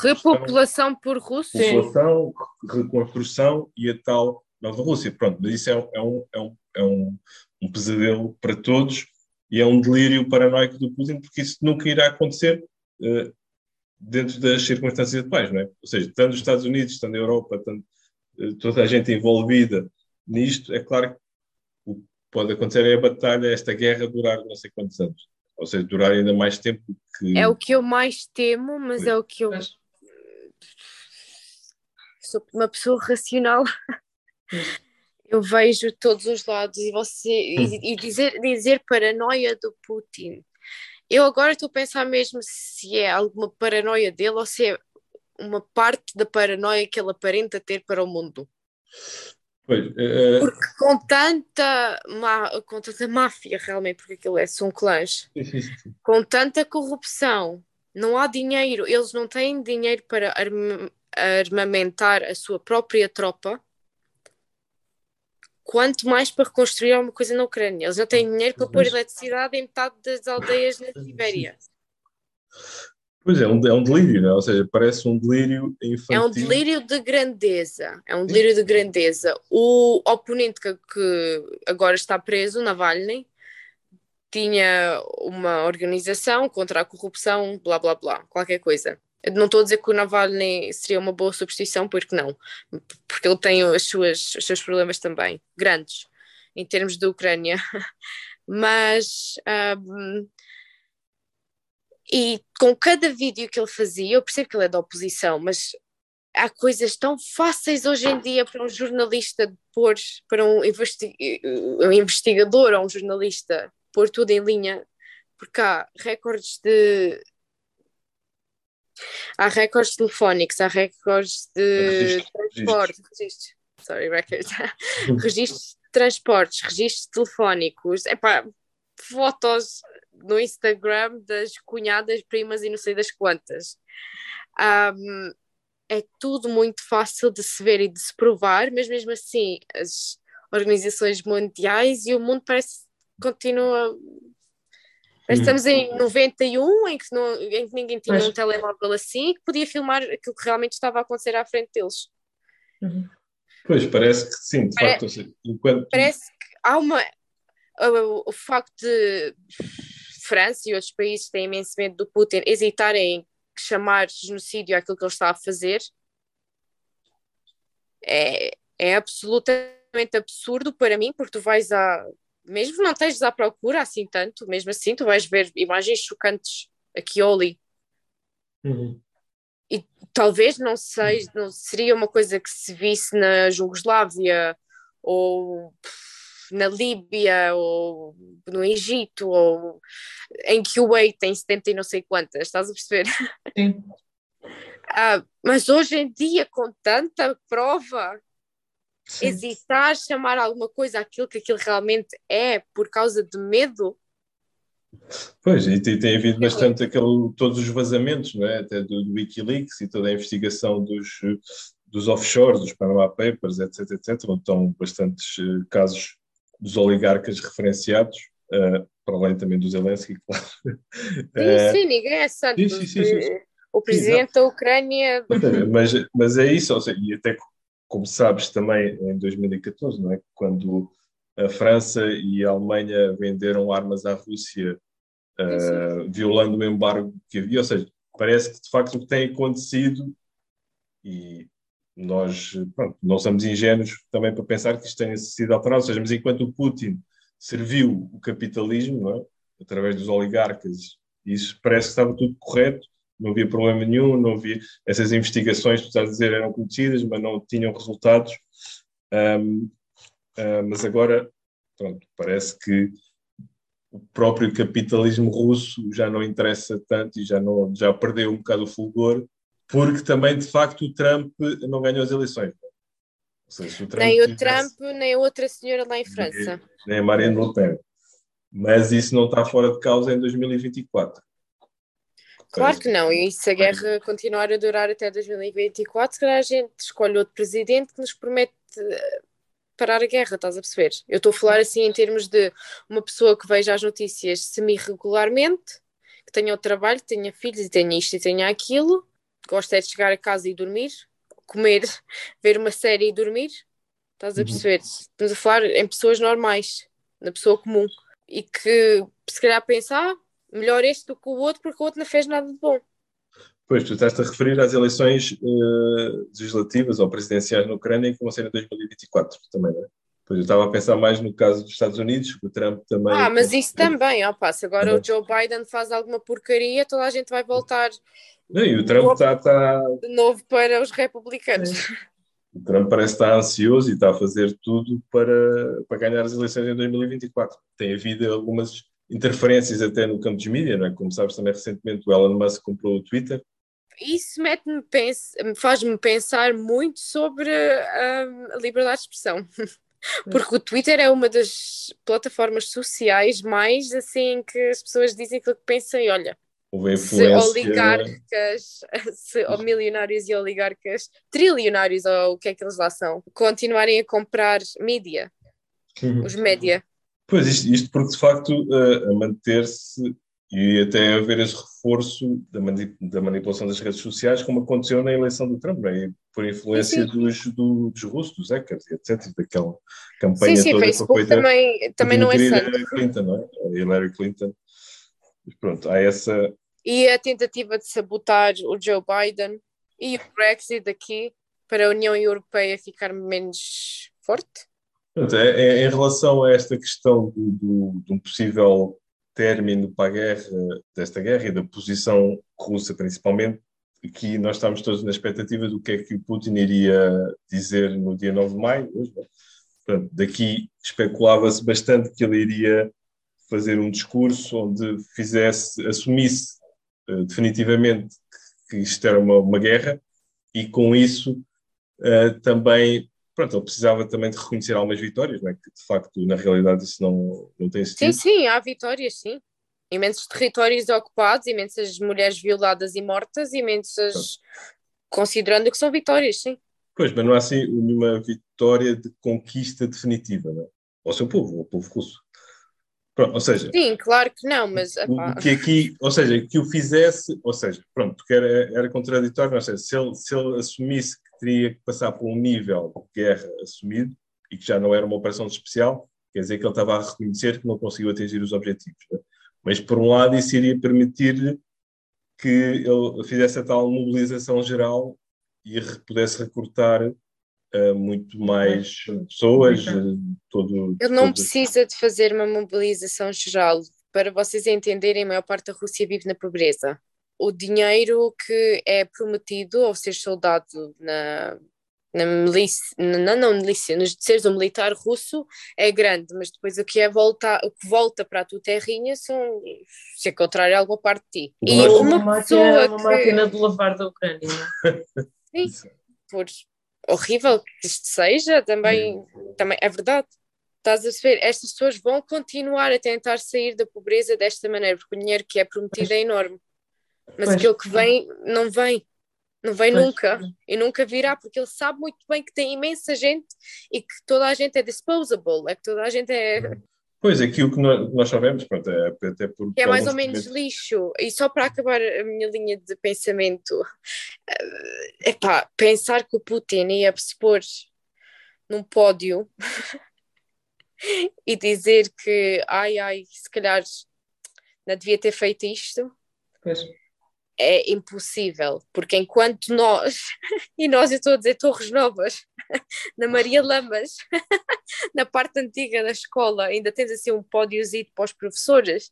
repopulação por Rússia. Repopulação, reconstrução e a tal nova Rússia. Pronto, mas isso é, é, um, é, um, é um, um pesadelo para todos e é um delírio paranoico do Putin, porque isso nunca irá acontecer uh, dentro das circunstâncias atuais, não é? Ou seja, tanto os Estados Unidos, tanto a Europa, tanto, uh, toda a gente envolvida nisto, é claro que o que pode acontecer é a batalha, esta guerra durar não sei quantos anos. Ou seja, durar ainda mais tempo que. É o que eu mais temo, mas é o que eu. Sou uma pessoa racional eu vejo todos os lados e você e, e, dizer, dizer paranoia do Putin. Eu agora estou a pensar mesmo se é alguma paranoia dele ou se é uma parte da paranoia que ele aparenta ter para o mundo. Pois, uh... Porque com tanta, má, com tanta máfia, realmente, porque aquilo é, são clãs, com tanta corrupção, não há dinheiro, eles não têm dinheiro para armamentar a sua própria tropa quanto mais para reconstruir alguma coisa na Ucrânia. Eles não têm dinheiro para pôr eletricidade em metade das aldeias na Sibéria. Pois é, um, é um delírio, não é? ou seja, parece um delírio infantil. É um delírio de grandeza, é um delírio de grandeza. O oponente que, que agora está preso, Navalny, tinha uma organização contra a corrupção, blá blá blá, qualquer coisa. Não estou a dizer que o Navalny seria uma boa substituição, porque não, porque ele tem as suas, os seus problemas também, grandes, em termos da Ucrânia. Mas. Um, e com cada vídeo que ele fazia, eu percebo que ele é da oposição, mas há coisas tão fáceis hoje em dia para um jornalista pôr, para um, investi investigador ou um jornalista pôr tudo em linha, porque há recordes de Há recordes telefónicos, há recordes de transporte, registros, sorry, records, registros de transportes, registros telefónicos, epá, fotos no Instagram das cunhadas, primas e não sei das quantas. Um, é tudo muito fácil de se ver e de se provar, mas mesmo assim as organizações mundiais e o mundo parece continua mas uhum. estamos em 91, em que, não, em que ninguém tinha um telemóvel assim que podia filmar aquilo que realmente estava a acontecer à frente deles. Uhum. Pois, parece que sim, de Pare- facto. seja, enquanto... Parece que há uma. O, o facto de França e outros países têm imenso medo do Putin hesitarem em chamar genocídio àquilo que ele está a fazer é, é absolutamente absurdo para mim, porque tu vais a. Mesmo não estejas à procura assim tanto, mesmo assim, tu vais ver imagens chocantes aqui ou ali. Uhum. talvez não sei, não seria uma coisa que se visse na Jugoslávia ou na Líbia ou no Egito ou em Kuwait tem 70 e não sei quantas, estás a perceber? Sim. Ah, mas hoje em dia, com tanta prova, Sim. hesitar chamar alguma coisa aquilo que aquilo realmente é por causa de medo, Pois, e tem, tem havido bastante aquele, todos os vazamentos, não é? Até do, do Wikileaks e toda a investigação dos, dos offshores, dos Panama Papers, etc, etc, onde estão bastantes eh, casos dos oligarcas referenciados, eh, para além também do Zelensky, claro. sim, Eh, sim, ninguém é santo. sim, sim, sim. O presidente da Ucrânia mas, mas é isso, ou seja, e até como sabes também em 2014, não é? Quando a França e a Alemanha venderam armas à Rússia, eh, violando o embargo que havia, ou seja, parece que de facto o que tem acontecido, e nós pronto, não somos ingênuos também para pensar que isto tenha sido alterado, ou seja, mas enquanto o Putin serviu o capitalismo, é? através dos oligarcas, isso parece que estava tudo correto, não havia problema nenhum, não havia essas investigações, estás a dizer, eram conhecidas, mas não tinham resultados. Ahm, ah, mas agora, pronto, parece que o próprio capitalismo russo já não interessa tanto e já, não, já perdeu um bocado o fulgor, porque também, de facto, o Trump não ganhou as eleições. Seja, se o nem o tivesse- Trump, nem a outra senhora lá em França. nem a Marine Le Pen. Mas isso não está fora de causa em 2024. Claro que não, e se a guerra continuar a durar até 2024, se calhar a gente escolhe outro presidente que nos promete eh, parar a guerra, estás a perceber? Eu estou a falar assim em termos de uma pessoa que veja as notícias semi-regularmente, que tenha o trabalho, que tenha filhos e tenha isto e tenha aquilo, gosta é de chegar a casa e dormir, comer, ver uma série e dormir, estás a Uhum. perceber? Estamos a falar em pessoas normais, na pessoa comum, e que se calhar pensa, ah, melhor este do que o outro, porque o outro não fez nada de bom. Pois, tu estás-te a referir às eleições eh, legislativas ou presidenciais na Ucrânia que vão ser em 2024 também, não é? Pois eu estava a pensar mais no caso dos Estados Unidos, que o Trump também. Ah, mas isso também, ó pá, se agora o Joe Biden faz alguma porcaria, toda a gente vai voltar Não, e o Trump está, está, de novo para os republicanos. o Trump parece estar ansioso e está a fazer tudo para, para ganhar as eleições em 2024. Tem havido algumas interferências até no campo dos mídias, não é? Como sabes, também recentemente o Elon Musk comprou o Twitter. Isso mete-me pens- faz-me pensar muito sobre hum, a liberdade de expressão. Porque o Twitter é uma das plataformas sociais mais assim que as pessoas dizem aquilo que pensam e olha, se oligarcas, se ou milionários e oligarcas, trilionários ou o que é que eles lá são, continuarem a comprar mídia, os média. Pois, isto, isto porque de facto eh, a manter-se e até haver esse reforço da, mani- da manipulação das redes sociais, como aconteceu na eleição do Trump, não é? por influência Sim, dos, do- dos russos, dos hackers, etc., daquela Sim, campanha sim, toda que foi Facebook feita também, também não é santo. a Clinton, não é? A Hillary Clinton. Mas pronto, há essa. E a tentativa de sabotar o Joe Biden e o Brexit aqui para a União Europeia ficar menos forte. É, é- em relação a esta questão do, do- de um possível término para a guerra, desta guerra e da posição russa principalmente, aqui nós estamos todos na expectativa do que é que o Putin iria dizer no dia 9 de maio. é? Daqui especulava-se bastante que ele iria fazer um discurso onde fizesse, assumisse eh, definitivamente que isto era uma, uma guerra e com isso eh, também pronto, ele precisava também de reconhecer algumas vitórias, não é? que de facto, na realidade, isso não, não tem Sim, existido. sim, há vitórias, sim. Imensos territórios ocupados, imensas mulheres violadas e mortas, imensas. Considerando que são vitórias, sim. Pois, mas não há assim nenhuma vitória de conquista definitiva, não é? Ao seu povo, ao povo russo. Pronto, ou seja, Sim, claro que não, mas. epá, que aqui, ou seja, que o fizesse, ou seja, pronto, porque era, era contraditório, ou seja, se ele, se ele assumisse que teria que passar por um nível de guerra assumido e que já não era uma operação especial, quer dizer que ele estava a reconhecer que não conseguiu atingir os objetivos. Né? Mas, por um lado, isso iria permitir-lhe que ele fizesse a tal mobilização geral e pudesse recrutar uh, muito mais pessoas. Uh, todo, ele não todo... precisa de fazer uma mobilização geral. Para vocês entenderem, a maior parte da Rússia vive na pobreza. O dinheiro que é prometido ao ser soldado na, na milícia, não, não milícia, nos seres um militar russo é grande, mas depois o que é volta, o que volta para a tua terrinha são, se é contrário, alguma parte de ti. E uma, uma pessoa máquina, uma máquina de lavar da Ucrânia. Sim, por horrível que isto seja, também, também é verdade. Estás a perceber? Estas pessoas vão continuar a tentar sair da pobreza desta maneira, porque o dinheiro que é prometido é enorme. Mas pois. aquilo que vem, não vem. Não vem pois. nunca. E nunca virá, porque ele sabe muito bem que tem imensa gente e que toda a gente é disposable, é que toda a gente é. Pois, aqui o que nós, sabemos, pronto, é até por. É mais ou menos lixo. E só para acabar a minha linha de pensamento, é pá, pensar que o Putin ia se pôr num pódio e dizer que, ai, ai, se calhar não devia ter feito isto. Pois é impossível, porque enquanto nós, e nós eu estou a dizer Torres Novas, na Maria Lamas, na parte antiga da escola, ainda temos assim um pódiozinho para os professores,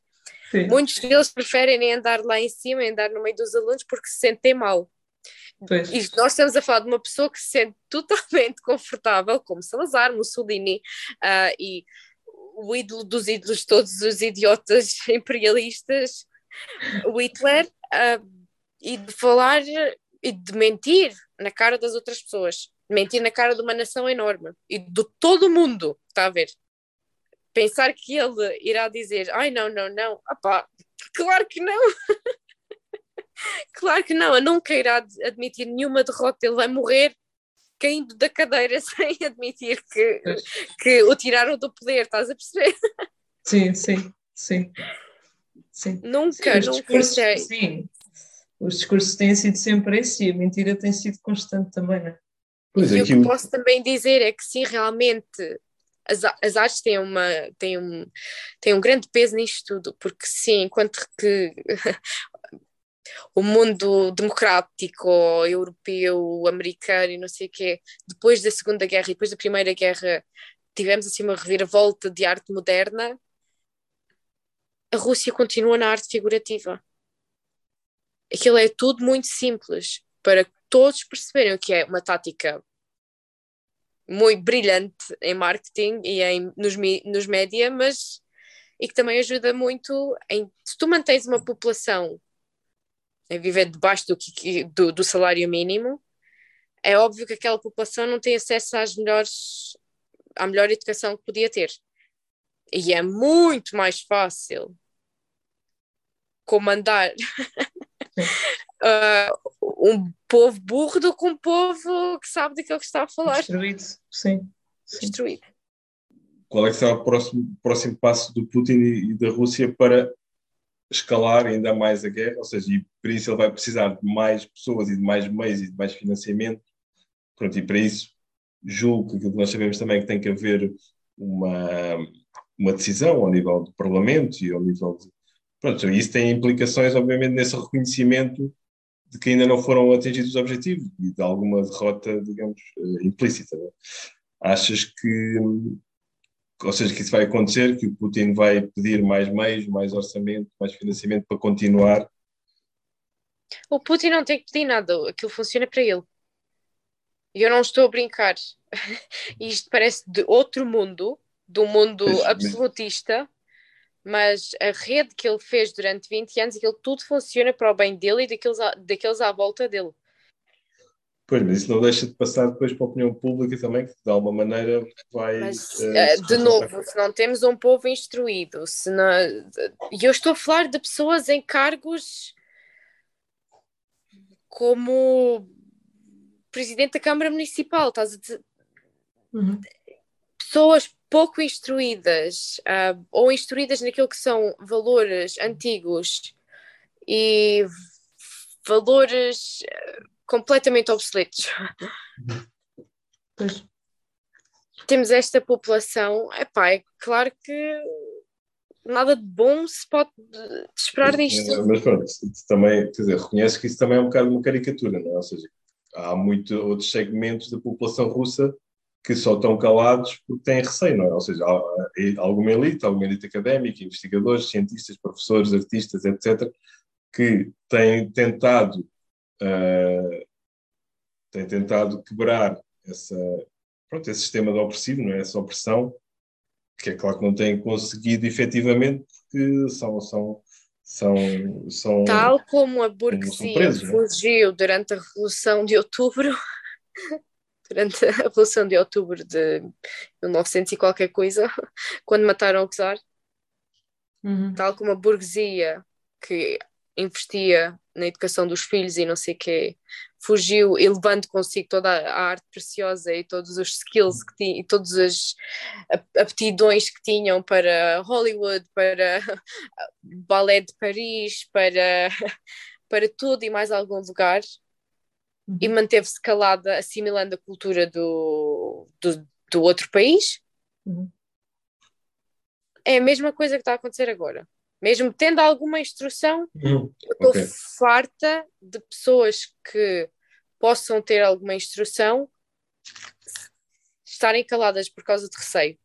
Sim. muitos deles preferem nem andar lá em cima, andar no meio dos alunos porque se sentem mal. Pois. E nós estamos a falar de uma pessoa que se sente totalmente confortável, como Salazar, Mussolini uh, e o ídolo dos ídolos, todos os idiotas imperialistas, Hitler, uh, e de falar e de mentir na cara das outras pessoas, mentir na cara de uma nação enorme e de todo o mundo, está a ver? Pensar que ele irá dizer, ai não, não, não, opá, claro que não. claro que não, eu nunca irá admitir nenhuma derrota, ele vai morrer caindo da cadeira sem admitir que, que o tiraram do poder, estás a perceber? Sim, sim, sim. sim. Nunca, sim, nunca. Sim, os discursos têm sido sempre esse e a mentira tem sido constante também, não é? Pois e o que eu posso também dizer é que sim, realmente as, as artes têm, uma, têm, um, têm um grande peso nisto tudo, porque sim, enquanto que o mundo democrático, europeu, americano e não sei o quê, depois da Segunda Guerra e depois da Primeira Guerra tivemos assim uma reviravolta de arte moderna, a Rússia continua na arte figurativa aquilo é tudo muito simples para todos perceberem o que é uma tática muito brilhante em marketing e em, nos, nos média, mas e que também ajuda muito em se tu mantens uma população a viver debaixo do, do, do salário mínimo, é óbvio que aquela população não tem acesso às melhores, à melhor educação que podia ter. E é muito mais fácil comandar uh, um povo burro do que um povo que sabe daquilo que está a falar. Destruído, sim. sim. Destruído. Qual é que será o próximo, próximo passo do Putin e, da Rússia para escalar ainda mais a guerra? Ou seja, e para isso ele vai precisar de mais pessoas e de mais meios e de mais financiamento. Pronto, e para isso julgo que aquilo que nós sabemos também é que tem que haver uma, uma decisão ao nível do Parlamento e ao nível de, Pronto, isso tem implicações, obviamente, nesse reconhecimento de que ainda não foram atingidos os objetivos e de alguma derrota, digamos, uh, implícita. Né? Achas que, ou seja, que isso vai acontecer, que o Putin vai pedir mais meios, mais orçamento, mais financiamento para continuar? O Putin não tem que pedir nada, aquilo funciona para ele. E eu não estou a brincar. Isto parece de outro mundo, do mundo absolutista, mas a rede que ele fez durante 20 anos, aquilo tudo funciona para o bem dele e daqueles, à, daqueles à volta dele. Pois, mas isso não deixa de passar depois para a opinião pública também, que de alguma maneira vai. Mas, uh, de novo, se não temos um povo instruído, se não... e eu estou a falar de pessoas em cargos como presidente da Câmara Municipal, estás a dizer? Uhum. Pessoas pouco instruídas uh, ou instruídas naquilo que são valores antigos e valores completamente obsoletos. Pois. Temos esta população, epá, é claro que nada de bom se pode esperar disto. É, mas pronto, também, quer dizer, reconhece que isso também é um bocado uma caricatura, não é? Ou seja, há muitos outros segmentos da população russa que só estão calados porque têm receio, não é? Ou seja, há alguma elite, alguma elite académica, investigadores, cientistas, professores, artistas, etc., que têm tentado, uh, têm tentado quebrar essa, pronto, esse sistema de opressivo, não é? essa opressão, que é claro que não têm conseguido efetivamente, porque são, são, são, são Tal como a burguesia é? fugiu durante a Revolução de Outubro, durante a Revolução de Outubro de 1900 e qualquer coisa, quando mataram o czar, uhum. tal como a burguesia que investia na educação dos filhos e não sei o quê, fugiu e levando consigo toda a arte preciosa e todos os skills que tinha, e todas as aptidões que tinham para Hollywood, para ballet de Paris, para, para tudo e mais algum lugar, uhum. e manteve-se calada, assimilando a cultura do, do, do outro país. Uhum. É a mesma coisa que está a acontecer agora mesmo tendo alguma instrução, uhum. eu estou okay. farta de pessoas que possam ter alguma instrução estarem caladas por causa de receio.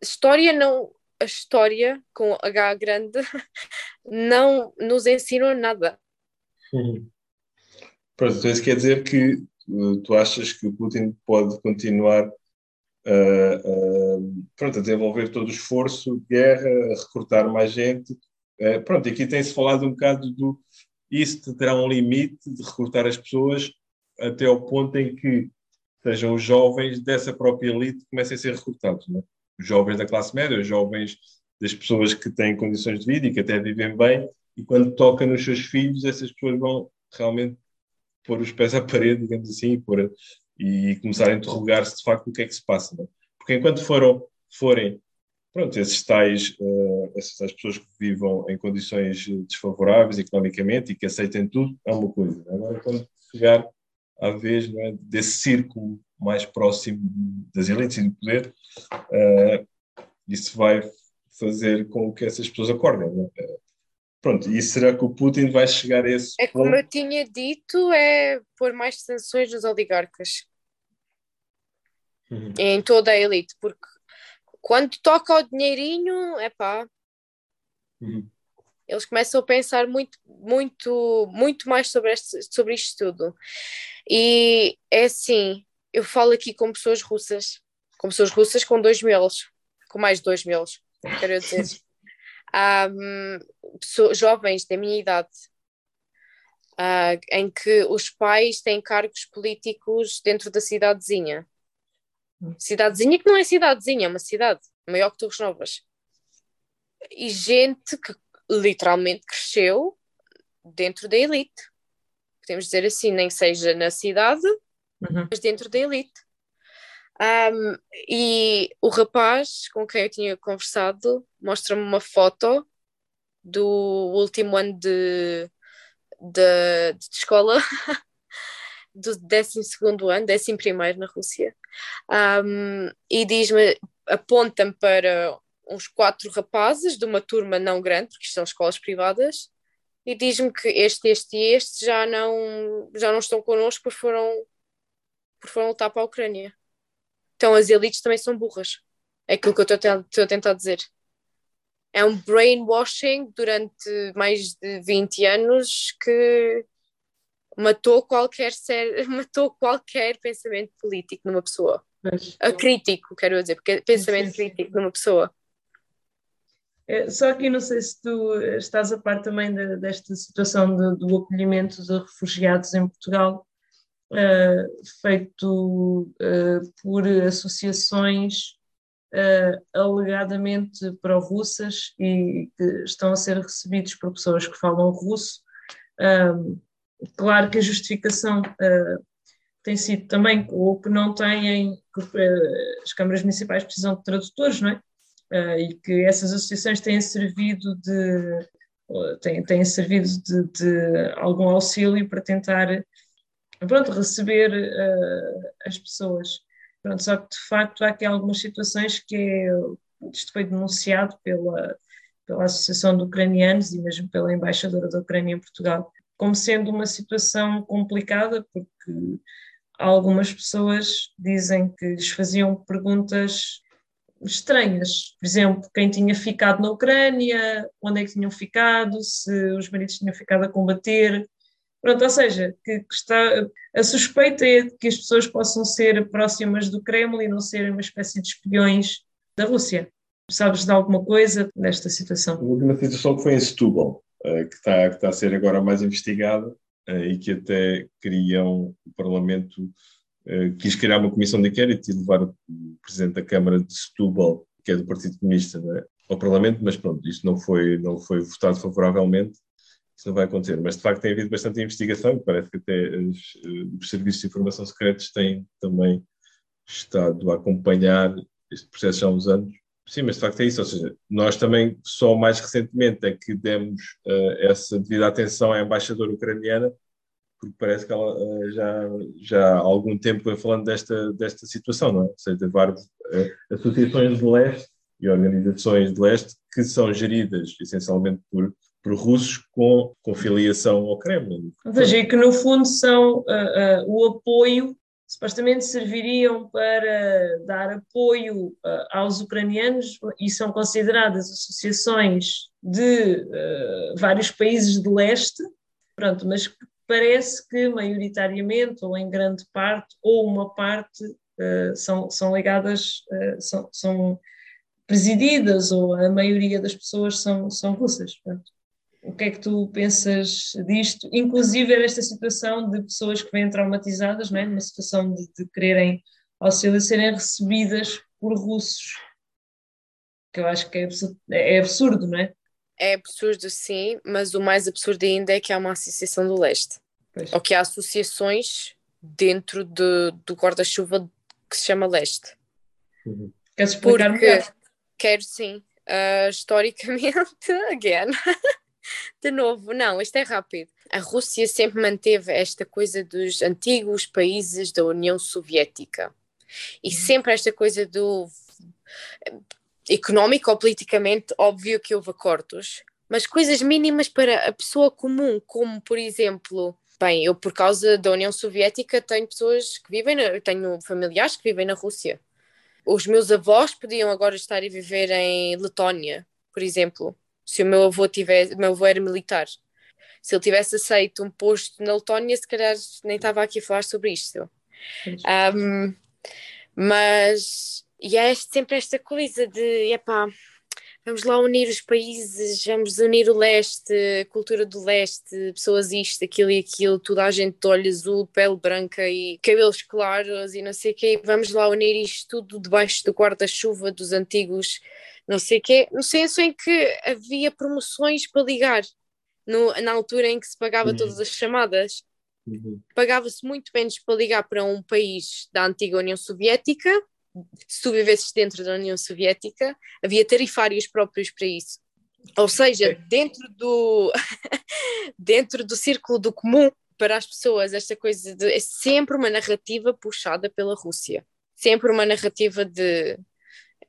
História não, a história com H grande não nos ensinou nada. Uhum. Pronto, então isso quer dizer que uh, tu achas que o Putin pode continuar uh, uh, pronto, a desenvolver todo o esforço guerra, a recrutar mais gente. Uh, pronto, aqui tem-se falado um bocado do isso terá um limite de recrutar as pessoas até ao ponto em que sejam os jovens dessa própria elite que comecem a ser recrutados. Né? Os jovens da classe média, os jovens das pessoas que têm condições de vida e que até vivem bem, e quando toca nos seus filhos, essas pessoas vão realmente pôr os pés à parede, digamos assim, e pôr e começar a interrogar-se de facto o que é que se passa. É? Porque enquanto foram, forem pronto, esses tais, uh, essas tais pessoas que vivam em condições desfavoráveis economicamente e que aceitem tudo, é uma coisa. É? Agora, quando chegar à vez é, desse círculo mais próximo das elites e do poder, uh, isso vai fazer com que essas pessoas acordem. É? Pronto, e será que o Putin vai chegar a esse É como eu tinha dito, é pôr mais sanções nos oligarcas. Uhum. Em toda a elite, porque quando toca o dinheirinho, é pá. Uhum. Eles começam a pensar muito, muito, muito mais sobre, este, sobre isto tudo. E é assim, eu falo aqui com pessoas russas, com pessoas russas com dois melos, com mais de dois melos, quero dizer. um, pessoas, jovens da minha idade, uh, em que os pais têm cargos políticos dentro da cidadezinha. Cidadezinha que não é cidadezinha, é uma cidade maior que Torres Novas. E gente que literalmente cresceu dentro da elite. Podemos dizer assim, nem seja na cidade, uhum. mas dentro da elite. Um, e o rapaz com quem eu tinha conversado mostra-me uma foto do último ano de, de, de escola, do 12 ano, 11 na Rússia, um, e diz-me, aponta-me para uns quatro rapazes de uma turma não grande, porque são escolas privadas, e diz-me que este, este e este já não, já não estão connosco porque foram, porque foram lutar para a Ucrânia. Então as elites também são burras. É aquilo que eu estou a tentar dizer. É um brainwashing durante mais de 20 anos que matou qualquer ser, matou qualquer pensamento político numa pessoa. Mas... A crítico, quero dizer, porque é pensamento sim, sim. crítico numa pessoa. É, só aqui não sei se tu estás a par também de, desta situação de, do acolhimento de refugiados em Portugal, feito uh, por associações uh, alegadamente pró-russas e que estão a ser recebidos por pessoas que falam russo. claro que a justificação tem sido também ou que não têm, as câmaras municipais precisam de tradutores, não é? e que essas associações têm servido de têm, têm servido de, de algum auxílio para tentar pronto, receber uh, as pessoas. Pronto, só que de facto há aqui algumas situações que é, isto foi denunciado pela, pela Associação de Ucranianos e mesmo pela Embaixadora da Ucrânia em Portugal, como sendo uma situação complicada, porque algumas pessoas dizem que lhes faziam perguntas estranhas. Por exemplo, quem tinha ficado na Ucrânia, onde é que tinham ficado, se os maridos tinham ficado a combater. Pronto, ou seja, que, que está, a suspeita é que as pessoas possam ser próximas do Kremlin e não serem uma espécie de espiões da Rússia. Sabes de alguma coisa desta situação? A última situação foi em Setúbal, eh, que está, que está a ser agora mais investigada eh, e que até queriam o Parlamento eh, quis criar uma comissão de inquérito e levar o presidente da Câmara de Setúbal, que é do Partido Comunista, é? ao Parlamento, mas pronto, isto não foi, não foi votado favoravelmente, não vai acontecer. Mas de facto tem havido bastante investigação, parece que até os, eh, os serviços de informação secretos têm também estado a acompanhar este processo há uns anos. Sim, mas de facto é isso, ou seja, nós também só mais recentemente é que demos uh, essa devida atenção à embaixadora ucraniana, porque parece que ela uh, já, já há algum tempo vem falando desta, desta situação, não é? Ou seja, várias uh, associações de leste e organizações de leste que são geridas essencialmente por, por russos com, com filiação ao Kremlin. E que no fundo são uh, o apoio, supostamente serviriam para dar apoio aos ucranianos e são consideradas associações de vários países de leste, pronto, mas parece que maioritariamente, ou em grande parte, ou uma parte, uh, são, são ligadas, uh, são, são, presididas, ou a maioria das pessoas são, são russas. Portanto, o que é que tu pensas disto? Inclusive nesta situação de pessoas que vêm traumatizadas, não é? numa situação de, de quererem auxílio serem recebidas por russos, que eu acho que é absurdo, é absurdo não é? É absurdo, sim, mas o mais absurdo ainda é que há uma associação do leste. Pois. Ou que há associações dentro de, do guarda-chuva que se chama leste. Uhum. Queres explicar Porque, melhor? Quero sim. Uh, historicamente, again. de novo, não, isto é rápido. A Rússia sempre manteve esta coisa dos antigos países da União Soviética. E uhum. sempre esta coisa do económico ou politicamente, óbvio que houve acordos, mas coisas mínimas para a pessoa comum, como por exemplo, bem, eu por causa da União Soviética tenho pessoas que vivem, na, tenho familiares que vivem na Rússia. Os meus avós podiam agora estar a viver em Letónia, por exemplo, se o meu avô tivesse, meu avô era militar. Se ele tivesse aceito um posto na Letónia, se calhar nem estava aqui a falar sobre isto. Um, mas e é sempre esta coisa de, epá, vamos lá unir os países, vamos unir o leste, cultura do leste, pessoas isto, aquilo e aquilo, toda a gente de olho azul, pele branca e cabelos claros e não sei o quê, vamos lá unir isto tudo debaixo do guarda-chuva dos antigos, não sei o quê, no senso em que havia promoções para ligar, no, na altura em que se pagava uhum. todas as chamadas. Uhum. Pagava-se muito menos para ligar para um país da antiga União Soviética se tu vivesses dentro da União Soviética, havia tarifários próprios para isso. Ou seja, dentro do, dentro do círculo do comum para as pessoas, esta coisa de, é sempre uma narrativa puxada pela Rússia. Sempre uma narrativa de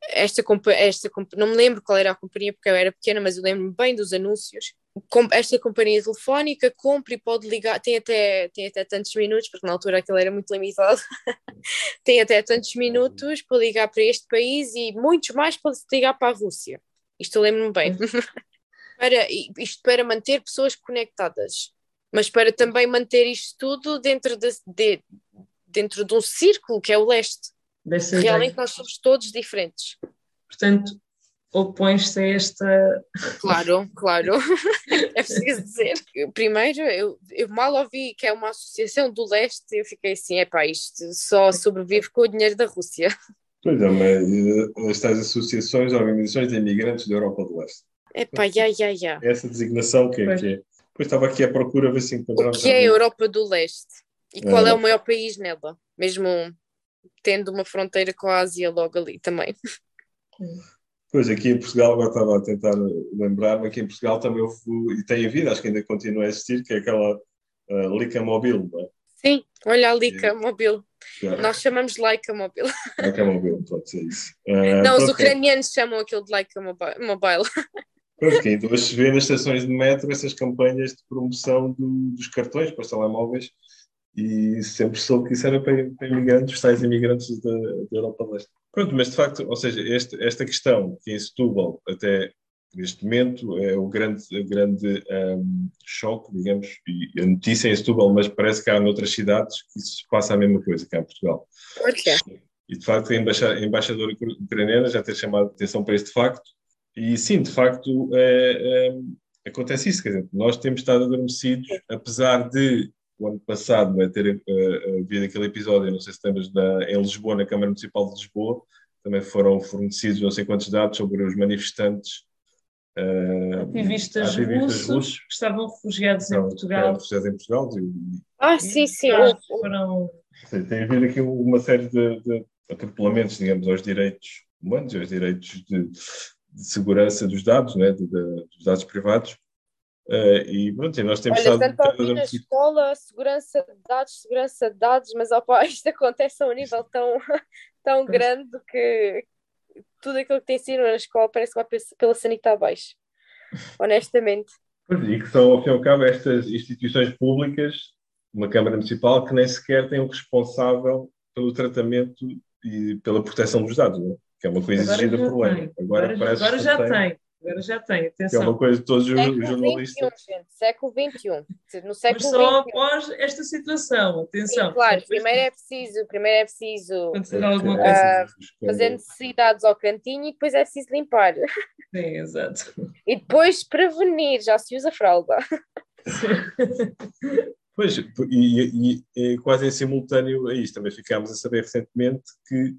esta, esta não me lembro qual era a companhia porque eu era pequena, mas eu lembro-me bem dos anúncios esta companhia telefónica compra e pode ligar, tem até, tem até tantos minutos, porque na altura aquilo era muito limitado, tem até tantos minutos para ligar para este país e muitos mais para ligar para a Rússia. Isto eu lembro-me bem. para, isto para manter pessoas conectadas, mas para também manter isto tudo dentro de, de dentro de um círculo que é o leste. Realmente nós somos todos diferentes. Portanto, opões-se a esta. Claro, claro. é preciso dizer. Primeiro, eu, eu, mal ouvi que é uma associação do leste, eu fiquei assim: é pá, isto só sobrevive com o dinheiro da Rússia. Pois é, mas estas associações, organizações de imigrantes da Europa do Leste. É pá, já, já, já. Essa designação que é, que é. Depois estava aqui à procura a ver se encontramos. O que é a Europa do Leste? E qual é, é o maior país nela? Mesmo tendo uma fronteira com a Ásia logo ali também. Pois, aqui em Portugal, agora estava a tentar lembrar-me, aqui em Portugal também houve, e tem havido, acho que ainda continua a existir, que é aquela uh, Lica Mobile, não é? Sim, olha a Leica Mobil. Claro. Nós chamamos de Leica Mobil. Não é móvel, pode ser isso. Ah, Não, os pronto, ucranianos chamam aquilo de Leica Mobi- Mobile. Pronto, que ainda hoje se vê nas estações de metro essas campanhas de promoção do- dos cartões para os telemóveis e sempre soube que isso era para, para imigrantes, os tais imigrantes da, da Europa Leste. Pronto, mas de facto, ou seja, este, esta questão que em Setúbal até neste momento é o grande, grande ahm, choque, digamos, e a notícia em Setúbal, mas parece que há noutras cidades que isso se passa a mesma coisa cá em Portugal. Porquê? E de facto a, embaixa- a embaixadora ucr- ucraniana já tem chamado a atenção para este facto. E sim, de facto, é, é, acontece isso. Quer dizer, nós temos estado adormecidos, apesar de o ano passado é, ter havido aquele episódio, não sei se lembras, da, em Lisboa, na Câmara Municipal de Lisboa, também foram fornecidos não sei quantos dados sobre os manifestantes. eh, Ativistas, ativistas russos que estavam refugiados em Portugal. refugiados em Portugal. E, Ah, sim, sim. Houve- Foram Sim, tem havido aqui uma série de, de atropelamentos, digamos, aos direitos humanos e aos direitos de, de segurança dos dados, né, de- de- dos dados privados. Eh, e pronto, e nós temos Olha, estado tanto a ouvir na escola, segurança de dados, segurança de dados, mas opa, isto acontece a um nível tão, tão grande que tudo aquilo que tem sido na escola parece que vai pe- pela sanita abaixo. Honestamente. Pois, E que são, ao fim e ao cabo, estas instituições públicas, uma Câmara Municipal, que nem sequer tem um responsável pelo tratamento e pela proteção dos dados, né? que é uma coisa Agora exigida por lei. Agora, Agora, parece agora já tem, tem. Agora já tem, Que é atenção. uma coisa de todos os Século XXI, jornalistas. gente, século XXI. No Mas século só XXI. após esta situação, atenção. Sim, claro, Só primeiro é preciso, primeiro é preciso acontecer alguma É, coisa. É, fazer necessidades ao cantinho e depois é preciso limpar. Sim, exato. E depois prevenir, já se usa fralda. Pois, e, e- e quase em simultâneo a isto, também ficámos a saber recentemente que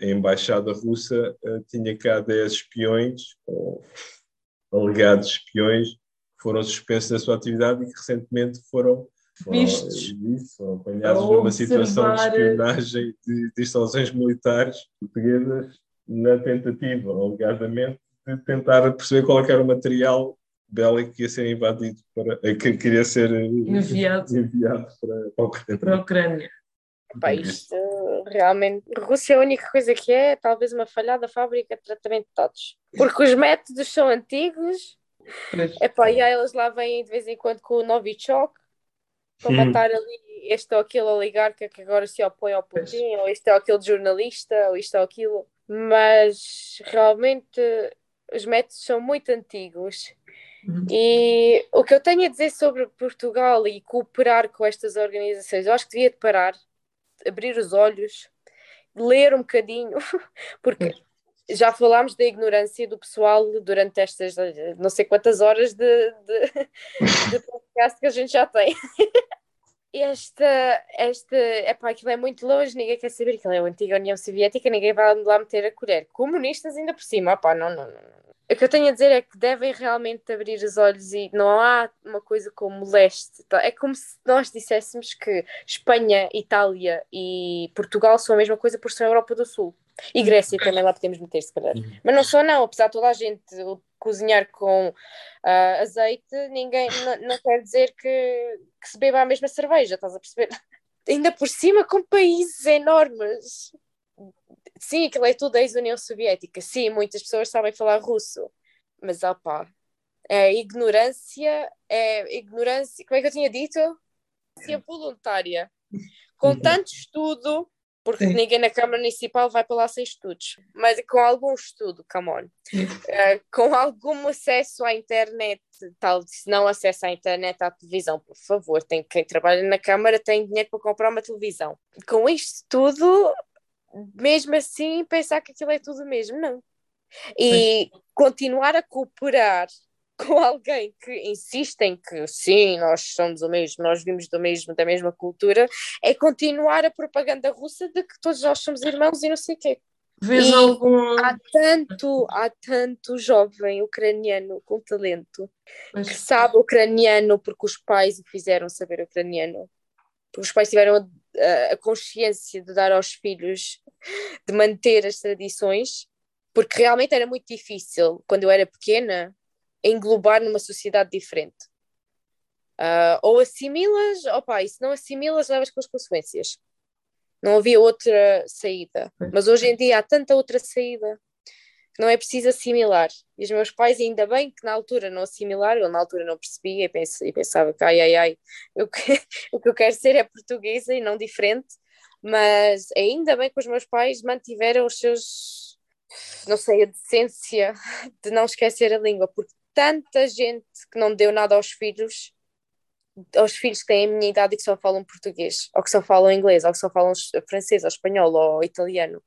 a Embaixada Russa eh, tinha cá 10 espiões, ou alegados espiões, que foram suspensos da sua atividade e que recentemente foram, Vistos. eh, isso, foram apanhados A numa situação de espionagem de, de instalações militares portuguesas na tentativa, alegadamente, de tentar perceber qual é era o material bélico que ia ser invadido, para, eh, que queria ser eh, Enviado enviado para, para o Ucrânia. para a Ucrânia. Isto realmente. Rússia, a única coisa que é, é talvez uma falhada fábrica de tratamento de dados. Porque os métodos são antigos. Pois. Epá, e aí eles lá vêm de vez em quando com o Novichok para Hum. matar ali este ou aquele oligarca que agora se opõe ao Putin, ou este ou aquele jornalista, ou isto ou aquilo. Mas realmente os métodos são muito antigos. Uhum. E o que eu tenho a dizer sobre Portugal e cooperar com estas organizações, eu acho que devia de parar, abrir os olhos, ler um bocadinho, porque já falámos da ignorância do pessoal durante estas não sei quantas horas de, de, de podcast que a gente já tem. Esta, esta, epá, aquilo é muito longe, ninguém quer saber, aquilo é a antiga União Soviética, ninguém vai lá meter a colher. Comunistas ainda por cima, opá, não, não, não. O que eu tenho a dizer é que devem realmente abrir os olhos e não há uma coisa como leste. tá? É como se nós disséssemos que Espanha, Itália e Portugal são a mesma coisa por ser a Europa do Sul. E Grécia também lá podemos meter, se calhar. Mas não só não, apesar de toda a gente cozinhar com ah, azeite, ninguém não, não quer dizer que, que se beba a mesma cerveja, estás a perceber? Ainda por cima com países enormes. Sim, aquilo é tudo ex-União Soviética. Sim, muitas pessoas sabem falar russo. Mas, opá, é ignorância, é ignorância, como é que eu tinha dito? Ignorância voluntária. Com Uhum. tanto estudo, porque Sim. ninguém na Câmara Municipal vai para lá sem estudos, mas com algum estudo, come on. Uh, com algum acesso à internet, tal, se não acesso à internet, à televisão, por favor, tem quem trabalha na Câmara tem dinheiro para comprar uma televisão. Com isto tudo, mesmo assim, pensar que aquilo é tudo mesmo, não. E continuar a cooperar com alguém que insiste em que sim, nós somos o mesmo, nós vimos do mesmo, da mesma cultura, é continuar a propaganda russa de que todos nós somos irmãos e não sei o quê. Vês E algum. Há tanto, há tanto jovem ucraniano com talento Pois, que sabe ucraniano porque os pais o fizeram saber ucraniano. Porque os pais tiveram a, consciência de dar aos filhos, de manter as tradições, porque realmente era muito difícil, quando eu era pequena, englobar numa sociedade diferente. Uh, ou assimilas, opa, e se não assimilas, levas com as consequências. Não havia outra saída. Mas hoje em dia há tanta outra saída não é preciso assimilar. E os meus pais, ainda bem que na altura não assimilaram, eu na altura não percebia e, pensava que ai, ai, ai, eu, o que eu quero ser é portuguesa e não diferente, mas ainda bem que os meus pais mantiveram os seus, não sei, a decência de não esquecer a língua, porque tanta gente que não deu nada aos filhos, aos filhos que têm a minha idade e que só falam português, ou que só falam inglês, ou que só falam francês, ou espanhol, ou italiano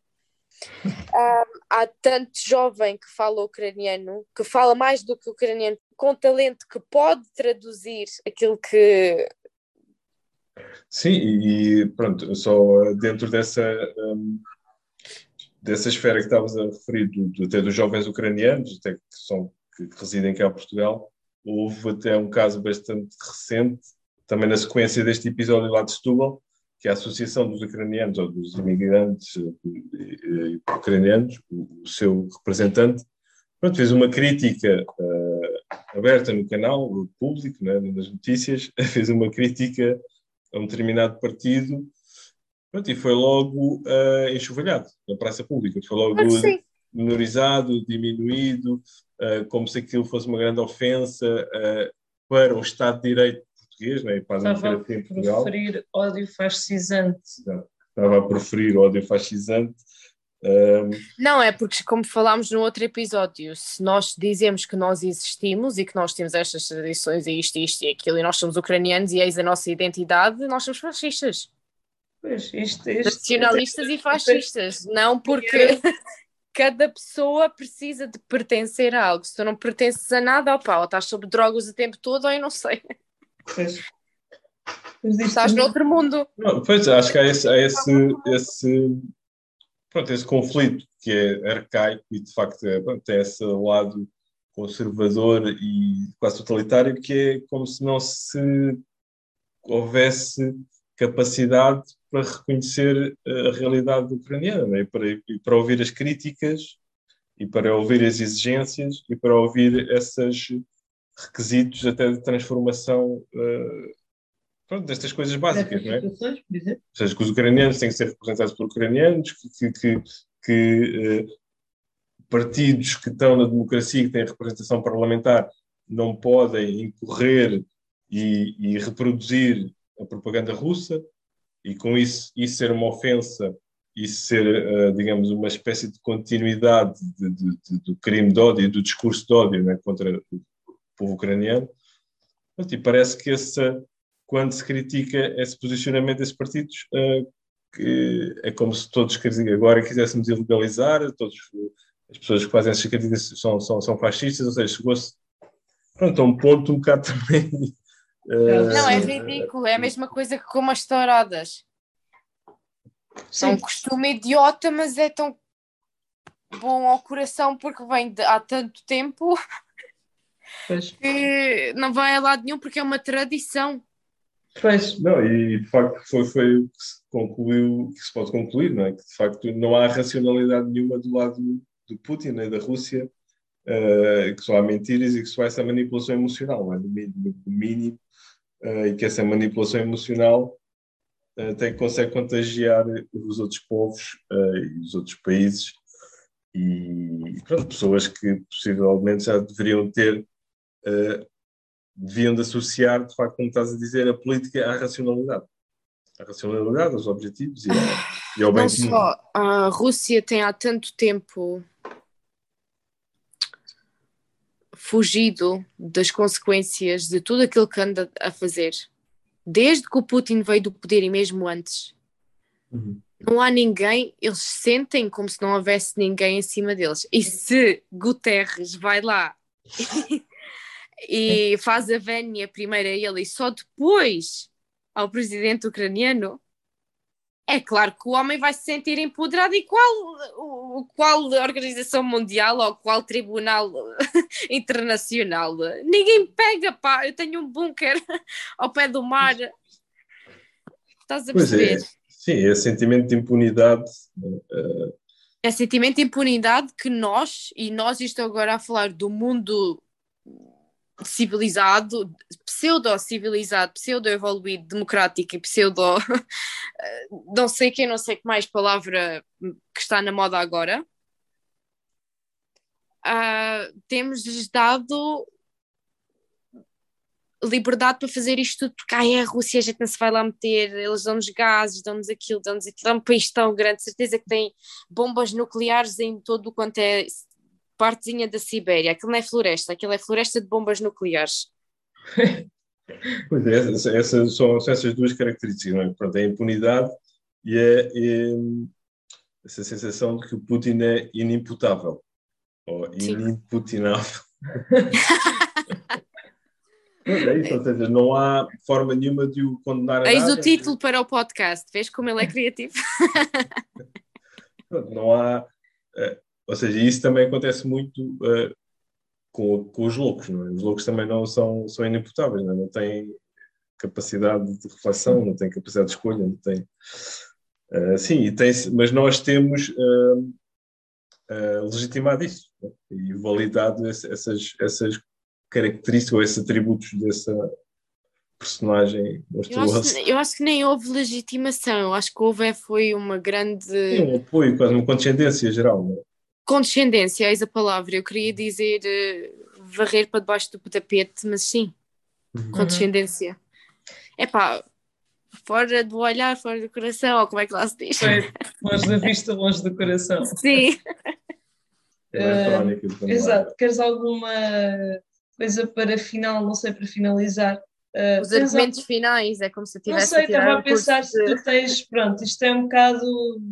há tanto jovem que fala ucraniano, que fala mais do que ucraniano, com talento que pode traduzir aquilo que. Sim, e pronto, só dentro dessa, um, dessa esfera que estavas a referir, do, até dos jovens ucranianos, até que, são, que residem cá em Portugal, houve até um caso bastante recente, também na sequência deste episódio lá de Setúbal, que a Associação dos Ucranianos ou dos Imigrantes uh, Ucranianos, o, seu representante, pronto, fez uma crítica uh, aberta no canal público, né, nas notícias, fez uma crítica a um determinado partido pronto, e foi logo uh, enxovalhado na praça pública, foi logo menorizado, diminuído, uh, como se aquilo fosse uma grande ofensa para o Estado de Direito português, né? e fazem Estava a preferir ódio fascisante. Estava a preferir ódio fascisante. Um... Não, é porque, como falámos no outro episódio, se nós dizemos que nós existimos e que nós temos estas tradições e isto, isto e aquilo, e nós somos ucranianos e eis a nossa identidade, nós somos fascistas. Pois, isto, isto, Nacionalistas e fascistas, não porque cada pessoa precisa de pertencer a algo. Se tu não pertences a nada, opa, ou estás sobre drogas o tempo todo, ou eu não sei. Pois. Estás no outro mundo. Não, pois, acho que há esse, há esse, esse, pronto, esse conflito que é arcaico e de facto é, pronto, tem esse lado conservador e quase totalitário que é como se não se houvesse capacidade para reconhecer a realidade ucraniana né? e, para, e para ouvir as críticas e para ouvir as exigências e para ouvir essas requisitos até de transformação uh, pronto, destas coisas básicas, não é? Ou seja, que os ucranianos têm que ser representados por ucranianos, que, que, que uh, partidos que estão na democracia, que têm representação parlamentar, não podem incorrer e, e, reproduzir a propaganda russa, e com isso, isso ser uma ofensa, isso ser, uh, digamos, uma espécie de continuidade de, de, de, do crime de ódio, do discurso de ódio né, contra povo ucraniano. E parece que essa, quando se critica esse posicionamento desses partidos, uh, que é como se todos agora quiséssemos ilegalizar, todos, as pessoas que fazem essas críticas são, são, são fascistas, ou seja, chegou-se pronto, a um ponto um bocado também. Uh, não, é ridículo, é a mesma coisa que como as touradas. É um costume idiota, mas é tão bom ao coração porque vem de, há tanto tempo Pois. Que não vai a lado nenhum porque é uma tradição. Pois. Não, e de facto foi, foi o que se concluiu, que se pode concluir, não é? Que de facto não há racionalidade nenhuma do lado do Putin nem da Rússia, uh, que só há mentiras e que só há essa manipulação emocional, não é? Do mínimo, do mínimo uh, e que essa manipulação emocional uh, tem, consegue contagiar os outros povos e os outros países e pronto, pessoas que possivelmente já deveriam ter uh, deviam de associar, de facto, como estás a dizer, a política à racionalidade. À racionalidade, aos objetivos e ao, e ao bem Não comum. só, a Rússia tem há tanto tempo fugido das consequências de tudo aquilo que anda a fazer, desde que o Putin veio do poder e mesmo antes. Uhum. Não há ninguém, eles sentem como se não houvesse ninguém acima deles. E se Guterres vai lá e faz a vénia primeiro a ele e só depois ao presidente ucraniano, é claro que o homem vai se sentir empoderado e qual, qual organização mundial ou qual tribunal internacional? Ninguém pega, pá, eu tenho um bunker ao pé do mar. Estás a perceber? É, sim, é sentimento de impunidade. Uh... É sentimento de impunidade que nós, e nós estou agora a falar do mundo civilizado, pseudo-civilizado, pseudo-evoluído, democrático e pseudo. não sei quem, não sei que mais palavra que está na moda agora. Uh, temos-lhes dado liberdade para fazer isto tudo, porque é a Rússia, a gente não se vai lá meter, eles dão-nos gases, dão-nos aquilo, dão-nos aquilo, é um país tão grande, certeza que tem bombas nucleares em todo o quanto é partezinha da Sibéria, aquilo não é floresta, aquilo é floresta de bombas nucleares. pois é, essas, essas são, são, essas duas características, não é? Pronto, é a impunidade e é, é essa sensação de que o Putin é inimputável ou inimputinável. É isso, ou seja, não há forma nenhuma de o condenar a Eis o título para o podcast, vês como ele é criativo? não há. Uh, ou seja, isso também acontece muito uh, com, com os loucos, não é? Os loucos também não são, são inimputáveis, não, é? não têm capacidade de reflexão, não têm capacidade de escolha, não têm. Uh, sim, e tem, mas nós temos legitimado isso né? e validado essas, essas características ou esses atributos dessa personagem monstruosa. Eu acho, eu acho que nem houve legitimação, eu acho que houve é, foi uma grande. Sim, um apoio, quase uma condescendência geral. Não é? Condescendência, eis a palavra. Eu queria dizer uh, varrer para debaixo do tapete, mas sim, uhum. condescendência. É pá, fora do olhar, fora do coração, ou como é que lá se diz? Foi, longe da vista, longe do coração. Sim. Uh, exato. Queres alguma coisa para final, não sei, para finalizar. Uh, Os argumentos finais, é como se eu tivesse Não sei, estava a, a pensar se tu tens, pronto, isto é um bocado,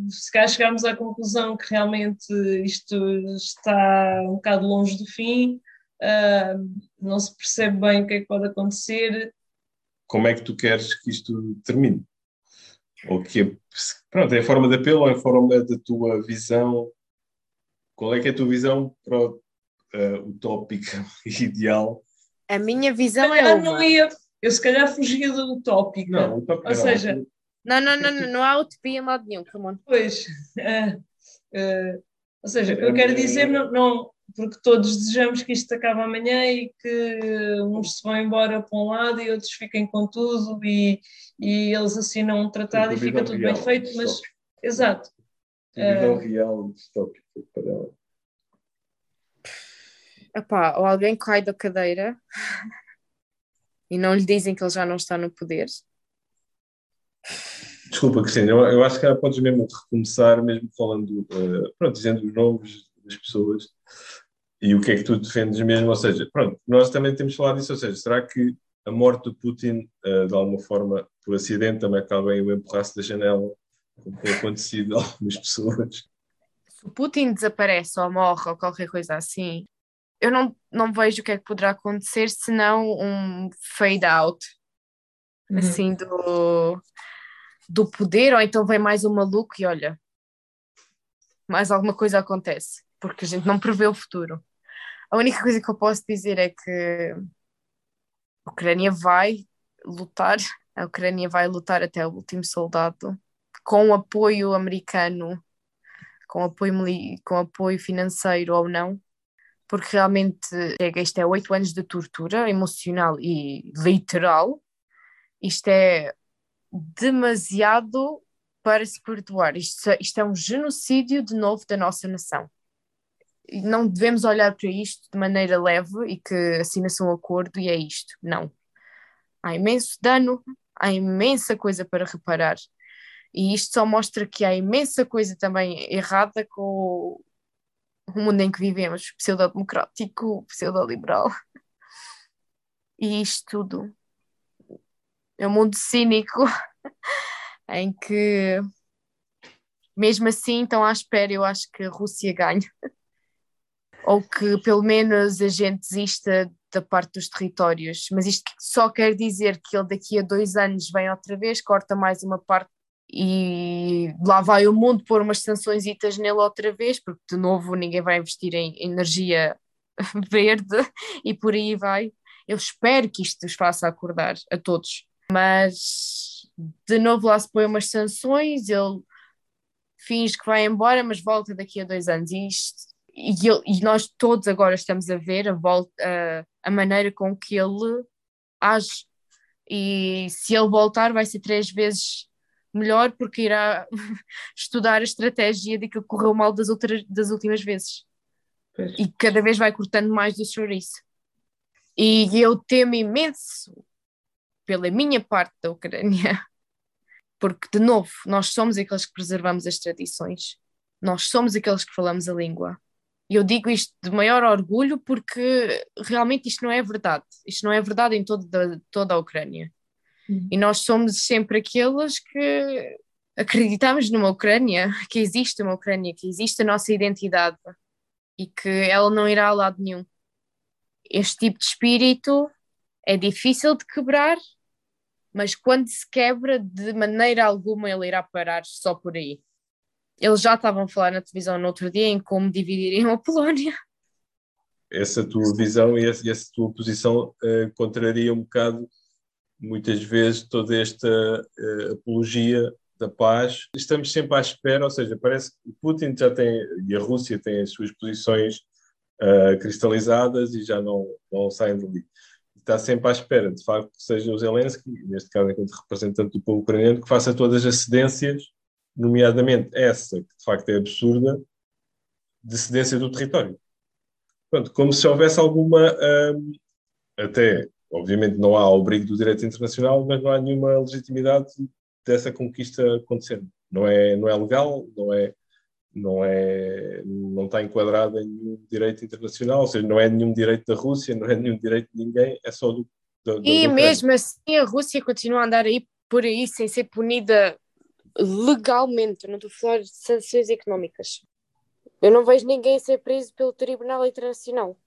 se cá chegarmos à conclusão que realmente isto está um bocado longe do fim, uh, não se percebe bem o que é que pode acontecer. Como é que tu queres que isto termine? Ou que é, pronto, é a forma de apelo ou é a forma da tua visão? Qual é que é a tua visão para o uh, utópica ideal. A minha visão é uma. Não ia, eu se calhar fugia do utópico. Não, utópica Ou seja... Não, não, não, não, não há utopia em lado nenhum, come on. Pois. Uh, uh, ou seja, eu quero dizer, não, não, porque todos desejamos que isto acabe amanhã e que uns se vão embora para um lado e outros fiquem com tudo e, e eles assinam um tratado e fica tudo bem feito, mas exato. Visão uh, real distópica para Epá, ou alguém cai da cadeira e não lhe dizem que ele já não está no poder. Desculpa, Cristina, eu, eu acho que podes mesmo recomeçar, mesmo falando, uh, pronto, dizendo os nomes das pessoas e o que é que tu defendes mesmo, ou seja, pronto, nós também temos falado disso, ou seja, será que a morte do Putin, uh, de alguma forma, por acidente, também acaba em o empurrar-se da janela, como tem acontecido a algumas pessoas? Se o Putin desaparece ou morre ou qualquer coisa assim, eu não, não vejo o que é que poderá acontecer senão um fade out uhum. assim do, do poder, ou então vem mais um maluco e olha, mais alguma coisa acontece, porque a gente não prevê o futuro. A única coisa que eu posso dizer é que a Ucrânia vai lutar, a Ucrânia vai lutar até o último soldado, com apoio americano, com apoio, com apoio financeiro ou não, porque realmente isto é oito anos de tortura emocional e literal. Isto é demasiado para se perdoar. Isto, isto é um genocídio de novo da nossa nação. Não devemos olhar para isto de maneira leve e que assina-se um acordo e é isto. Não. Há imenso dano, há imensa coisa para reparar. E isto só mostra que há imensa coisa também errada com o mundo em que vivemos, pseudo-democrático, pseudo-liberal. E isto tudo é um mundo cínico em que, mesmo assim, estão à espera. Eu acho que a Rússia ganha, ou que pelo menos a gente desista da parte dos territórios. Mas isto só quer dizer que ele daqui a dois anos vem outra vez, corta mais uma parte e lá vai o mundo pôr umas sanções nele outra vez, porque de novo ninguém vai investir em energia verde e por aí vai. Eu espero que isto os faça acordar a todos, mas de novo lá se põe umas sanções, ele finge que vai embora, mas volta daqui a dois anos. E isto, e, ele, e nós todos agora estamos a ver a, volta, a, a maneira com que ele age. E se ele voltar, vai ser três vezes melhor, porque irá estudar a estratégia de que correu mal das, outras, das últimas vezes. Pois. E cada vez vai cortando mais do chouriço. E eu temo imenso pela minha parte da Ucrânia, porque, de novo, nós somos aqueles que preservamos as tradições, nós somos aqueles que falamos a língua. E eu digo isto de maior orgulho porque realmente isto não é verdade. Isto não é verdade em toda, toda a Ucrânia. Uhum. E nós somos sempre aqueles que acreditamos numa Ucrânia, que existe uma Ucrânia, que existe a nossa identidade e que ela não irá a lado nenhum. Este tipo de espírito é difícil de quebrar, mas quando se quebra, de maneira alguma ele irá parar só por aí. Eles já estavam a falar na televisão no outro dia em como dividiriam a Polónia. Essa tua visão e essa, essa tua posição uh, contraria um bocado, muitas vezes, toda esta uh, apologia da paz. Estamos sempre à espera, ou seja, parece que Putin já tem, e a Rússia tem as suas posições uh, cristalizadas e já não, não saem dali está sempre à espera, de facto, que seja o Zelensky, neste caso enquanto representante do povo ucraniano, que faça todas as cedências, nomeadamente essa, que de facto é absurda, de cedência do território. Pronto, como se houvesse alguma, hum, até, obviamente não há obrigo do direito internacional, mas não há nenhuma legitimidade dessa conquista acontecendo. Não é, não é legal, não é não é não está enquadrada em nenhum direito internacional, ou seja, não é nenhum direito da Rússia, não é nenhum direito de ninguém, é só do, do E do mesmo assim a Rússia continua a andar aí por aí sem ser punida legalmente, não estou a falar de sanções económicas. Eu não vejo ninguém ser preso pelo Tribunal Internacional.